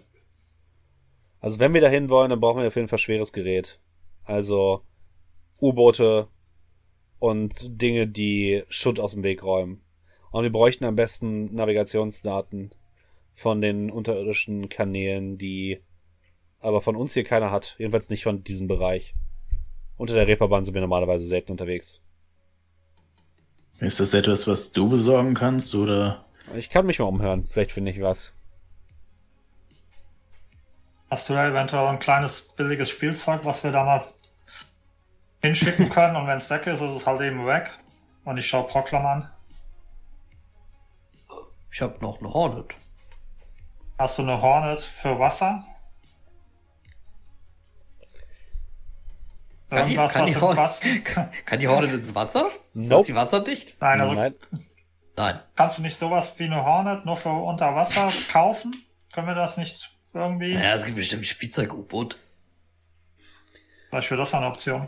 Also wenn wir da hin wollen, dann brauchen wir auf jeden Fall schweres Gerät. Also U-Boote und Dinge, die Schutt aus dem Weg räumen. Und wir bräuchten am besten Navigationsdaten von den unterirdischen Kanälen, die aber von uns hier keiner hat. Jedenfalls nicht von diesem Bereich. Unter der Reeperbahn sind wir normalerweise selten unterwegs. Ist das etwas, was du besorgen kannst oder? Ich kann mich mal umhören. Vielleicht finde ich was. Hast du da eventuell ein kleines billiges Spielzeug, was wir da mal hinschicken können? Und wenn es weg ist, ist es halt eben weg. Und ich schaue Proklam an. Ich habe noch eine Hornet. Hast du eine Hornet für Wasser? Kann die, Irgendwas, kann, was die im Hornet, Wasser... kann, kann die Hornet ins Wasser? Ist Nope. das die wasserdicht? Nein, also Nein. Nein. kannst du nicht sowas wie eine Hornet nur für unter Wasser kaufen? Können wir das nicht irgendwie? Ja, es gibt bestimmt ein Spielzeug-U-Boot. Vielleicht wäre das eine Option.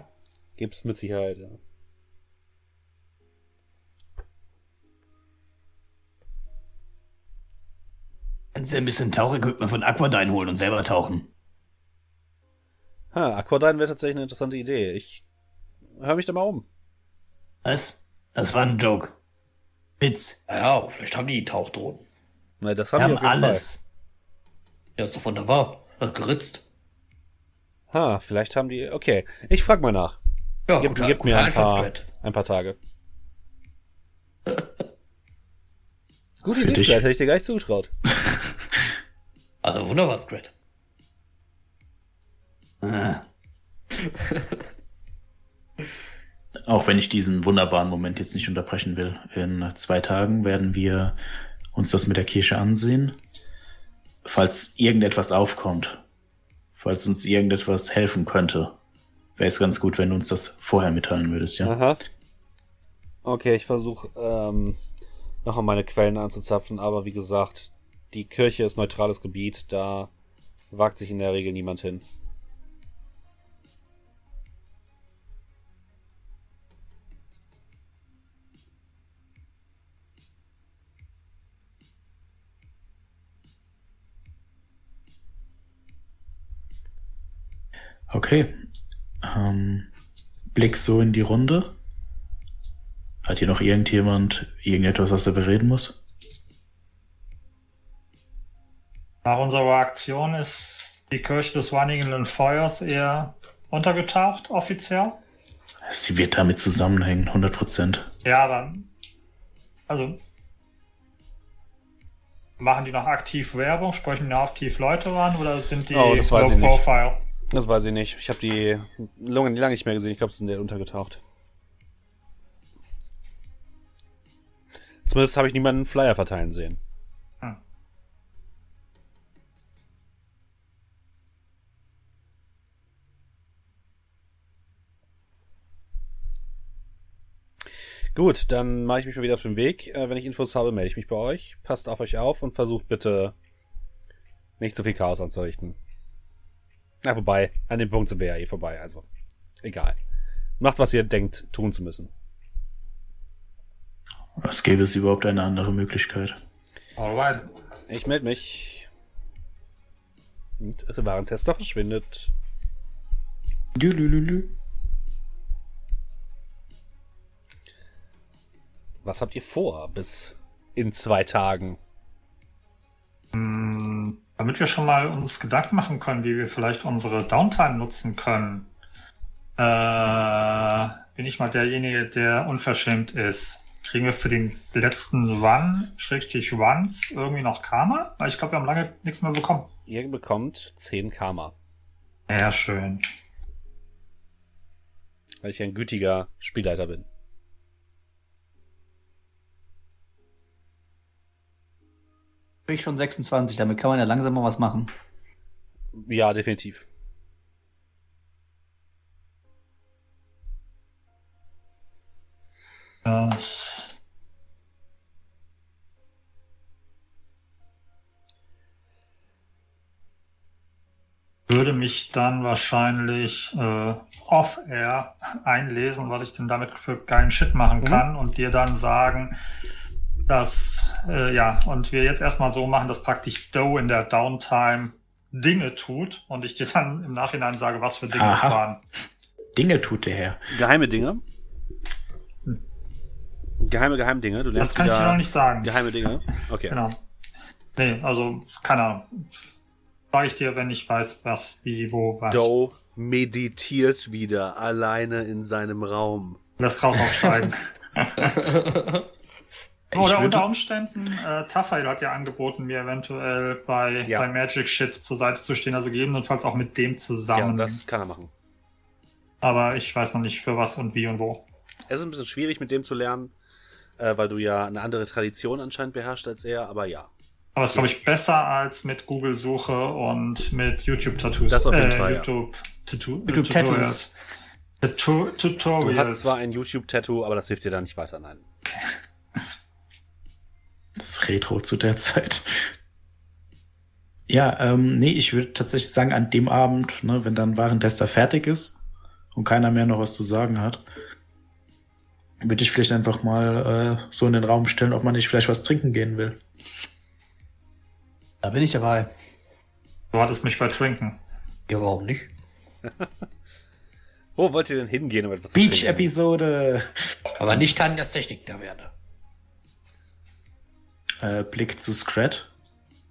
Gibt's mit Sicherheit, ja. Kannst du ein bisschen Tauchequipment von Aquadyne holen und selber tauchen. Ha, Aquadine wäre tatsächlich eine interessante Idee. Ich höre mich da mal um. Was? Das war ein Joke. Witz. Ja, vielleicht haben die Tauchdrohnen. Na, das Wir haben haben wir auf jeden alles. Ja, ist doch wunderbar. Geritzt. Fall. Ha, vielleicht haben die. Okay, ich frag mal nach. Ja, Gib, guter, gib mir guter ein paar, ein paar Tage. Gute Idee. Skrad, hätte ich dir gar nicht zugetraut. Also wunderbar, Scrat. Ah. Auch wenn ich diesen wunderbaren Moment jetzt nicht unterbrechen will. In zwei Tagen werden wir uns das mit der Kirche ansehen. Falls irgendetwas aufkommt, falls uns irgendetwas helfen könnte, wäre es ganz gut, wenn du uns das vorher mitteilen würdest, ja? Aha. Okay, ich versuche ähm, noch an meine Quellen anzuzapfen, aber wie gesagt, die Kirche ist neutrales Gebiet, da wagt sich in der Regel niemand hin. Okay. Ähm, Blick so in die Runde. Hat hier noch irgendjemand irgendetwas, was er bereden muss? Nach unserer Aktion ist die Kirche des wanigenden Feuers eher untergetaucht, offiziell. Sie wird damit zusammenhängen, 100 Prozent. Ja, aber. Also. Machen die noch aktiv Werbung? Sprechen die noch aktiv Leute an oder sind die Oh, das weiß low ich nicht. profile? Das weiß ich nicht. Ich habe die lange, lange nicht mehr gesehen. Ich glaube, sie sind der untergetaucht. Zumindest habe ich niemanden Flyer verteilen sehen. Hm. Gut, dann mache ich mich mal wieder auf den Weg. Äh, wenn ich Infos habe, melde ich mich bei euch. Passt auf euch auf und versucht bitte nicht so viel Chaos anzurichten. Na, wobei, an dem Punkt sind wir ja eh vorbei, also egal. Macht, was ihr denkt, tun zu müssen. Was gäbe es überhaupt eine andere Möglichkeit? Alright. Ich melde mich. Und der Warentester verschwindet. Lülülülü. Was habt ihr vor bis in zwei Tagen? Hm, Damit wir schon mal uns Gedanken machen können, wie wir vielleicht unsere Downtime nutzen können, äh, bin ich mal derjenige, der unverschämt ist. Kriegen wir für den letzten Run, Schrägstrich Runs, irgendwie noch Karma? Weil ich glaube, wir haben lange nichts mehr bekommen. Ihr bekommt 10 Karma, Ja, schön. weil ich ein gütiger Spielleiter bin. Bin ich schon 26, damit kann man ja langsam mal was machen. Ja, definitiv. Ja. Würde mich dann wahrscheinlich äh, off-air einlesen, was ich denn damit für geilen Shit machen Mhm. kann und dir dann sagen, dass, äh, ja, und wir jetzt erstmal so machen, dass praktisch Doe in der Downtime Dinge tut und ich dir dann im Nachhinein sage, was für Dinge es Aha. waren. Dinge tut der Herr. Geheime Dinge. Geheime, geheime Dinge. Du lernst Das kann ich dir noch nicht sagen. geheime Dinge. Okay. Genau. Nee, also, keine Ahnung. Sage ich dir, wenn ich weiß, was, wie, wo, was. Doe meditiert wieder alleine in seinem Raum. Lässt Rauch aufsteigen. Oder würde- unter Umständen, äh, Taffail hat ja angeboten, mir eventuell bei, Ja. bei Magic Shit zur Seite zu stehen, also gegebenenfalls auch mit dem Ja, zusammen. das kann er machen. Aber ich weiß noch nicht für was und wie und wo. Es ist ein bisschen schwierig, mit dem zu lernen, äh, weil du ja eine andere Tradition anscheinend beherrschst als er, aber ja. Aber es ist, glaube ich, besser als mit Google-Suche und mit YouTube-Tattoos. Das auf jeden äh, Fall, ja. YouTube, YouTube Tutorials. Du hast zwar ein YouTube-Tattoo, aber das hilft dir da nicht weiter, nein. Das ist Retro zu der Zeit. Ja, ähm, nee, ich würde tatsächlich sagen, an dem Abend, ne, wenn dann Warentester fertig ist und keiner mehr noch was zu sagen hat, würde ich vielleicht einfach mal äh, so in den Raum stellen, ob man nicht vielleicht was trinken gehen will. Da bin ich dabei. Du hattest mich bei Trinken. Ja, warum nicht? Wo wollt ihr denn hingehen, um etwas zu trinken? Beach-Episode! Aber nicht Tanjas Technik-Taverne. Äh, Blick zu Scrat.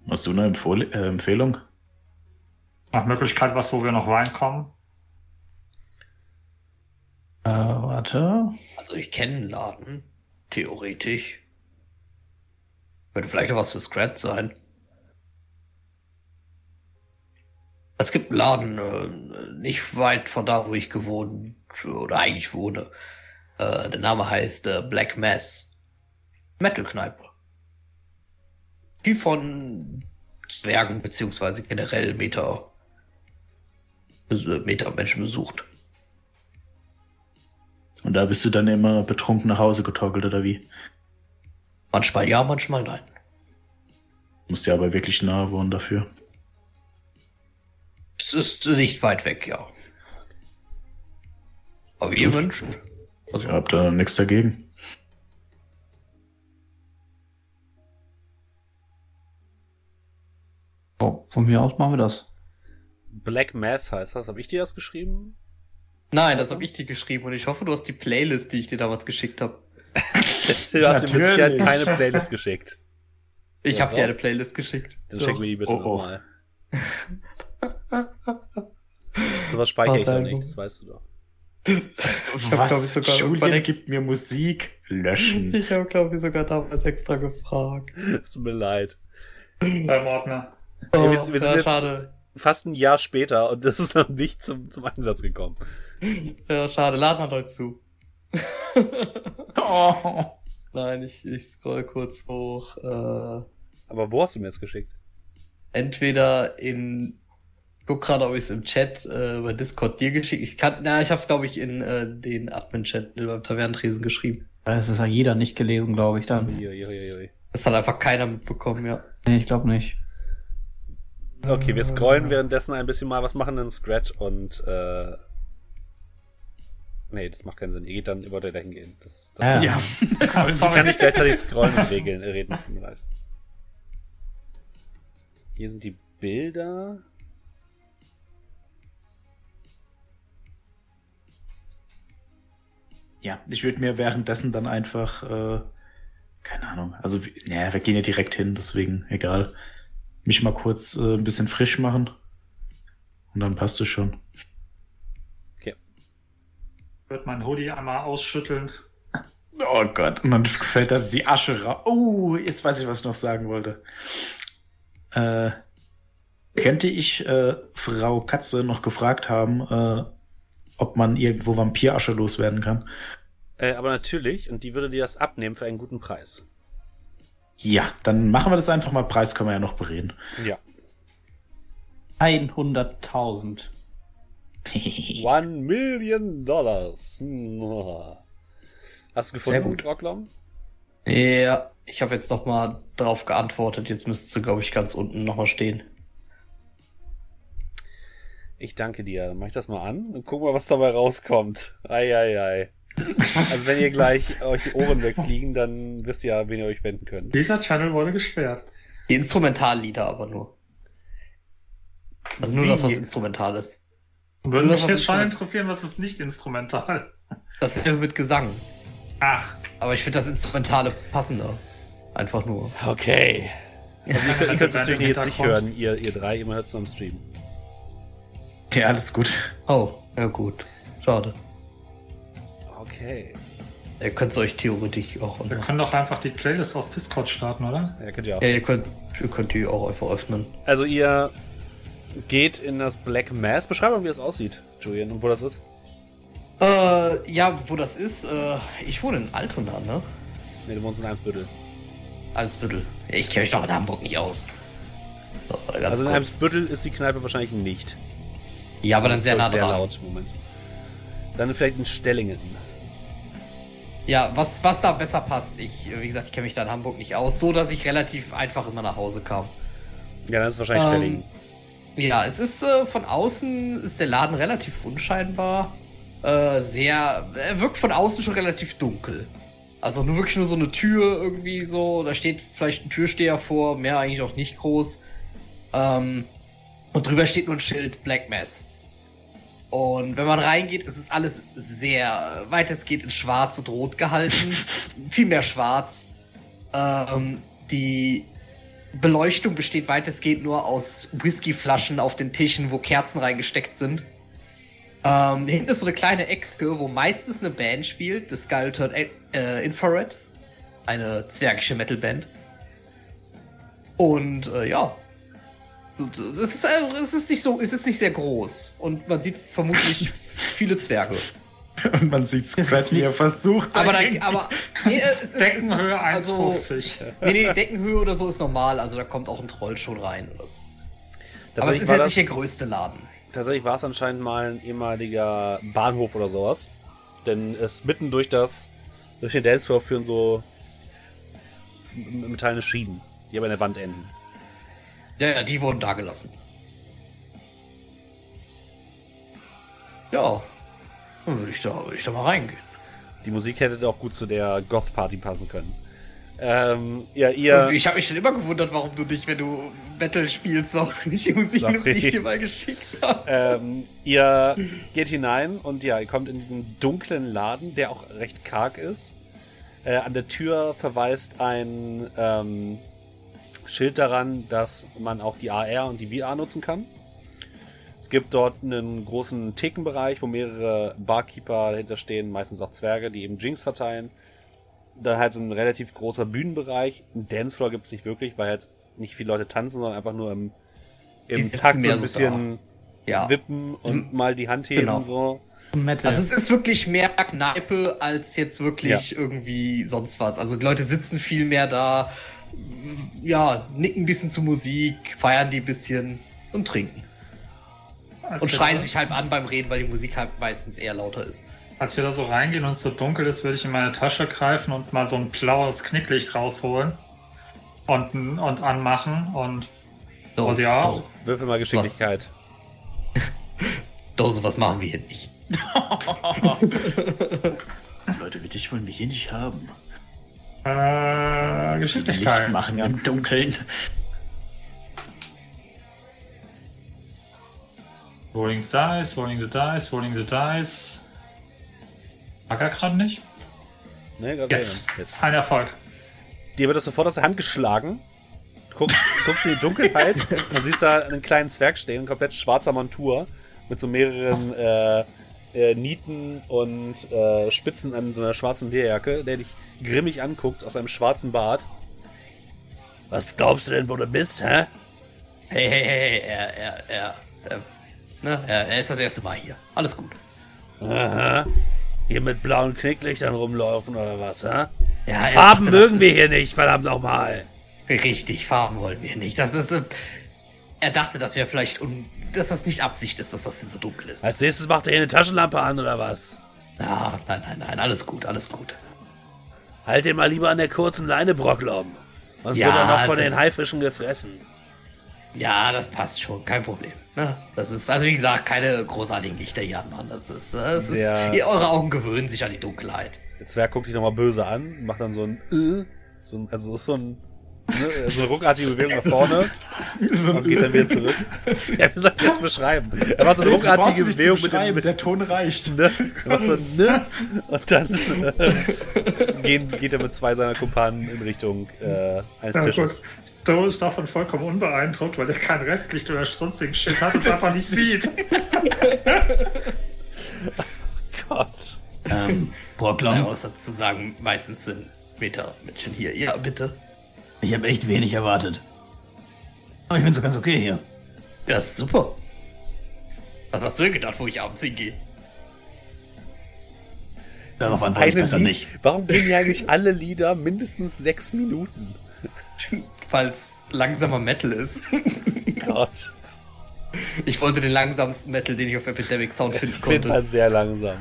Hast du eine Empfohl äh, Empfehlung? Nach Möglichkeit was, wo wir noch reinkommen. Äh, warte. Also ich kenne einen Laden. Theoretisch. Könnte vielleicht auch was für Scrat sein. Es gibt einen Laden, äh, nicht weit von da, wo ich gewohnt oder eigentlich wohne. Äh, der Name heißt äh, Black Mass. Metal-Kneipe. Die von Zwergen beziehungsweise generell Meter, Meter Menschen besucht. Und da bist du dann immer betrunken nach Hause getorkelt, oder wie? Manchmal ja, manchmal nein. Musst ja aber wirklich nahe wohnen dafür. Es ist nicht weit weg, ja. Aber wie ihr wünscht. Also, Ihr habt da nichts dagegen. Von mir aus machen wir das. Black Mass heißt das. Habe ich dir das geschrieben? Nein, das habe ich dir geschrieben und ich hoffe, du hast die Playlist, die ich dir damals geschickt habe. Du hast mir mit Sicherheit Natürlich. keine Playlist geschickt. Ich Ja, habe dir eine Playlist geschickt. Dann check mir die bitte Oh, oh. nochmal. Sowas speichere ich doch nicht, das weißt du doch. hab, glaub ich, sogar Julian gibt mir Musik. Löschen. Ich habe, glaube ich, sogar damals extra gefragt. Es tut mir leid. beim Ordner. Ja, wir, wir sind ja, jetzt schade. fast ein Jahr später und das ist noch nicht zum, zum Einsatz gekommen. Ja, schade. Laden hat heute zu. Oh. Nein, ich, ich scroll kurz hoch. Äh, Aber wo hast du mir jetzt geschickt? entweder in guck gerade, ob ich es im Chat äh, bei Discord dir geschickt. Ich kann, na, ich habe es glaube ich in äh, den Admin-Chat beim Tavernentresen geschrieben. Das ist ja jeder nicht gelesen, glaube ich, dann. Uiuiui. Das hat einfach keiner mitbekommen, ja. Nee, ich glaube nicht. Okay, wir scrollen währenddessen ein bisschen mal. Was machen denn Scratch und äh, Nee, das macht keinen Sinn. Ihr geht dann über der dahin gehen. Das, das Ja. Ja. Ich kann nicht gleichzeitig scrollen und regeln, äh, reden, tut mir leid. Hier sind die Bilder. Ja, ich würde mir währenddessen dann einfach, äh, keine Ahnung, also, naja, wir gehen ja direkt hin, deswegen egal. Mich mal kurz äh, ein bisschen frisch machen. Und dann passt es schon. Wird mein Hoodie einmal ausschütteln. Oh Gott, und dann fällt da die Asche raus. Oh, jetzt weiß ich, was ich noch sagen wollte. Äh, könnte ich äh, Frau Katze noch gefragt haben, äh, ob man irgendwo Vampirasche loswerden kann? Äh, aber natürlich, und die würde dir das abnehmen für einen guten Preis. Ja, dann machen wir das einfach mal. Preis können wir ja noch bereden. Ja. 100.000. One Million Dollars. Hast du gefunden, gut. Rocklom? Ja, ich habe jetzt noch mal drauf geantwortet. Jetzt müsste glaube ich, ganz unten noch mal stehen. Ich danke dir. Dann mach ich das mal an und guck mal, was dabei rauskommt. Eieiei. Also wenn ihr gleich euch die Ohren wegfliegen, dann wisst ihr ja, wen ihr euch wenden könnt. Dieser Channel wurde gesperrt. Die Instrumentallieder aber nur. Also nur Wie? das, was instrumental ist. Würde Das, mich was jetzt schon interessieren, was ist nicht instrumental. Das ist mit Gesang. Ach, Aber ich finde das Instrumentale passender. Einfach nur. Okay. Also ihr, könnt- ihr könnt es natürlich jetzt nicht hören, ihr, ihr drei, ihr hört es am Stream. Ja, alles gut. Oh, ja gut. Schade. Okay. Ihr könnt es euch theoretisch auch wir können doch einfach die Playlist aus Discord starten, oder? Ja, könnt ihr auch. Ja, ihr könnt, ihr könnt die auch einfach öffnen. Also ihr geht in das Black Mass. Beschreib mal, wie das aussieht, Julian, und wo das ist. Äh, ja, wo das ist, äh, ich wohne in Altona, ne? Ne, du wohnst in Eimsbüttel. Eimsbüttel. Ich kenne mich doch in Hamburg nicht aus. So, Also in kurz. Eimsbüttel ist die Kneipe wahrscheinlich nicht. Ja, aber dann sehr nah sehr dran. laut. Moment. Dann vielleicht in Stellingen. Ja, was, was da besser passt. Ich, wie gesagt, ich kenne mich da in Hamburg nicht aus, so dass ich relativ einfach immer nach Hause kam. Ja, dann ist wahrscheinlich Ähm, Stellingen. Ja, es ist äh, von außen ist der Laden relativ unscheinbar. Äh, sehr, er wirkt von außen schon relativ dunkel. Also nur wirklich nur so eine Tür irgendwie so. Da steht vielleicht ein Türsteher vor, mehr eigentlich auch nicht groß. Ähm, und drüber steht nur ein Schild Black Mass. Und wenn man reingeht, ist es alles sehr weitestgehend in schwarz und rot gehalten. Viel mehr schwarz. Ähm, die Beleuchtung besteht weitestgehend nur aus Whiskyflaschen auf den Tischen, wo Kerzen reingesteckt sind. Ähm, hinten ist so eine kleine Ecke, wo meistens eine Band spielt, das Skull Turn äh, Infrared. Eine zwergische Metalband. Und äh, ja. Es ist, es ist nicht so, es ist nicht sehr groß. Und man sieht vermutlich viele Zwerge. Und man sieht Scratch, wie er versucht. Aber, da, aber nee, es, ist- Deckenhöhe es ist, also, 1,50. Nee, nee, Deckenhöhe oder so ist normal, also da kommt auch ein Troll schon rein oder so. Aber es Tatsächlich ist jetzt das- nicht der größte Laden. Tatsächlich war es anscheinend mal ein ehemaliger Bahnhof oder sowas. Denn es mitten durch das, durch den Dancefloor führen so metallene Schienen, die aber in der Wand enden. Ja, ja, die wurden da gelassen. Ja, dann würde ich, da, würde ich da mal reingehen. Die Musik hätte auch gut zu der Goth-Party passen können. Ähm, ja, ihr. Ich habe mich schon immer gewundert, warum du dich, wenn du Metal spielst, auch nicht die Musik nimmst, die ich dir mal geschickt habe. Ähm, ihr geht hinein und ja, ihr kommt in diesen dunklen Laden, der auch recht karg ist. Äh, an der Tür verweist ein ähm, Schild daran, dass man auch die AR und die VR nutzen kann. Es gibt dort einen großen Thekenbereich, wo mehrere Barkeeper dahinter stehen, meistens auch Zwerge, die eben Jinx verteilen. Dann halt so ein relativ großer Bühnenbereich. Ein Dancefloor gibt es nicht wirklich, weil halt nicht viele Leute tanzen, sondern einfach nur im, im Takt so ein so bisschen Ja. wippen und mal die Hand heben Genau. so. Metal. Also es ist wirklich mehr Kneipe als jetzt wirklich irgendwie sonst was. Also die Leute sitzen viel mehr da, ja, nicken ein bisschen zu Musik, feiern die ein bisschen und trinken. Als Und schreien sich halt an beim Reden, weil die Musik halt meistens eher lauter ist. Als wir da so reingehen und es so dunkel ist, würde ich in meine Tasche greifen und mal so ein blaues Knicklicht rausholen und, und anmachen und So, Und ja. Dose, Würfel mal Geschicklichkeit. Dose, was machen wir hier nicht? Leute, wie dich wollen wir hier nicht haben. Äh, Licht Geschicklichkeit. machen im Dunkeln. Rolling the dice, rolling the dice, rolling the dice. Mag er gerade nicht? Ne, gerade Jetzt. jetzt. Ein Erfolg. Dir wird das sofort aus der Hand geschlagen. Du guckst, guckst in die Dunkelheit und siehst da einen kleinen Zwerg stehen, in komplett schwarzer Montur, mit so mehreren äh, äh, Nieten und äh, Spitzen an so einer schwarzen Lederjacke, der dich grimmig anguckt aus einem schwarzen Bart. Was glaubst du denn, wo du bist, hä? Hey, hey, hey, er, er, er, er, ne, er, er ist das erste Mal hier. Alles gut. Aha. Hier mit blauen Knicklichtern rumlaufen oder was, hä? Ja, Farben dachte, das mögen wir hier nicht, verdammt nochmal. Richtig, Farben wollen wir nicht. Das ist. äh, Er dachte, dass wir vielleicht. Un dass das nicht Absicht ist, dass das hier so dunkel ist. Als nächstes macht er hier eine Taschenlampe an oder was? Ja, nein, nein, nein, alles gut, alles gut. Halt dir mal lieber an der kurzen Leine, Brocklom. Sonst Ja, wird er noch von das- den Haifischen gefressen. Ja, das passt schon, kein Problem. Ne? Das ist, also wie gesagt, keine großartigen Lichter hier an, Mann. Das ist, es ist Ja. ihr, eure Augen gewöhnen sich an die Dunkelheit. Der Zwerg guckt dich nochmal böse an, macht dann so ein äh, so ein, also so ein ne, so eine ruckartige Bewegung nach vorne und geht dann wieder zurück. Ja, wie soll ich das beschreiben? Er macht so eine ruckartige Bewegung mit dem, mit der Ton reicht. ne? Er macht so ein ne und dann äh, gehen, geht er mit zwei seiner Kumpanen in Richtung äh, eines Ja, Tisches. gut. Doe ist davon vollkommen unbeeindruckt, weil er kein Restlicht oder sonstigen Shit hat und es einfach nicht sieht. Gott. Ähm, Man Brocklom, muss dazu sagen, meistens sind Meter-Mädchen hier. Ja, bitte. Ich habe echt wenig erwartet. Aber ich bin so ganz okay hier. Ja, ist super. Was hast du denn gedacht, wo ich abends hingehe? Darauf Das antworte ich eine besser Lied, nicht. Warum gehen hier eigentlich alle Lieder mindestens sechs Minuten? Falls langsamer Metal ist. Gott. Ich wollte den langsamsten Metal, den ich auf Epidemic Sound finden ist auf jeden konnte. Fall sehr langsam,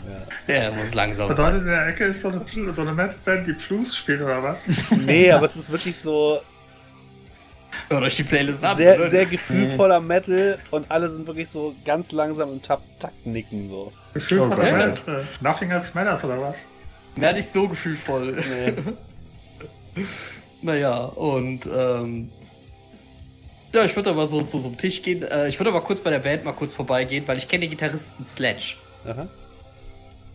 ja. Ja, er muss langsam sein. Bedeutet, in der Ecke ist so eine, so eine Metal-Band, die Blues spielt oder was? Nee, aber es ist wirklich so Hört euch die Playlist an. sehr, oder? sehr gefühlvoller Metal und alle sind wirklich so ganz langsam im Takt, Takt nicken so. Gefühl von Okay. der Welt. Äh, Nothing else matters oder was? Ja, nicht so gefühlvoll. Nee. Naja, und ähm, ja, ich würde aber so zu so einem Tisch gehen. Äh, ich würde aber kurz bei der Band mal kurz vorbeigehen, weil ich kenne den Gitarristen Sledge. Aha.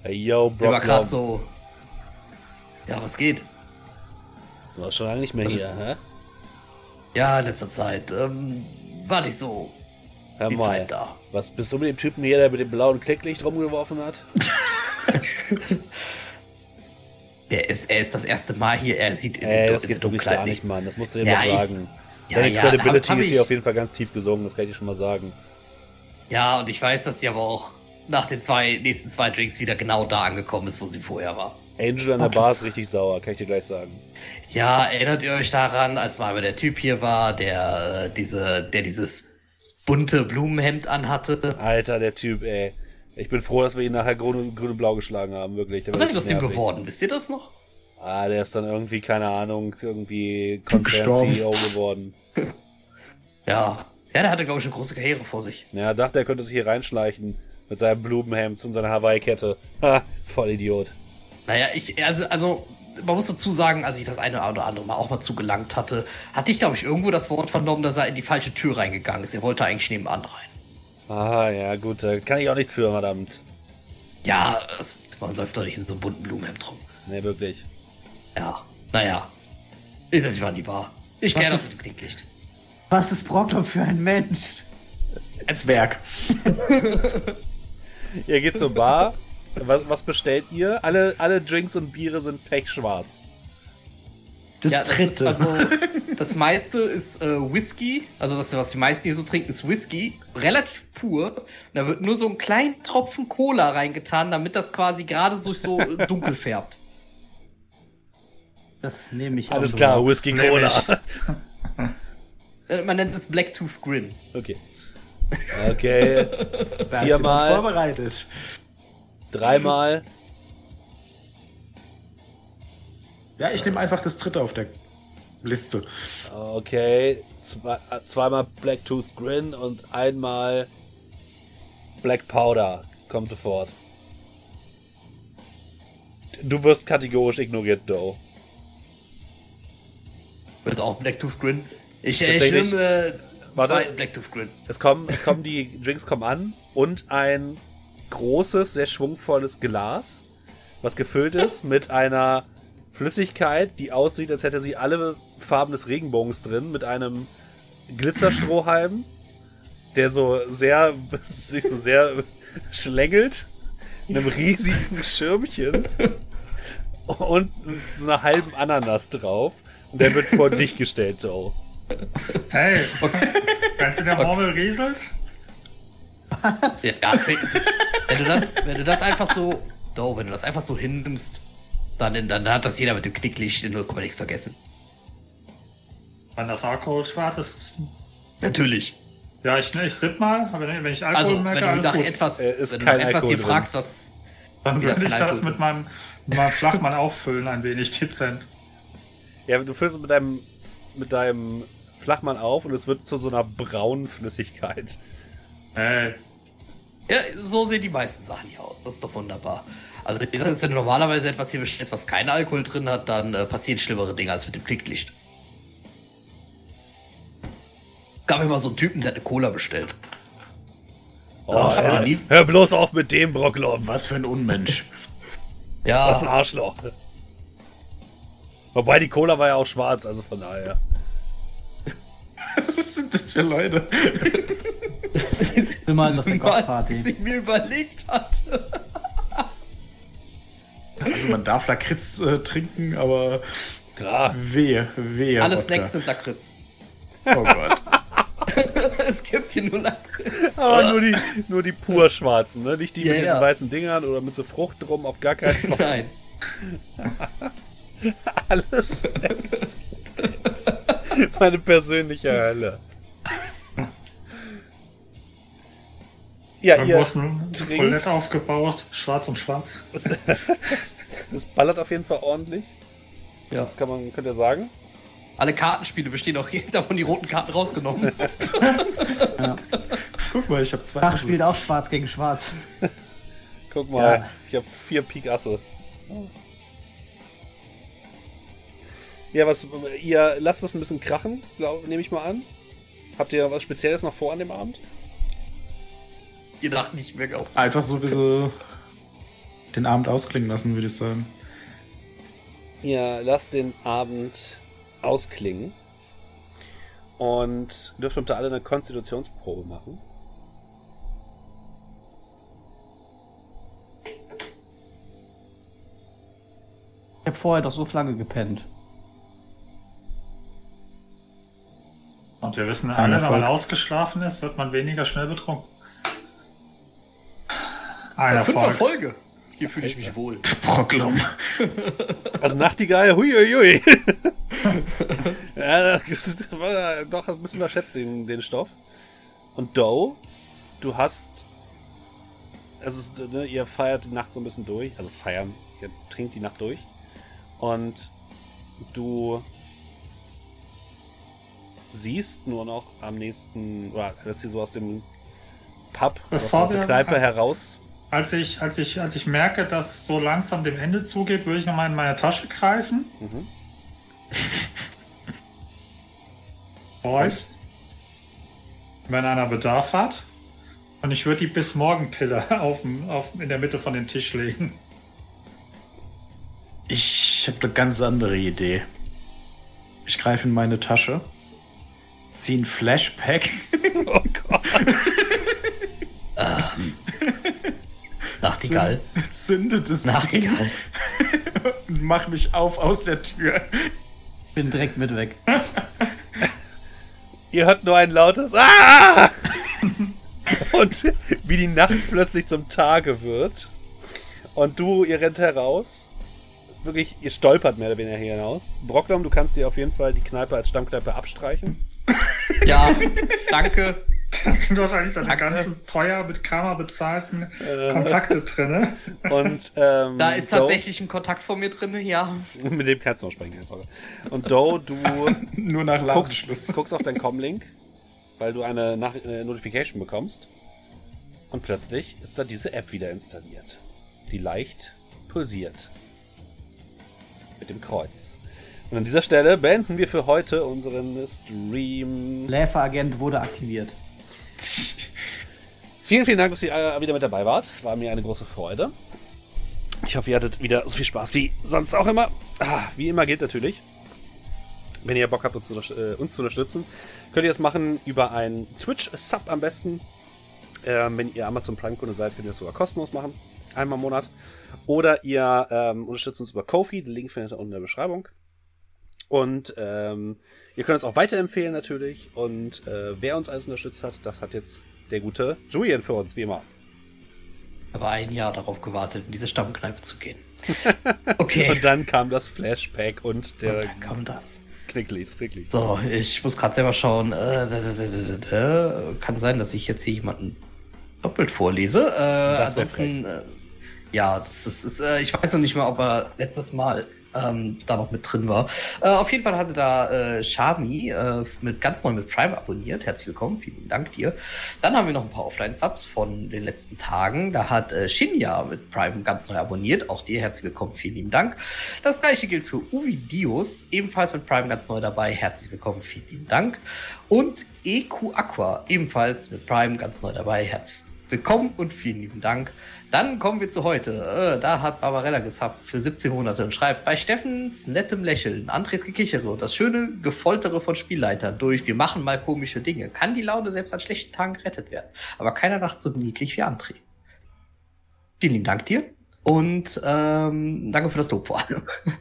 Hey, yo, Der war gerade so. Ja, was geht? du warst schon lange nicht mehr hier, hä? Ja, in letzter Zeit. Ähm, war nicht so Hör die mal, Zeit da. was bist du mit dem Typen hier, der mit dem blauen Klicklicht rumgeworfen hat? Der ist, er ist das erste Mal hier. Er sieht in, Ey, der- das in geht der Dunkelheit gar nicht, nichts. Mann. Das musst du dir Ja, mal ich- sagen. Ja, Deine ja, Credibility hab- hab ist hier auf jeden Fall ganz tief gesungen, das kann ich dir schon mal sagen. Ja, und ich weiß, dass die aber auch nach den zwei, nächsten zwei Drinks wieder genau da angekommen ist, wo sie vorher war. Angel an der Bar ist richtig sauer, kann ich dir gleich sagen. Ja, erinnert ihr euch daran, als mal der Typ hier war, der äh, diese, der dieses bunte Blumenhemd anhatte? Alter, der Typ, ey. Ich bin froh, dass wir ihn nachher grün, grün und blau geschlagen haben, wirklich. Der Was ist aus dem geworden? Wisst ihr das noch? Ah, der ist dann irgendwie, keine Ahnung, irgendwie Konzern Gestorben. CEO geworden. Ja. Ja, der hatte, glaube ich, eine große Karriere vor sich. Ja, dachte, er könnte sich hier reinschleichen. Mit seinem Blumenhemd und seiner Hawaii-Kette. Ha, voll Idiot. Naja, ich, also, also, man muss dazu sagen, als ich das eine oder andere Mal auch mal zugelangt hatte, hatte ich, glaube ich, irgendwo das Wort vernommen, dass er in die falsche Tür reingegangen ist. Er wollte eigentlich nebenan rein. Ah, ja, gut, da kann ich auch nichts für, verdammt. Ja, es, man läuft doch nicht in so einem bunten Blumenhemd rum. Nee, wirklich. Ja, naja. Ich setze mich mal an die Bar. Ich Was das mit dem. Was ist Brocklom für ein Mensch? Zwerg. Ihr geht zur Bar. Was, was bestellt ihr? Alle, alle Drinks und Biere sind pechschwarz. Das ja, das ist dritte. also, Das meiste ist äh, Whisky, also das, was die meisten hier so trinken, ist Whisky, relativ pur. Und da wird nur so ein kleinen Tropfen Cola reingetan, damit das quasi gerade so, so äh, dunkel färbt. Das nehme ich Alles klar, so. Whisky Cola. Äh, man nennt es Blacktooth Grin. Okay. Okay. Viermal, vorbereitet. dreimal. Ja, ich nehme einfach das dritte auf der Liste. Okay. Zwei, äh, zweimal Blacktooth Grin und einmal Black Powder. Kommt sofort. Du wirst kategorisch ignoriert, Doe. Das ist auch Blacktooth Grin. Ich, ich nehme äh, Warte. zwei Blacktooth Grin. Es kommen, es kommen die Drinks kommen an und ein großes, sehr schwungvolles Glas, was gefüllt ist mit einer Flüssigkeit, die aussieht, als hätte sie alle Farben des Regenbogens drin, mit einem Glitzerstrohhalm, der so sehr, sich so sehr schlängelt, einem riesigen Schirmchen und so einer halben Ananas drauf. Und der wird vor dich gestellt, Joe. Hey, kannst du der Murmel rieselt? Ja, wenn, du das, wenn du das einfach so, do, wenn du das einfach so hinnimmst, dann, dann hat das jeder mit dem Knicklicht in 0, nichts vergessen. Wenn das Alkohol schwarz ist. Natürlich. Ja, ich, ich sipp mal, aber wenn ich Alkohol Also, merke, wenn du alles nach gut. etwas, Äh, ist wenn du kein nach etwas hier fragst, was. Dann würde ich das mit meinem, mit meinem Flachmann auffüllen, ein wenig dezent. Ja, du füllst es mit deinem, mit deinem Flachmann auf und es wird zu so einer braunen Flüssigkeit. Hey, Ja, so sehen die meisten Sachen hier aus. Das ist doch wunderbar. Also, ich sag jetzt, wenn du normalerweise etwas hier bestellst, was keinen Alkohol drin hat, dann äh, passieren schlimmere Dinge als mit dem Knicklicht. Gab immer so einen Typen, der hat eine Cola bestellt. Oh, hör, nie- hör bloß auf mit dem, Brocklom. Was für ein Unmensch. Ja, Was ein Arschloch. Wobei die Cola war ja auch schwarz, also von daher. Was sind das für Leute? Immer auf der mal, Kochparty. was ich mir überlegt hatte. Also man darf Lakritz äh, trinken, aber Klar. wehe, wehe. Alle Wodka. Snacks sind Lakritz. Oh Gott. es gibt hier nur Lakritz. Aber nur die, nur die pur schwarzen, ne? Nicht die Ja, mit diesen ja. weißen Dingern oder mit so Frucht drum, auf gar keinen Fall. Nein. Alles. Meine persönliche Hölle. Ja, irgendwo ihr, trinkt. Aufgebaut, schwarz und schwarz. das ballert auf jeden Fall ordentlich. Ja. Das kann man, könnt ihr sagen. Alle Kartenspiele bestehen auch davon die roten Karten rausgenommen. Guck mal, ich habe zwei. Schach spielt auch schwarz gegen schwarz. Guck mal, Ja. ich habe vier Pik Asse. Ja, was, ihr lasst das ein bisschen krachen, nehme ich mal an. Habt ihr was Spezielles noch vor an dem Abend? Ihr dacht nicht mehr auf. Einfach so ein bisschen den Abend ausklingen lassen, würde ich sagen. Ihr lasst den Abend ausklingen und dürft unter alle eine Konstitutionsprobe machen. Ich habe vorher doch so lange gepennt. Und wir wissen alle, wenn man ausgeschlafen ist, wird man weniger schnell betrunken. Ein Fünf Erfolg. Erfolge. Hier fühle ich mich wohl. Brocklum. Also Nachtigall, huiuiui. ja, das war doch ein bisschen überschätzt, den, den Stoff. Und Doe, du hast. Es ist, ne, ihr feiert die Nacht so ein bisschen durch. Also feiern, ihr trinkt die Nacht durch. Und du siehst nur noch am nächsten, oder als sie so aus dem Pub, aus Bevor der wir- Kneipe heraus. Als ich, als, ich, als ich merke, dass so langsam dem Ende zugeht, würde ich nochmal in meine Tasche greifen. Mhm. Boys. Wenn einer Bedarf hat. Und ich würde die bis morgen Pille auf, auf, in der Mitte von dem Tisch legen. Ich habe eine ganz andere Idee. Ich greife in meine Tasche, ziehe ein Flashpack Oh Gott. Nachtigall. zündet es Nachtigall. und mach mich auf aus der Tür. Bin direkt mit weg. Ihr hört nur ein lautes Ah! Und wie die Nacht plötzlich zum Tage wird. Und du, ihr rennt heraus. Wirklich, ihr stolpert mehr oder weniger hier hinaus. Brockdom, du kannst dir auf jeden Fall die Kneipe als Stammkneipe abstreichen. Ja, danke. Das sind wahrscheinlich seine Danke. ganzen teuer mit Karma bezahlten Äh. Kontakte drin. Und ähm, Da ist tatsächlich ein Kontakt von mir drin, ja. Mit dem kannst du noch sprechen. Und Doe, du Nur nach guckst, guckst auf deinen Com-Link, weil du eine Nach äh, Notification bekommst. Und plötzlich ist da diese App wieder installiert, die leicht pulsiert. Mit dem Kreuz. Und an dieser Stelle beenden wir für heute unseren Stream. Läferagent wurde aktiviert. Vielen, vielen Dank, dass ihr äh, wieder mit dabei wart. Es war mir eine große Freude. Ich hoffe, ihr hattet wieder so viel Spaß wie sonst auch immer. Ah, wie immer gilt natürlich, wenn ihr Bock habt, uns zu, äh, uns zu unterstützen, könnt ihr das machen über einen Twitch-Sub am besten. Ähm, wenn ihr Amazon Prime-Kunde seid, könnt ihr das sogar kostenlos machen. Einmal im Monat. Oder ihr ähm, unterstützt uns über Kofi. Den Link findet ihr unten in der Beschreibung. Und ähm, ihr könnt uns auch weiterempfehlen natürlich. Und äh, wer uns alles unterstützt hat, das hat jetzt der gute Julian für uns, wie immer. Aber ein Jahr darauf gewartet, in diese Stammkneipe zu gehen. Okay. Und dann kam das Flashback und der Dann kam das. Knicklis, Knicklis. So, ich muss gerade selber schauen. Äh. Kann sein, dass ich jetzt hier jemanden doppelt vorlese. Äh, Das ansonsten, äh, ja, das ist, ist äh, ich weiß noch nicht mal, ob er letztes Mal ähm, da noch mit drin war. Äh, auf jeden Fall hatte da äh, Shami äh, mit ganz neu mit Prime abonniert. Herzlich willkommen, vielen Dank dir. Dann haben wir noch ein paar Offline-Subs von den letzten Tagen. Da hat äh, Shinya mit Prime ganz neu abonniert. Auch dir herzlich willkommen, vielen lieben Dank. Das gleiche gilt für Uvi Dios, ebenfalls mit Prime ganz neu dabei. Herzlich willkommen, vielen lieben Dank. Und EQ Aqua, ebenfalls mit Prime ganz neu dabei. Herzlich willkommen und vielen lieben Dank. Dann kommen wir zu heute. Äh, da hat Barbarella gesubbt für 17 Monate und schreibt, bei Steffens nettem Lächeln, Andres Gekichere und das schöne Gefoltere von Spielleitern durch Wir machen mal komische Dinge, kann die Laune selbst an schlechten Tagen gerettet werden. Aber keiner macht so niedlich wie André. Vielen lieben Dank dir und ähm, danke für das Lob vor allem.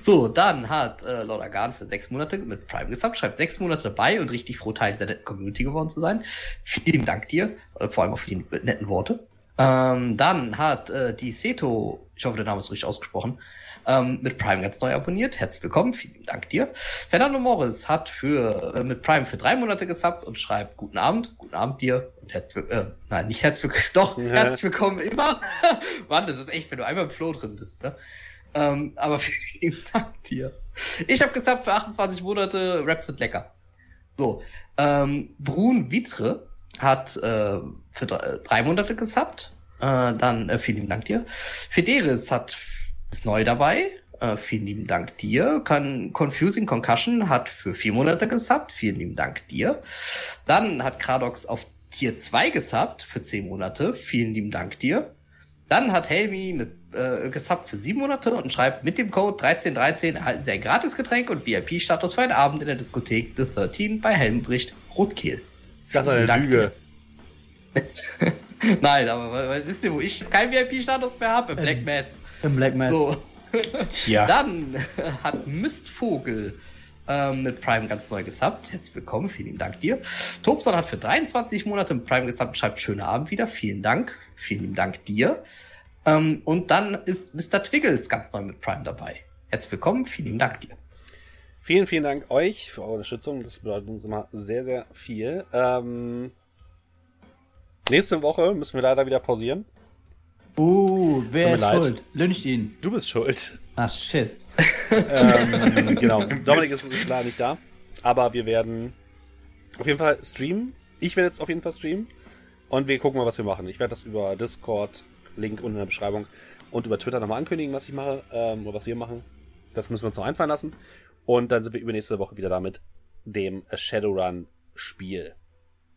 So, dann hat äh, Lord Agan für sechs Monate mit Prime gesubbt, schreibt sechs Monate dabei und richtig froh, Teil dieser netten Community geworden zu sein. Vielen Dank dir, äh, vor allem auch für die netten Worte. Ähm, dann hat äh, die Seto, ich hoffe, der Name ist richtig ausgesprochen, ähm, mit Prime ganz neu abonniert. Herzlich willkommen, vielen Dank dir. Fernando Morris hat für äh, mit Prime für drei Monate gesubbt und schreibt Guten Abend, guten Abend dir und herzlich äh, nein, nicht herzlich willkommen, doch, Ja. herzlich willkommen immer. Mann, das ist echt, wenn du einmal im Flow drin bist, ne? Ähm, aber vielen Dank dir. Ich habe gesubbt für 28 Monate, Raps sind lecker. So, ähm, Brun Vitre hat äh, für drei, drei Monate gesubbt. Äh, dann äh, vielen lieben Dank dir. Federis hat ist neu dabei. Äh, vielen lieben Dank dir. Con Confusing Concussion hat für vier Monate gesubbt. Vielen lieben Dank dir. Dann hat Kradox auf Tier 2 gesubbt für zehn Monate. Vielen lieben Dank dir. Dann hat Helmi mit äh, gesubbt für sieben Monate und schreibt, mit dem Code 1313 erhalten Sie ein Gratisgetränk und VIP-Status für einen Abend in der Diskothek The 13 bei Helmbricht Rotkehl. Das ist eine Dank Lüge. Nein, aber wisst ihr, wo ich jetzt keinen VIP-Status mehr habe? Im Black Mass. Im Black Mass. So. Tja. Dann hat Mistvogel ähm, mit Prime ganz neu gesubbt. Herzlich willkommen, vielen Dank dir. Tobson hat für 23 Monate mit Prime gesubbt, schreibt schönen Abend wieder. Vielen Dank. Vielen Dank dir. Ähm, und dann ist Mr. Twiggles ganz neu mit Prime dabei. Herzlich willkommen, vielen Dank dir. Vielen, vielen Dank euch für eure Unterstützung. Das bedeutet uns immer sehr, sehr viel. Ähm, nächste Woche müssen wir leider wieder pausieren. Uh, wer ist leid. schuld? Lyncht ihn. Du bist schuld. Ah, shit. ähm, genau. Dominik ist, ist leider nicht da. Aber wir werden auf jeden Fall streamen. Ich werde jetzt auf jeden Fall streamen. Und wir gucken mal, was wir machen. Ich werde das über Discord, Link unten in der Beschreibung, und über Twitter nochmal ankündigen, was ich mache, ähm, oder was wir machen. Das müssen wir uns noch einfallen lassen. Und dann sind wir übernächste Woche wieder da mit dem Shadowrun-Spiel.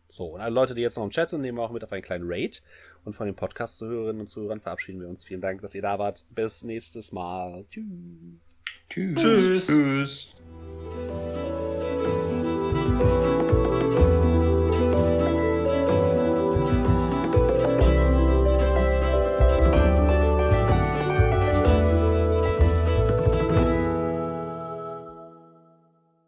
So, und alle Leute, die jetzt noch im Chat sind, nehmen wir auch mit auf einen kleinen Raid. Und von den Podcast-Zuhörerinnen und Zuhörern verabschieden wir uns. Vielen Dank, dass ihr da wart. Bis nächstes Mal. Tschüss. Tschüss. Tschüss. Tschüss.